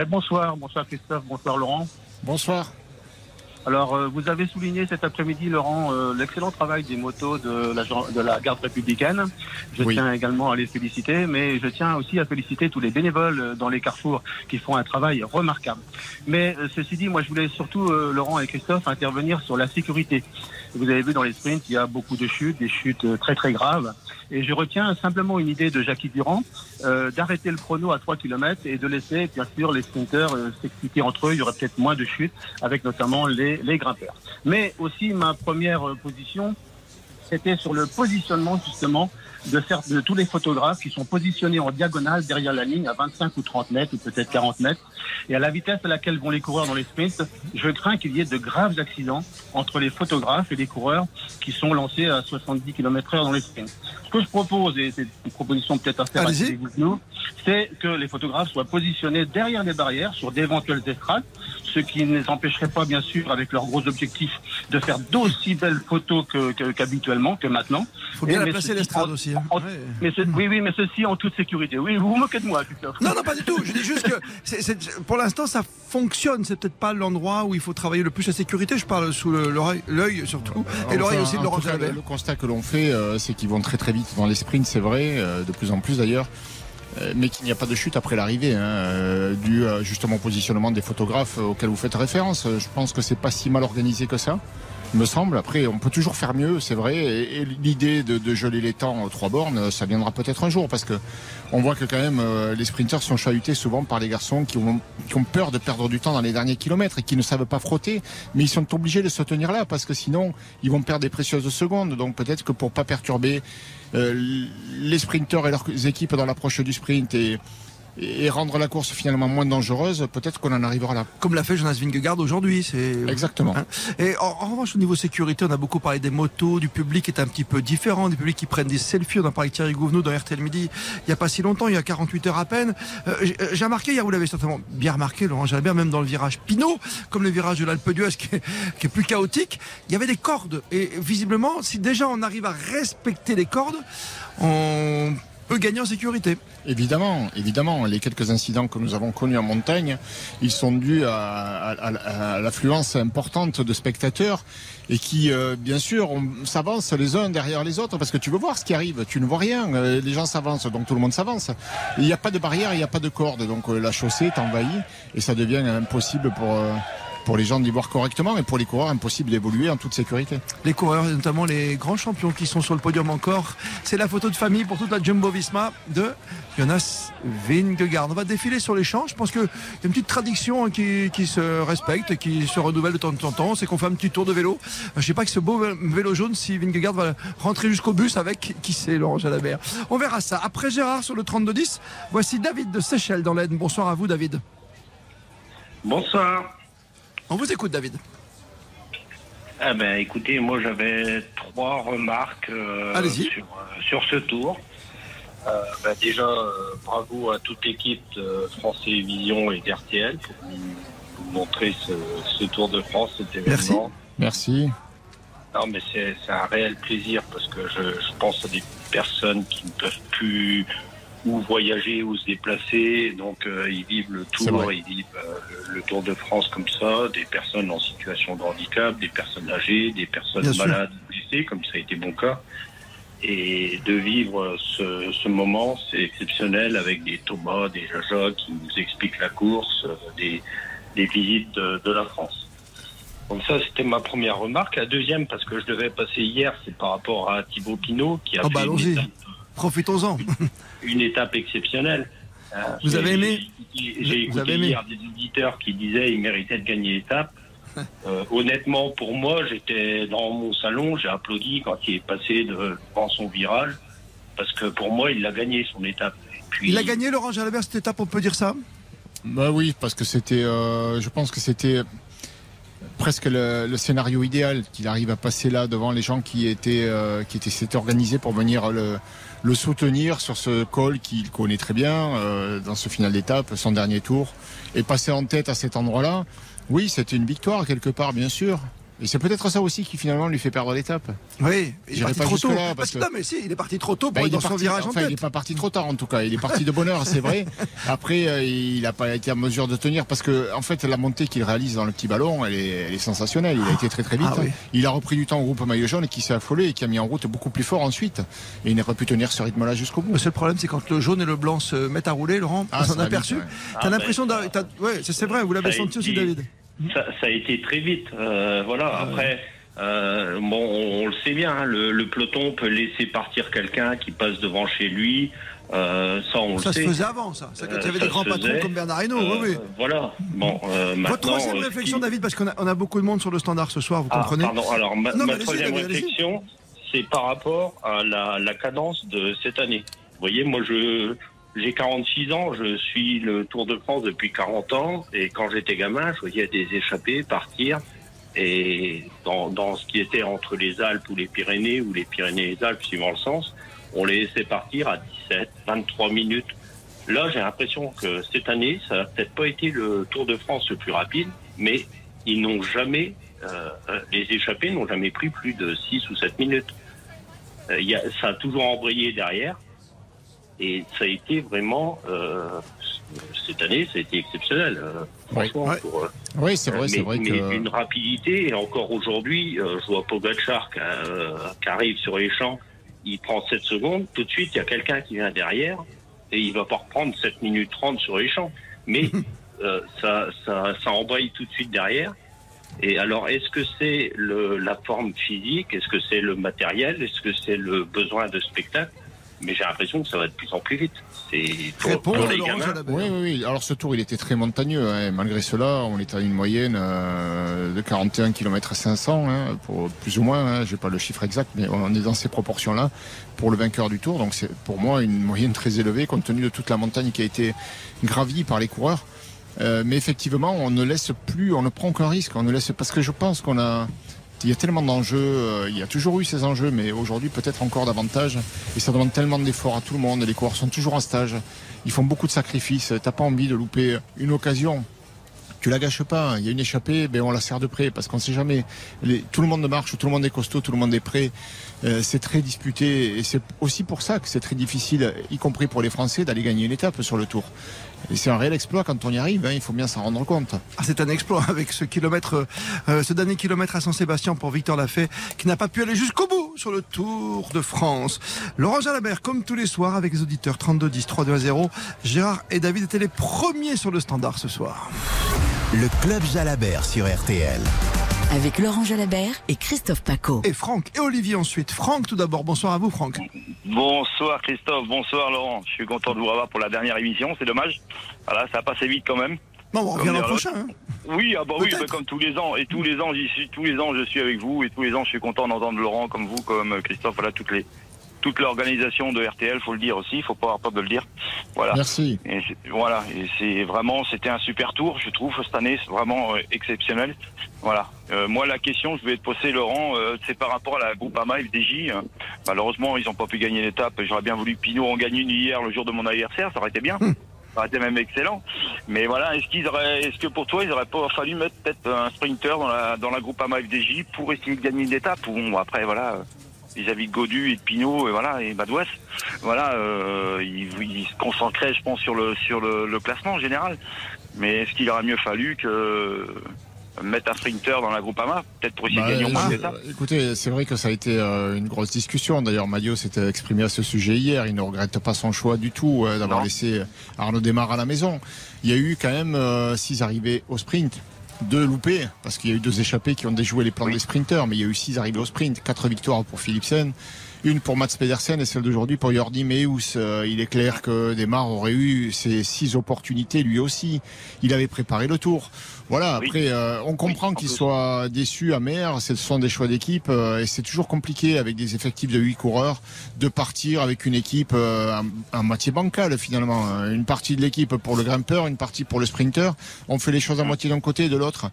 bonsoir, bonsoir Christophe, bonsoir Laurent. Bonsoir. Alors, euh, vous avez souligné cet après-midi, Laurent, euh, l'excellent travail des motos de la, de la garde républicaine. Je tiens également à les féliciter, mais je tiens aussi à féliciter tous les bénévoles euh, dans les carrefours qui font un travail remarquable. Mais ceci dit, moi, je voulais surtout, Laurent et Christophe, intervenir sur la sécurité. Vous avez vu dans les sprints, il y a beaucoup de chutes, des chutes très très graves. Et je retiens simplement une idée de Jackie Durand, euh, d'arrêter le chrono à 3 km et de laisser bien sûr les sprinters euh, s'expliquer entre eux. Il y aurait peut-être moins de chutes, avec notamment les, les grimpeurs. Mais aussi ma première euh, position, c'était sur le positionnement justement de, de tous les photographes qui sont positionnés en diagonale derrière la ligne à 25 ou 30 mètres ou peut-être 40 mètres. Et à la vitesse à laquelle vont les coureurs dans les sprints, je crains qu'il y ait de graves accidents entre les photographes et les coureurs qui sont lancés à 70 km heure dans les sprints. Ce que je propose, et c'est une proposition peut-être à faire avec nous, c'est que les photographes soient positionnés derrière les barrières sur d'éventuelles estrades, ce qui ne les empêcherait pas, bien sûr, avec leurs gros objectifs, de faire d'aussi belles photos qu'habituellement, que, que, maintenant. Il faut bien placer l'estrade aussi. Hein. mais oui, oui, mais ceci en toute sécurité. Oui, vous vous moquez de moi, Christophe. Non, non, pas du tout. Je dis juste que pour l'instant, ça fonctionne. C'est peut-être pas l'endroit où il faut travailler le plus la sécurité. Je parle sous l'œil surtout. et l'oreille aussi de Laurent Le constat que l'on fait, euh, c'est qu'ils vont très très vite dans les sprints, c'est vrai, euh, de plus en plus d'ailleurs. Euh, mais qu'il n'y a pas de chute après l'arrivée, hein, dû justement au positionnement des photographes auxquels vous faites référence. Je pense que c'est pas si mal organisé que ça me semble. Après, on peut toujours faire mieux, c'est vrai. Et, l'idée de, geler les temps aux trois bornes, ça viendra peut-être un jour, parce que on voit que quand même euh, les sprinteurs sont chahutés souvent par les garçons qui ont, qui ont peur de perdre du temps dans les derniers kilomètres et qui ne savent pas frotter, mais ils sont obligés de se tenir là, parce que sinon, ils vont perdre des précieuses secondes. Donc peut-être que pour pas perturber euh, les sprinteurs et leurs équipes dans l'approche du sprint et et rendre la course finalement moins dangereuse, peut-être qu'on en arrivera là. Comme l'a fait Jonas Vingegaard aujourd'hui. C'est exactement. Hein. et en, revanche, au niveau sécurité, on a beaucoup parlé des motos, du public est un petit peu différent, des publics qui prennent des selfies. On a parlé de Thierry Gouvenou dans RTL Midi il n'y a pas si longtemps, il y a 48 heures à peine. Euh, euh, j'ai remarqué hier, vous l'avez certainement bien remarqué, Laurent Jalabert, même dans le virage Pinot, comme le virage de l'Alpe d'Huez qui, qui, est plus chaotique, il y avait des cordes. Et visiblement, si déjà on arrive à respecter les cordes, on gagner en sécurité. Évidemment, évidemment. Les quelques incidents que nous avons connus en montagne, ils sont dus à, l'affluence importante de spectateurs et qui, euh, bien sûr, s'avancent les uns derrière les autres parce que tu veux voir ce qui arrive. Tu ne vois rien. Euh, les gens s'avancent, donc tout le monde s'avance. Il n'y a pas de barrière, il n'y a pas de corde. Donc euh, la chaussée est envahie et ça devient impossible pour pour les gens d'y voir correctement et pour les coureurs impossible d'évoluer en toute sécurité. Les coureurs, notamment les grands champions qui sont sur le podium encore, c'est la photo de famille pour toute la Jumbo Visma de Jonas Vingegaard. On va défiler sur les champs. Je pense qu'il y a une petite tradition qui, se respecte, qui se renouvelle de temps en temps. C'est qu'on fait un petit tour de vélo. Je ne sais pas que ce beau vélo jaune, si Vingegaard va rentrer jusqu'au bus avec, qui sait, Laurent Jalabert. On verra ça. Après Gérard sur le 32-10, voici David de Seychelles dans l'Aisne. Bonsoir à vous, David. Bonsoir. On vous écoute, David. Ah ben, écoutez, moi j'avais trois remarques euh, euh, sur, ce tour. Euh, ben, déjà, bravo à toute l'équipe de France Télévisions et d'RTL pour vous, montrer ce, Tour de France, cet événement. Merci. Non, mais c'est un réel plaisir parce que je, je, pense à des personnes qui ne peuvent plus ou voyager ou se déplacer. Donc euh, ils vivent le tour, ils vivent euh, le, Tour de France comme ça, des personnes en situation de handicap, des personnes âgées, des personnes malades, blessées, comme ça a été mon cas. Et de vivre ce, ce moment, c'est exceptionnel avec des Thomas, des Jaja qui nous expliquent la course, euh, des, des visites de, la France. Donc ça, c'était ma première remarque. La deuxième, parce que je devais passer hier, c'est par rapport à Thibaut Pinot qui a oh bah fait Profitons-en. Une étape exceptionnelle. Euh, vous avez aimé J'ai écouté hier des auditeurs qui disaient qu'il méritait de gagner l'étape. (laughs) Euh, honnêtement, pour moi, j'étais dans mon salon, j'ai applaudi quand il est passé devant son virage, parce que pour moi, il a gagné son étape. Il a gagné, Laurent Jalabert, cette étape, on peut dire ça? Bah oui, parce que c'était, euh, je pense que c'était presque le, scénario idéal qu'il arrive à passer là devant les gens qui étaient qui étaient s'étaient organisés pour venir le le soutenir sur ce col qu'il connaît très bien euh, dans ce final d'étape, son dernier tour, et passer en tête à cet endroit-là. Oui, c'était une victoire quelque part, bien sûr. Et c'est peut-être ça aussi qui finalement lui fait perdre l'étape. Oui, il est parti trop tôt. parce que... Non, mais si, il est parti trop tôt pour bah, être dans son virage enfin, en tête. Il n'est pas parti trop tard en tout cas. Il est parti de bonne heure, c'est vrai. (laughs) Après, euh, il n'a pas été en mesure de tenir parce que en fait, la montée qu'il réalise dans le petit ballon, elle est, sensationnelle. Il a été très très vite. Ah il a repris du temps au groupe maillot jaune et qui s'est affolé et qui a mis en route beaucoup plus fort ensuite. Et il n'a pas pu tenir ce rythme-là jusqu'au bout. Le seul problème, c'est quand le jaune et le blanc se mettent à rouler, Laurent, ah, on s'en aperçu. T'as ah, l'impression, ouais, c'est vrai. Vous l'avez senti aussi, David. Ça, a été très vite. Euh, voilà. Après. Euh, bon, on, le sait bien, hein, le, peloton peut laisser partir quelqu'un qui passe devant chez lui. Euh, ça, on ça se faisait avant, ça. Ça, quand il y avait des grands patrons comme Bernard Hinault, oui, oui. Voilà. Bon, Votre troisième réflexion, David, parce qu'on a, on a, beaucoup de monde sur le standard ce soir, vous ah, comprenez Pardon, alors ma, troisième réflexion, c'est par rapport à la, la, cadence de cette année. Vous voyez, moi, je. J'ai 46 ans, je suis le Tour de France depuis 40 ans, et quand j'étais gamin, je voyais des échappés partir et dans, dans, ce qui était entre les Alpes ou les Pyrénées, ou les Pyrénées et les Alpes, suivant le sens, on les laissait partir à 17, 23 minutes. Là, j'ai l'impression que cette année, ça n'a peut-être pas été le Tour de France le plus rapide, mais ils n'ont jamais, euh, les échappés n'ont jamais pris plus de 6 ou 7 minutes. Euh, y a, ça a toujours embrayé derrière. Et ça a été vraiment, euh, cette année, ça a été exceptionnel. Euh, franchement, Pour, euh, oui, c'est vrai, c'est vrai mais une rapidité, et encore aujourd'hui, je vois Pogacar qui, qui, arrive sur les champs, il prend 7 secondes, tout de suite, il y a quelqu'un qui vient derrière, et il va pas reprendre 7 minutes 30 sur les champs. Mais (laughs) ça, ça, ça embraye tout de suite derrière. Et alors, est-ce que c'est la forme physique? Est-ce que c'est le matériel? Est-ce que c'est le besoin de spectacle? Mais j'ai l'impression que ça va de plus en plus vite. C'est pour, les gamins. Oui, oui, oui. Alors ce tour, il était très montagneux. Hein. Malgré cela, on est à une moyenne euh, de 41 km 500, hein, pour plus ou moins. Hein. J'ai pas le chiffre exact, mais on est dans ces proportions-là pour le vainqueur du tour. Donc c'est pour moi une moyenne très élevée compte tenu de toute la montagne qui a été gravie par les coureurs. Euh, mais effectivement, on ne laisse plus, on ne prend aucun risque. On ne laisse parce que je pense qu'on a il y a tellement d'enjeux, euh, il y a toujours eu ces enjeux, mais aujourd'hui peut-être encore davantage. Et ça demande tellement d'efforts à tout le monde. Les coureurs sont toujours en stage. Ils font beaucoup de sacrifices. T'as pas envie de louper une occasion tu la gâches pas. Il y a une échappée, ben on la sert de près parce qu'on sait jamais. tout le monde marche, tout le monde est costaud, tout le monde est prêt. Euh, c'est très disputé et c'est aussi pour ça que c'est très difficile, y compris pour les Français, d'aller gagner une étape sur le Tour. Et c'est un réel exploit quand on y arrive, hein, il faut bien s'en rendre compte. Ah, c'est un exploit avec ce kilomètre, euh, ce dernier kilomètre à Saint-Sébastien pour Victor Lafay, qui n'a pas pu aller jusqu'au bout sur le Tour de France. Laurent Jalabert, comme tous les soirs, avec les auditeurs 32-10, 3-2-0. Gérard et David étaient les premiers sur le standard ce soir. Le Club Jalabert sur RTL avec Laurent Jalabert et Christophe Paco. Et Franck et Olivier ensuite. Franck tout d'abord, bonsoir à vous Franck. Bonsoir Christophe, bonsoir Laurent. Je suis content de vous revoir pour la dernière émission, c'est dommage. Voilà, ça a passé vite quand même. Non, on revient l'an prochain. Hein. oui, ah bah oui, bah comme tous les ans. Et tous les ans, j'y suis, tous les ans, je suis avec vous. Et tous les ans, je suis content d'entendre Laurent comme vous, comme Christophe. Voilà, toutes les, toute l'organisation de RTL, faut le dire aussi, il faut pas avoir peur de le dire. Voilà. Merci. Et voilà, et c'est vraiment, c'était un super tour, je trouve cette année, c'est vraiment euh, exceptionnel. Voilà. Euh, moi, la question, je vais te poser, Laurent, euh, c'est par rapport à la Groupama FDJ. Malheureusement, ils n'ont pas pu gagner l'étape. J'aurais bien voulu que Pinot en gagne une hier, le jour de mon anniversaire, ça aurait été bien. Hmm. Ça aurait été même excellent. Mais voilà, est-ce qu'ils auraient, est-ce que pour toi, il aurait pas fallu mettre peut-être un sprinter dans la dans la Groupama FDJ pour essayer de gagner une étape Ou bon, après, voilà vis-à-vis de Godu et de Pinot et voilà et Badouas voilà euh, il, se concentrait je pense sur le sur le, classement en général mais est-ce qu'il aurait mieux fallu que mettre un sprinter dans la Groupama, peut-être pour essayer de gagner au moins bah, Écoutez, c'est vrai que ça a été euh, une grosse discussion. D'ailleurs, Madio s'était exprimé à ce sujet hier. Il ne regrette pas son choix du tout euh, d'avoir laissé Arnaud Desmar à la maison. Il y a eu quand même six arrivées au sprint deux loupés, parce qu'il y a eu deux échappés qui ont déjoué les plans des sprinters, mais il y a eu six arrivées au sprint, quatre victoires pour Philipsen, une pour Mats Pedersen et celle d'aujourd'hui pour Jordi Meus. Euh, il est clair que Desmar aurait eu ses six opportunités lui aussi. Il avait préparé le tour. Voilà, après, euh, on comprend qu'il soit déçu, amer, ce sont des choix d'équipe euh, et c'est toujours compliqué avec des effectifs de huit coureurs de partir avec une équipe en moitié bancale finalement. Une partie de l'équipe pour le grimpeur, une partie pour le sprinter. On fait les choses à moitié d'un côté et de l'autre.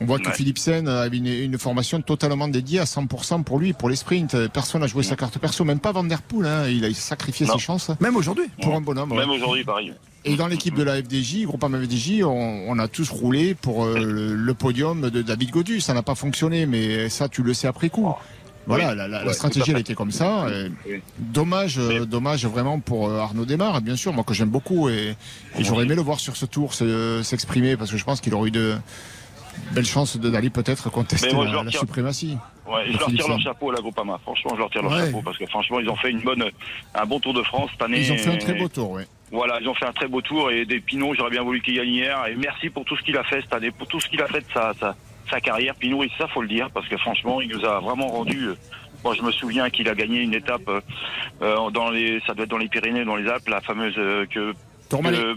On voit que Philipsen avait une, formation totalement dédiée à 100% pour lui, pour les sprints. Personne n'a joué sa carte perso, même pas Van Der Poel. Hein. Il a sacrifié ses chances. Même aujourd'hui. Pour un bonhomme. Même aujourd'hui, pareil. Et dans l'équipe de la FDJ, Groupama FDJ, on, on a tous roulé pour euh, le, podium de David Godu. Ça n'a pas fonctionné, mais ça, tu le sais après coup. Voilà, la, stratégie elle était comme ça. dommage, euh, dommage vraiment pour euh, Arnaud Desmar, bien sûr, moi que j'aime beaucoup et, et j'aurais aimé le voir sur ce tour s'exprimer parce que je pense qu'il aurait eu de, belle chance d'aller peut-être contester la, suprématie. Ouais, je leur tire leur chapeau à la Groupama. Franchement, je leur tire leur chapeau parce que franchement, ils ont fait une bonne, un bon Tour de France cette année. Ils ont fait un très beau tour, oui. Voilà, ils ont fait un très beau tour et des Pinot, j'aurais bien voulu qu'il gagne hier. Et merci pour tout ce qu'il a fait cette année, pour tout ce qu'il a fait de sa, sa, carrière. Pinot, et ça, faut le dire, parce que franchement, il nous a vraiment rendu. Euh, moi, je me souviens qu'il a gagné une étape euh, euh, dans les, ça doit être dans les Pyrénées, dans les Alpes, la fameuse que,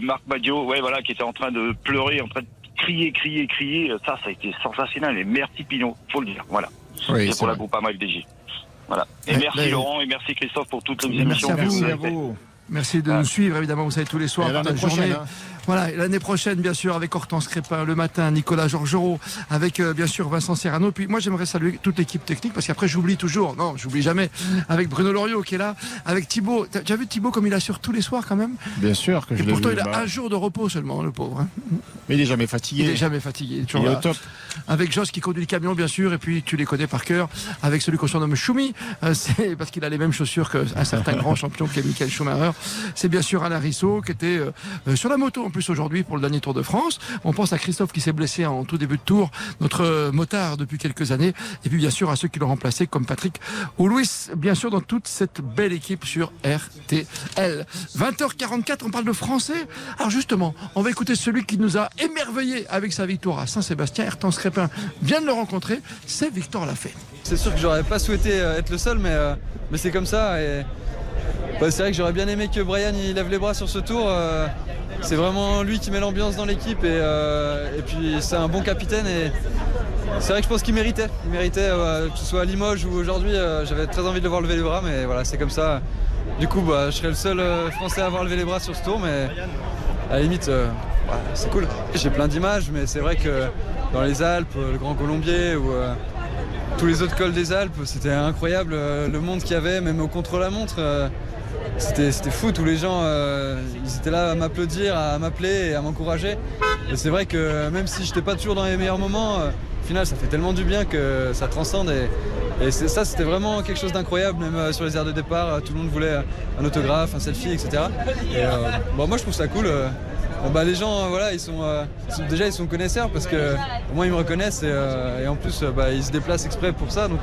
Marc Badio, ouais, voilà, qui était en train de pleurer, en train de crier, crier, crier. Ça, ça a été sensationnel. Et merci Pinot, faut le dire. Voilà. c'est pour la groupe FDJ. Voilà. Et merci Laurent et merci Christophe pour toutes les émissions. Merci à vous. Merci de nous suivre, évidemment, vous savez, tous les soirs, la journée. Hein. Voilà, l'année prochaine, bien sûr, avec Hortense Crépin le matin, Nicolas Georgerot, avec euh, bien sûr Vincent Serrano. Puis moi, j'aimerais saluer toute l'équipe technique parce qu'après, j'oublie toujours. Non, j'oublie jamais. Avec Bruno Loriot qui est là, avec Thibaut. Tu as vu Thibaut comme il assure tous les soirs quand même? Bien sûr que je Et pourtant, il a bah. un jour de repos seulement, le pauvre. Hein. Mais il est jamais fatigué. Il est jamais fatigué. Il est au top. Avec Joss qui conduit le camion, bien sûr, et puis tu les connais par cœur. Avec celui qu'on surnomme Choumi, euh, (laughs) c'est parce qu'il a les mêmes chaussures qu'un certain grand champion qui est Michael Schumacher. C'est bien sûr Alain Rissot qui était euh, sur la moto en plus aujourd'hui pour le dernier Tour de France. On pense à Christophe qui s'est blessé en tout début de tour, notre motard depuis quelques années. Et puis bien sûr à ceux qui l'ont remplacé comme Patrick ou Louis, bien sûr dans toute cette belle équipe sur RTL. 20h44, on parle de français. Alors justement, on va écouter celui qui nous a émerveillé avec sa victoire à Saint-Sébastien. Ayrton Crépin vient de le rencontrer, c'est Victor Lafay. C'est sûr que j'aurais pas souhaité euh, être le seul, mais, euh, mais c'est comme ça. C'est vrai que j'aurais bien aimé que Brian il lève les bras sur ce tour. Euh, c'est vraiment lui qui met l'ambiance dans l'équipe et, euh, puis c'est un bon capitaine et c'est vrai que je pense qu'il méritait. Il méritait, euh, que ce soit à Limoges ou aujourd'hui, j'avais très envie de le voir lever les bras, mais voilà, c'est comme ça. Du coup, bah, je serais le seul Français à avoir levé les bras sur ce tour, mais à la limite, c'est cool. J'ai plein d'images, mais c'est vrai que dans les Alpes, le Grand Colombier ou tous les autres cols des Alpes, c'était incroyable le monde qu'il y avait, même au contre-la-montre c'était fou. Tous les gens, ils étaient là à m'applaudir, à m'appeler et à m'encourager. Et c'est vrai que même si je n'étais pas toujours dans les meilleurs moments, au final, ça fait tellement du bien que ça transcende. Et, ça, c'était vraiment quelque chose d'incroyable. Même sur les aires de départ, tout le monde voulait un autographe, un selfie, etc. Moi, je trouve ça cool. Bah, les gens, euh, voilà, ils sont, euh, déjà ils sont connaisseurs parce que au moins ils me reconnaissent et, euh, en plus bah, ils se déplacent exprès pour ça, donc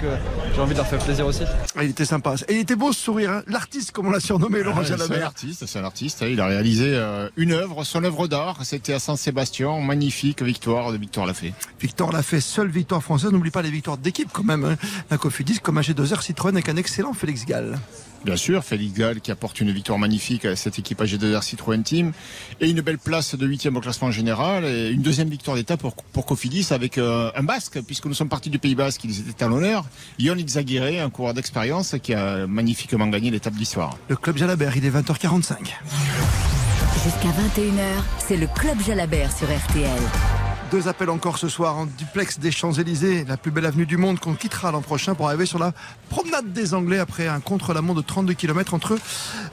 j'ai envie de leur faire plaisir aussi. Ah, il était sympa. Et il était beau ce sourire, hein. l'artiste comme on l'a surnommé, Laurent ah, C'est un artiste, c'est un artiste. Hein. Il a réalisé une œuvre, son œuvre d'art. C'était à Saint-Sébastien, magnifique victoire de Victor Lafay. Victor Lafay, seule victoire française. N'oublie pas les victoires d'équipe quand même. Hein. La Cofidis comme un G2R Citroën avec un excellent Félix Gall. Bien sûr, Félix Gall qui apporte une victoire magnifique à cette équipe AG2R Citroën Team et une belle place de 8 au classement général et une deuxième victoire d'étape pour, pour Cofidis avec euh, un Basque puisque nous sommes partis du Pays Basque, ils étaient à l'honneur. Yon Izaguirre, un coureur d'expérience qui a magnifiquement gagné l'étape d'histoire. Le club Jalabert, il est 20h45. Jusqu'à 21h, c'est le club Jalabert sur RTL. Deux appels encore ce soir en duplex des Champs-Élysées, la plus belle avenue du monde qu'on quittera l'an prochain pour arriver sur la promenade des Anglais après un contre-la-montre de 32 km entre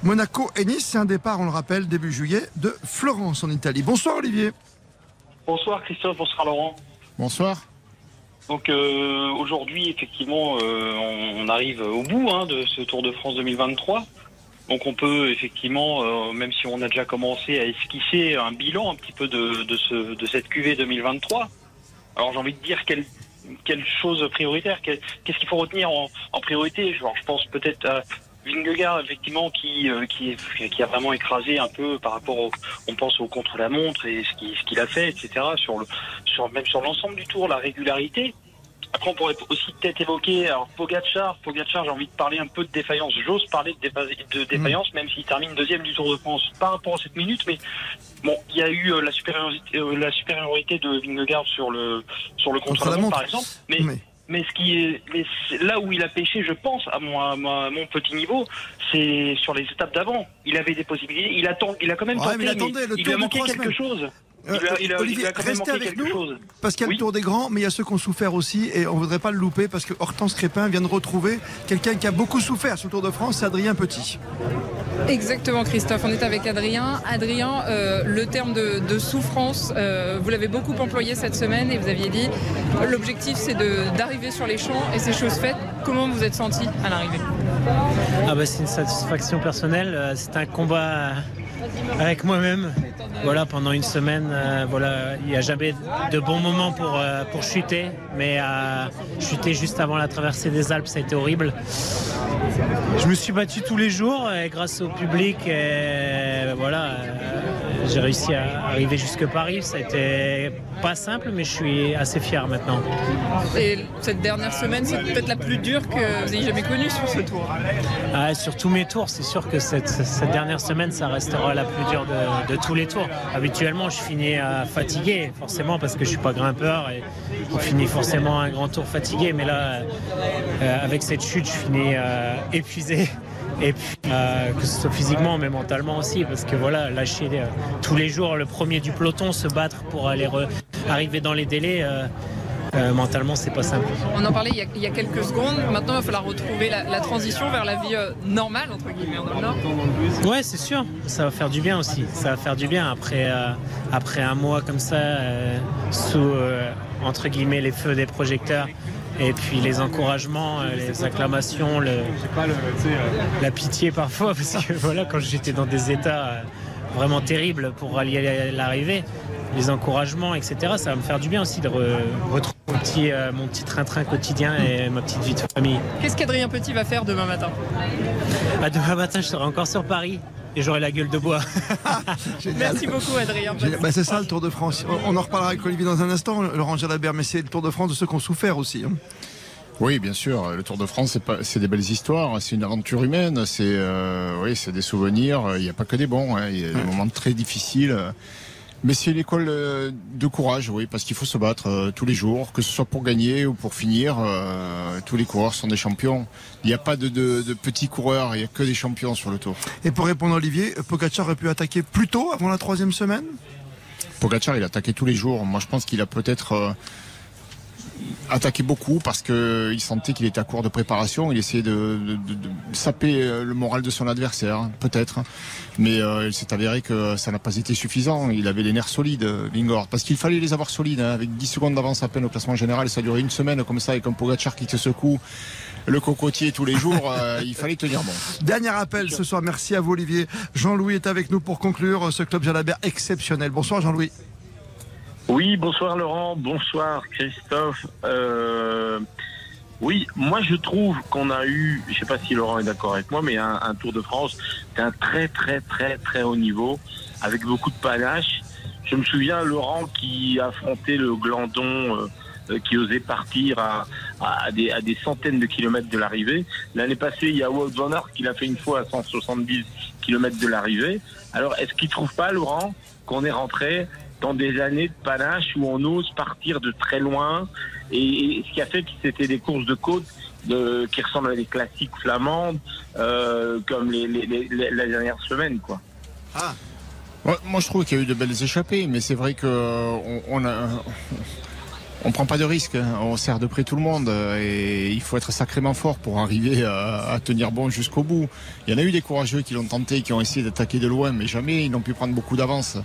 Monaco et Nice. C'est un départ, on le rappelle, début juillet de Florence en Italie. Bonsoir Olivier. Bonsoir Christophe, bonsoir Laurent. Bonsoir. Donc euh, aujourd'hui, effectivement, euh, on, arrive au bout hein, de ce Tour de France 2023. Donc on peut effectivement, euh, même si on a déjà commencé à esquisser un bilan un petit peu de, de, ce, de cette QV 2023. Alors j'ai envie de dire quelle, quelle chose prioritaire, qu'est-ce qu'il faut retenir en, en priorité? Genre, Je pense peut-être à Vingegaard effectivement qui, euh, qui, qui, a vraiment écrasé un peu par rapport au, on pense au contre-la-montre et ce qu'il a fait, etc. Sur le, sur, même sur l'ensemble du tour, la régularité. Après, on pourrait aussi peut-être évoquer alors Pogacar. Pogacar, j'ai envie de parler un peu de défaillance. J'ose parler de, défaillance, mm. même s'il termine deuxième du Tour de France par rapport à cette minute. Mais bon, il y a eu euh, la supériorité, euh, la supériorité de Vingegaard sur le sur le contre-la-montre, par exemple. Mais, mais ce qui est, là où il a pêché, je pense, à mon, à mon petit niveau, c'est sur les étapes d'avant. Il avait des possibilités. Il attend, il a quand même tenté, mais, il, lui a manqué quelque chose. Euh, Olivier, restez avec nous parce qu'il y a le Tour des Grands, mais il y a ceux qui ont souffert aussi et on ne voudrait pas le louper parce que Hortense Crépin vient de retrouver quelqu'un qui a beaucoup souffert sur le Tour de France, c'est Adrien Petit. Exactement Christophe, on est avec Adrien. Adrien, euh, le terme de, souffrance, euh, vous l'avez beaucoup employé cette semaine et vous aviez dit l'objectif c'est d'arriver sur les champs et c'est chose faite. Comment vous êtes senti à l'arrivée? Ah bah, C'est une satisfaction personnelle, c'est un combat avec moi-même. Voilà, pendant une semaine, euh, voilà, il n'y a jamais de bons moments pour, euh, pour chuter, mais euh, chuter juste avant la traversée des Alpes, ça a été horrible. Je me suis battu tous les jours et grâce au public, et, voilà, j'ai réussi à arriver jusque Paris. Ça a été pas simple, mais je suis assez fier maintenant. Et cette dernière semaine, c'est peut-être la plus dure que vous ayez jamais connue sur ce tour. Ah, sur tous mes tours, c'est sûr que cette, cette, dernière semaine, ça restera la plus dure de, tous les tours. Habituellement, je finis euh, fatigué, forcément, parce que je suis pas grimpeur et je finis forcément un grand tour fatigué. Mais là, euh, avec cette chute, je finis euh, épuisé et puis que ce soit physiquement mais mentalement aussi parce que voilà lâcher tous les jours le premier du peloton se battre pour aller arriver dans les délais mentalement c'est pas simple. On en parlait il y, a, quelques secondes, maintenant il va falloir retrouver la, transition vers la vie normale entre guillemets en Nord. Ouais c'est sûr, ça va faire du bien aussi, ça va faire du bien après, après un mois comme ça sous entre guillemets les feux des projecteurs et puis les encouragements, euh, les acclamations, le, la pitié parfois, (laughs) parce que voilà, quand j'étais dans des états euh, vraiment terribles pour rallier l'arrivée, les encouragements, etc., ça va me faire du bien aussi de retrouver mon petit, euh, mon petit train-train quotidien et ma petite vie de famille. Qu'est-ce qu'Adrien Petit va faire demain matin? Bah, Demain matin, je serai encore sur Paris et j'aurai la gueule de bois. (laughs) Merci beaucoup Adrien. Bah, c'est ça le Tour de France. On en reparlera avec Olivier dans un instant, Laurent Jalabert, mais c'est le Tour de France de ceux qui ont souffert aussi. Hein. Oui, bien sûr. Le Tour de France, c'est des belles histoires. C'est une aventure humaine. C'est euh, oui, c'est des souvenirs. Il n'y a pas que des bons. Hein. Il y a des moments très difficiles. Mais c'est une école euh, de courage, oui, parce qu'il faut se battre euh, tous les jours, que ce soit pour gagner ou pour finir. Euh, tous les coureurs sont des champions. Il n'y a pas de, petits coureurs, il n'y a que des champions sur le tour. Et pour répondre à Olivier, Pogacar aurait pu attaquer plus tôt, avant la troisième semaine? Pogacar, il a attaqué tous les jours. Moi, je pense qu'il a peut-être attaqué beaucoup parce qu'il sentait qu'il était à court de préparation. Il essayait de, saper le moral de son adversaire, peut-être. Mais il s'est avéré que ça n'a pas été suffisant. Il avait les nerfs solides, Vingord, parce qu'il fallait les avoir solides. Hein. Avec 10 secondes d'avance à peine au classement général, ça a duré une semaine comme ça avec un Pogacar qui te secoue le cocotier tous les jours, (laughs) il fallait tenir bon. Dernier appel ce soir, merci à vous Olivier. Jean-Louis est avec nous pour conclure ce club Jalabert exceptionnel. Bonsoir Jean-Louis. Oui, bonsoir Laurent, bonsoir Christophe. Euh, oui, moi je trouve qu'on a eu, je ne sais pas si Laurent est d'accord avec moi, mais un, Tour de France d'un très très très très haut niveau, avec beaucoup de panache. Je me souviens Laurent qui affrontait le Glandon. Euh, euh, qui osait partir à, des, centaines de kilomètres de l'arrivée. L'année passée, il y a Wout van Aert qui l'a fait une fois à 170 kilomètres de l'arrivée. Alors, est-ce qu'il trouve pas, Laurent, qu'on est rentré dans des années de panache où on ose partir de très loin et, ce qui a fait que c'était des courses de côte qui ressemblent à des classiques flamandes euh, comme les, la dernière semaine quoi. Ah. Moi, je trouve qu'il y a eu de belles échappées, mais c'est vrai qu'on on a, (laughs) on prend pas de risque, hein. on sert de près tout le monde et il faut être sacrément fort pour arriver à, tenir bon jusqu'au bout. Il y en a eu des courageux qui l'ont tenté, qui ont essayé d'attaquer de loin, mais jamais ils n'ont pu prendre beaucoup d'avance.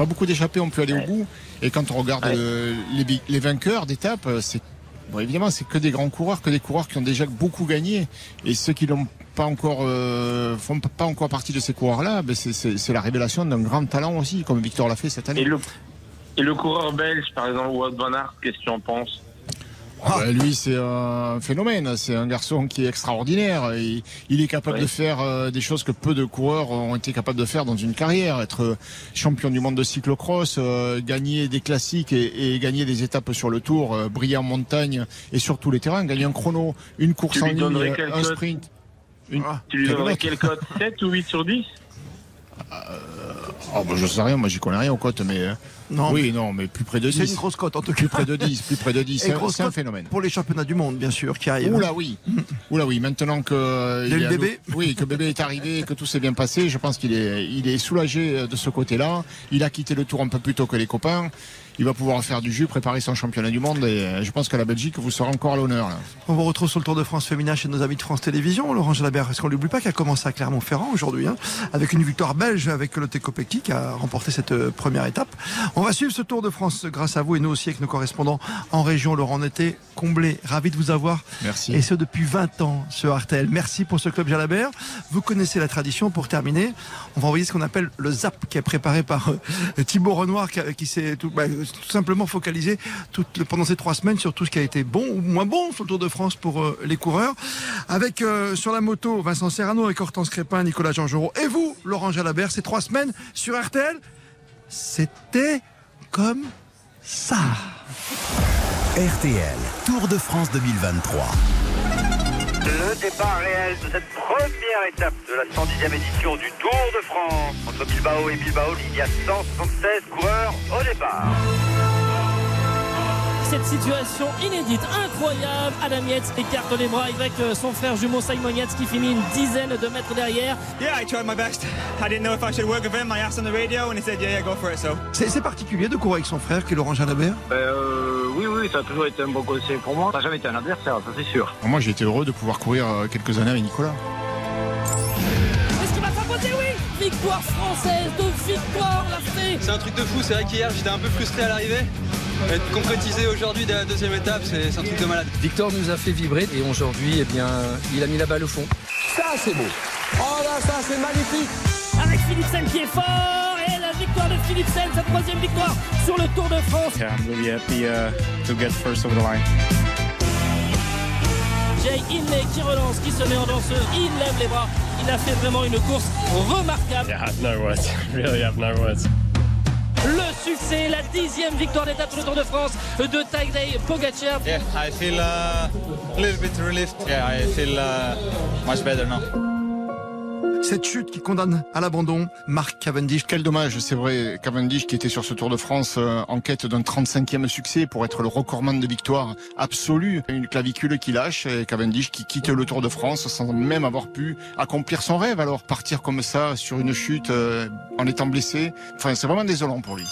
Pas beaucoup d'échappés ont pu aller au bout. Et quand on regarde les, vainqueurs d'étape, c'est évidemment c'est que des grands coureurs, que des coureurs qui ont déjà beaucoup gagné. Et ceux qui n'ont pas encore euh, font pas encore partie de ces coureurs-là, ben c'est la révélation d'un grand talent aussi, comme Victor l'a fait cette année. Et le coureur belge, par exemple, Wout van Aert, qu'est-ce que tu en penses? Ah. Bah, lui, c'est un phénomène. C'est un garçon qui est extraordinaire. il est capable de faire euh, des choses que peu de coureurs ont été capables de faire dans une carrière. Être champion du monde de cyclocross, euh, gagner des classiques et, gagner des étapes sur le tour, euh, briller en montagne et sur tous les terrains, gagner un chrono, une course en ligne, un sprint. Ah. tu lui donnerais quel code (laughs) 7 ou 8 sur 10 Oh, bah, je sais rien, moi j'y connais rien aux cotes, mais. Non, oui, non, mais plus près de 10. C'est une grosse cote en tout cas. Plus près de 10, plus près de 10. C'est un, phénomène. Pour les championnats du monde, bien sûr, qui arrivent. Oula, oui. Oula, oui. Maintenant que. Le bébé Oui, que bébé est arrivé, que tout s'est bien passé, je pense qu'il est, il est soulagé de ce côté-là. Il a quitté le tour un peu plus tôt que les copains il va pouvoir faire du jus, préparer son championnat du monde. Et euh, je pense que la Belgique vous sera encore à l'honneur. On vous retrouve sur le Tour de France féminin chez nos amis de France Télévisions. Laurent Jalabert, est-ce qu'on n'oublie pas qu'elle a commencé à Clermont-Ferrand aujourd'hui, hein, avec une victoire belge avec le Tekopeki qui a remporté cette euh, première étape. On va suivre ce Tour de France grâce à vous et nous aussi avec nos correspondants en région. Laurent, on était comblé, ravi de vous avoir. Merci. Et ce depuis 20 ans sur RTL. Merci pour ce club Jalabert. Vous connaissez la tradition. Pour terminer, on va envoyer ce qu'on appelle le ZAP qui est préparé par euh, Thibaut Renoir qui, s'est tout, bah, tout simplement focalisé pendant ces trois semaines sur tout ce qui a été bon ou moins bon sur le Tour de France pour euh, les coureurs. Avec euh, sur la moto Vincent Serrano avec Hortense Crépin, Nicolas Georgerot et vous, Laurent Jalabert, ces trois semaines sur RTL, c'était comme ça. RTL, Tour de France 2023. Le départ réel de cette première étape de la 110e édition du Tour de France. Entre Bilbao et Bilbao, il y a 176 coureurs au départ cette situation inédite, incroyable. Adam Yates écarte les bras avec euh, son frère jumeau Simon Yates qui finit une dizaine de mètres derrière. Yeah, I tried my best. I didn't know if I should work with him. I asked on the radio and he said, yeah, yeah, go for it. So. C'est particulier de courir avec son frère qui est Laurent Jalabert? Euh, Oui, oui, ça a toujours été un bon conseil pour moi. Ça n'a jamais été un adversaire, ça c'est sûr. Moi, j'ai été heureux de pouvoir courir euh, quelques années avec Nicolas. Est-ce qu'il va Oui Victoire française de victoire, la fée C'est un truc de fou, c'est vrai qu'hier j'étais un peu frustré à l'arrivée être concrétisé aujourd'hui dès la deuxième étape, c'est un truc de malade. Victor nous a fait vibrer et aujourd'hui, eh bien, il a mis la balle au fond. Ça, c'est beau. Oh là, ça, c'est magnifique. Avec Philipsen qui est fort et la victoire de Philipsen, sa troisième victoire sur le Tour de France. Yeah, I'm really happy uh, to get first over the line. Jay Inley qui relance, qui se met en danseuse, il lève les bras. Il a fait vraiment une course remarquable. Yeah, I have no words. (laughs) really have no words le succès, la dixième victoire d'étape sur le Tour de France de Tadej Pogacar. Yeah, I feel uh, a little bit relieved. Yeah, I feel uh, much better now. Cette chute qui condamne à l'abandon Marc Cavendish. Quel dommage, c'est vrai. Cavendish qui était sur ce Tour de France euh, en quête d'un 35e succès pour être le recordman de victoire absolue. Une clavicule qui lâche et Cavendish qui quitte le Tour de France sans même avoir pu accomplir son rêve. Alors partir comme ça sur une chute euh, en étant blessé, enfin c'est vraiment désolant pour lui.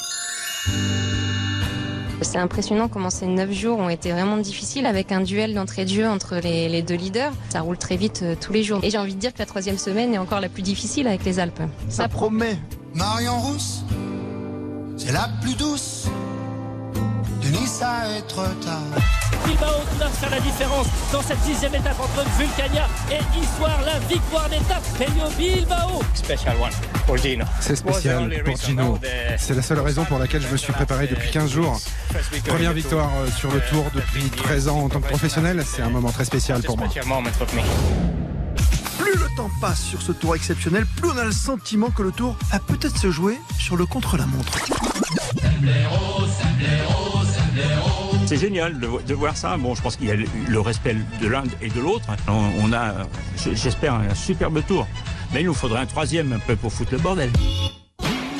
C'est impressionnant comment ces 9 jours ont été vraiment difficiles avec un duel d'entrée de jeu entre les, deux leaders. Ça roule très vite euh, tous les jours. Et j'ai envie de dire que la troisième semaine est encore la plus difficile avec les Alpes. Ça promet. Marion Rousse, c'est la plus douce de Nice à être tard. Bilbao qui va faire la différence dans cette dixième étape entre Vulcania et Histoire, la victoire d'étape Pelio Bilbao. Special one pour Gino. C'est spécial pour Gino. C'est la seule raison pour laquelle je me suis préparé depuis 15 jours. Première victoire euh, sur le tour depuis 13 ans en tant que professionnel, c'est un moment très spécial pour moi. Plus le temps passe sur ce tour exceptionnel, plus on a le sentiment que le tour va peut-être se jouer sur le contre-la-montre. C'est génial de, voir ça. Bon, je pense qu'il y a le respect de l'un et de l'autre. On, a, j'espère, un superbe tour. Mais il nous faudrait un troisième peu pour foutre le bordel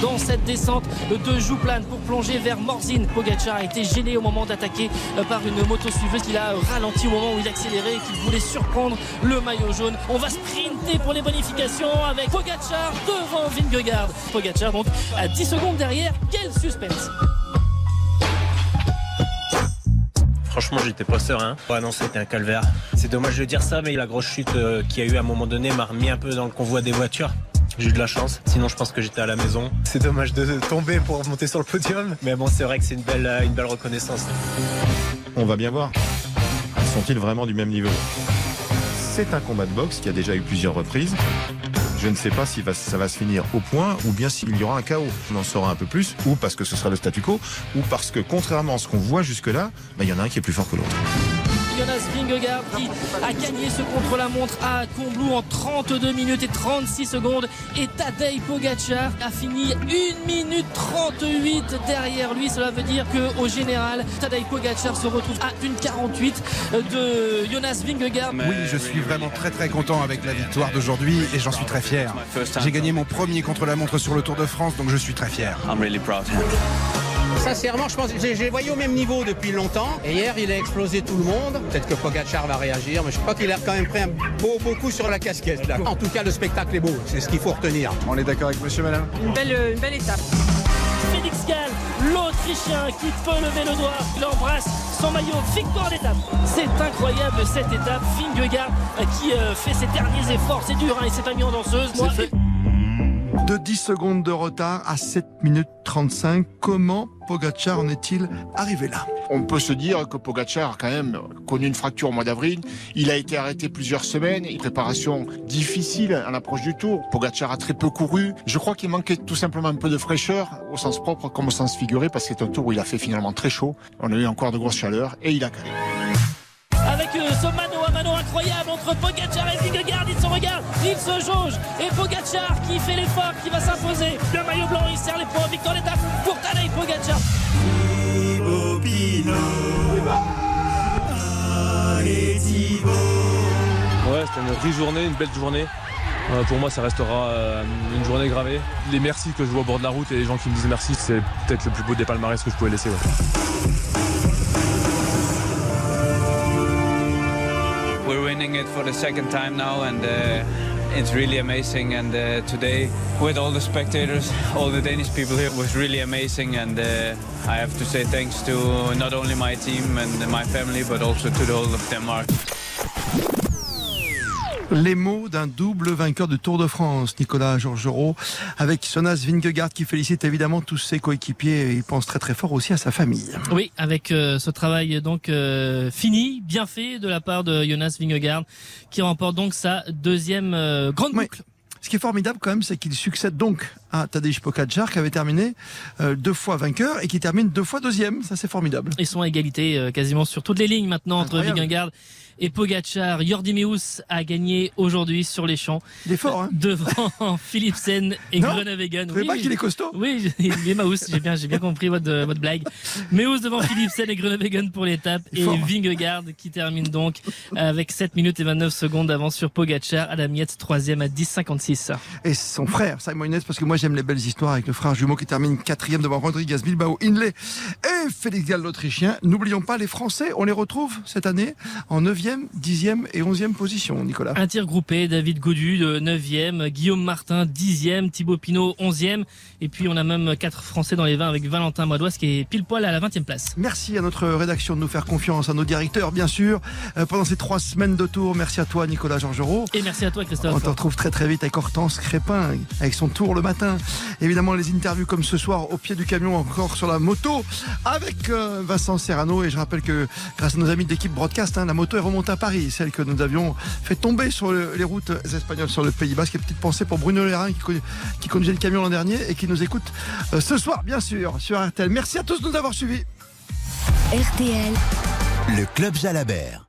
dans cette descente de Jouplane pour plonger vers Morzine. Pogacar a été gêné au moment d'attaquer euh, par une moto suiveuse qu'il a ralenti au moment où il accélérait et qu'il voulait surprendre le maillot jaune. On va sprinter pour les bonifications avec Pogacar devant Vingegaard. Pogacar donc à 10 secondes derrière. Quel suspense Franchement, j'étais pas serein. Ouais, non, c'était un calvaire. C'est dommage de dire ça, mais la grosse chute euh, qu'il y a eu à un moment donné m'a remis un peu dans le convoi des voitures. J'ai eu de la chance, sinon je pense que j'étais à la maison. C'est dommage de tomber pour monter sur le podium, mais bon, c'est vrai que c'est une belle, euh, une belle reconnaissance. On va bien voir. Sont-ils vraiment du même niveau? C'est un combat de boxe qui a déjà eu plusieurs reprises. Je ne sais pas si ça va se finir au point ou bien s'il y aura un chaos. On en saura un peu plus, ou parce que ce sera le statu quo, ou parce que contrairement à ce qu'on voit jusque-là, bah, il y en a un qui est plus fort que l'autre. Jonas Vingegaard qui a gagné ce contre-la-montre à Combloux en 32 minutes et 36 secondes. Et Tadej Pogacar a fini 1 minute 38 derrière lui. Cela veut dire qu'au général, Tadej Pogacar se retrouve à 48 de Jonas Vingegaard. Oui, je suis vraiment très très content avec la victoire d'aujourd'hui et j'en suis très fier. J'ai gagné mon premier contre-la-montre sur le Tour de France, donc je suis très fier. Sincèrement, je pense que j'ai voyé au même niveau depuis longtemps. Et hier, il a explosé tout le monde. Peut-être que Pogacar va réagir, mais je crois qu'il a quand même pris un beau, beau coup sur la casquette. En tout cas, le spectacle est beau. C'est ce qu'il faut retenir. On est d'accord avec monsieur, madame Une belle, une belle étape. Félix Gall, l'Autrichien qui peut lever le doigt, il embrasse son maillot, victoire d'étape. C'est incroyable cette étape. Vingegaard euh, qui euh, fait ses derniers efforts, c'est dur, hein, il s'est pas mis en danseuse. Moi, de 10 secondes de retard à 7 minutes 35. Comment Pogacar en est-il arrivé là? On peut se dire que Pogacar a quand même connu une fracture au mois d'avril. Il a été arrêté plusieurs semaines. Une préparation difficile à l'approche du tour. Pogacar a très peu couru. Je crois qu'il manquait tout simplement un peu de fraîcheur au sens propre comme au sens figuré parce que c'est un tour où il a fait finalement très chaud. On a eu encore de grosses chaleurs et il a calé avec euh, ce mano à mano incroyable entre Pogacar et Vingegaard. Ils se regardent, ils se jaugent. Et Pogacar qui fait l'effort, qui va s'imposer. Le maillot blanc, il serre les points. Victoire d'étape pour Tadej Pogacar. Ouais, c'était une riche journée, une belle journée. Euh, pour moi, ça restera euh, une journée gravée. Les merci que je vois au bord de la route et les gens qui me disent merci, c'est peut-être le plus beau des palmarès que je pouvais laisser. We're winning it for the second time now, and uh, it's really amazing. And uh, today, with all the spectators, all the Danish people here, was really amazing. And uh, I have to say thanks to not only my team and my family, but also to the whole of Denmark. Les mots d'un double vainqueur de Tour de France, Nicolas Georgerot, avec Sonas Vingegaard qui félicite évidemment tous ses coéquipiers et il pense très très fort aussi à sa famille. Oui, avec euh, ce travail donc euh, fini, bien fait de la part de Jonas Vingegaard qui remporte donc sa deuxième euh, grande boucle. Ce qui est formidable quand même, c'est qu'il succède donc à Tadej Pogacar qui avait terminé deux fois vainqueur et qui termine deux fois deuxième. Ça c'est formidable. Ils sont à égalité quasiment sur toutes les lignes maintenant entre Vingegaard et Pogacar. Jordi Meus a gagné aujourd'hui sur les champs. Il est fort, hein Devant (laughs) Philipsen et Groenewegen. Vous oui, pas qu'il est costaud Oui, il est Maus, j'ai bien, compris votre, votre blague. Meus devant Philipsen et Groenewegen pour l'étape. Et hein. Vingegaard qui termine donc avec 7 minutes et 29 secondes d'avance sur Pogacar à la miette, troisième à 10,56. 6. Et son frère, Simon Inès, parce que moi j'aime les belles histoires avec le frère jumeau qui termine quatrième devant Rodriguez, Bilbao, Inley et Félix Gall, l'Autrichien. N'oublions pas les Français, on les retrouve cette année en 9e, 10e et 11e position, Nicolas. Un tir groupé, David Godu de 9e, Guillaume Martin 10e, Thibaut Pinot 11e. Et puis on a même quatre Français dans les 20 avec Valentin Madoise qui est pile poil à la 20e place. Merci à notre rédaction de nous faire confiance, à nos directeurs bien sûr, euh, pendant ces trois semaines de tour. Merci à toi Nicolas Georgerot. Et merci à toi Christophe. On te retrouve très très vite avec Hortense Crépin, avec son tour le matin. Évidemment les interviews comme ce soir au pied du camion, encore sur la moto, avec euh, Vincent Serrano. Et je rappelle que grâce à nos amis d'équipe Broadcast, hein, la moto est remontée à Paris, celle que nous avions fait tomber sur les routes espagnoles sur le Pays Basque. Et petite pensée pour Bruno Lérin qui, qui conduisait le camion l'an dernier et qui nous écoute euh, ce soir, bien sûr, sur RTL. Merci à tous de nous avoir suivis. RTL, le Club Jalabert.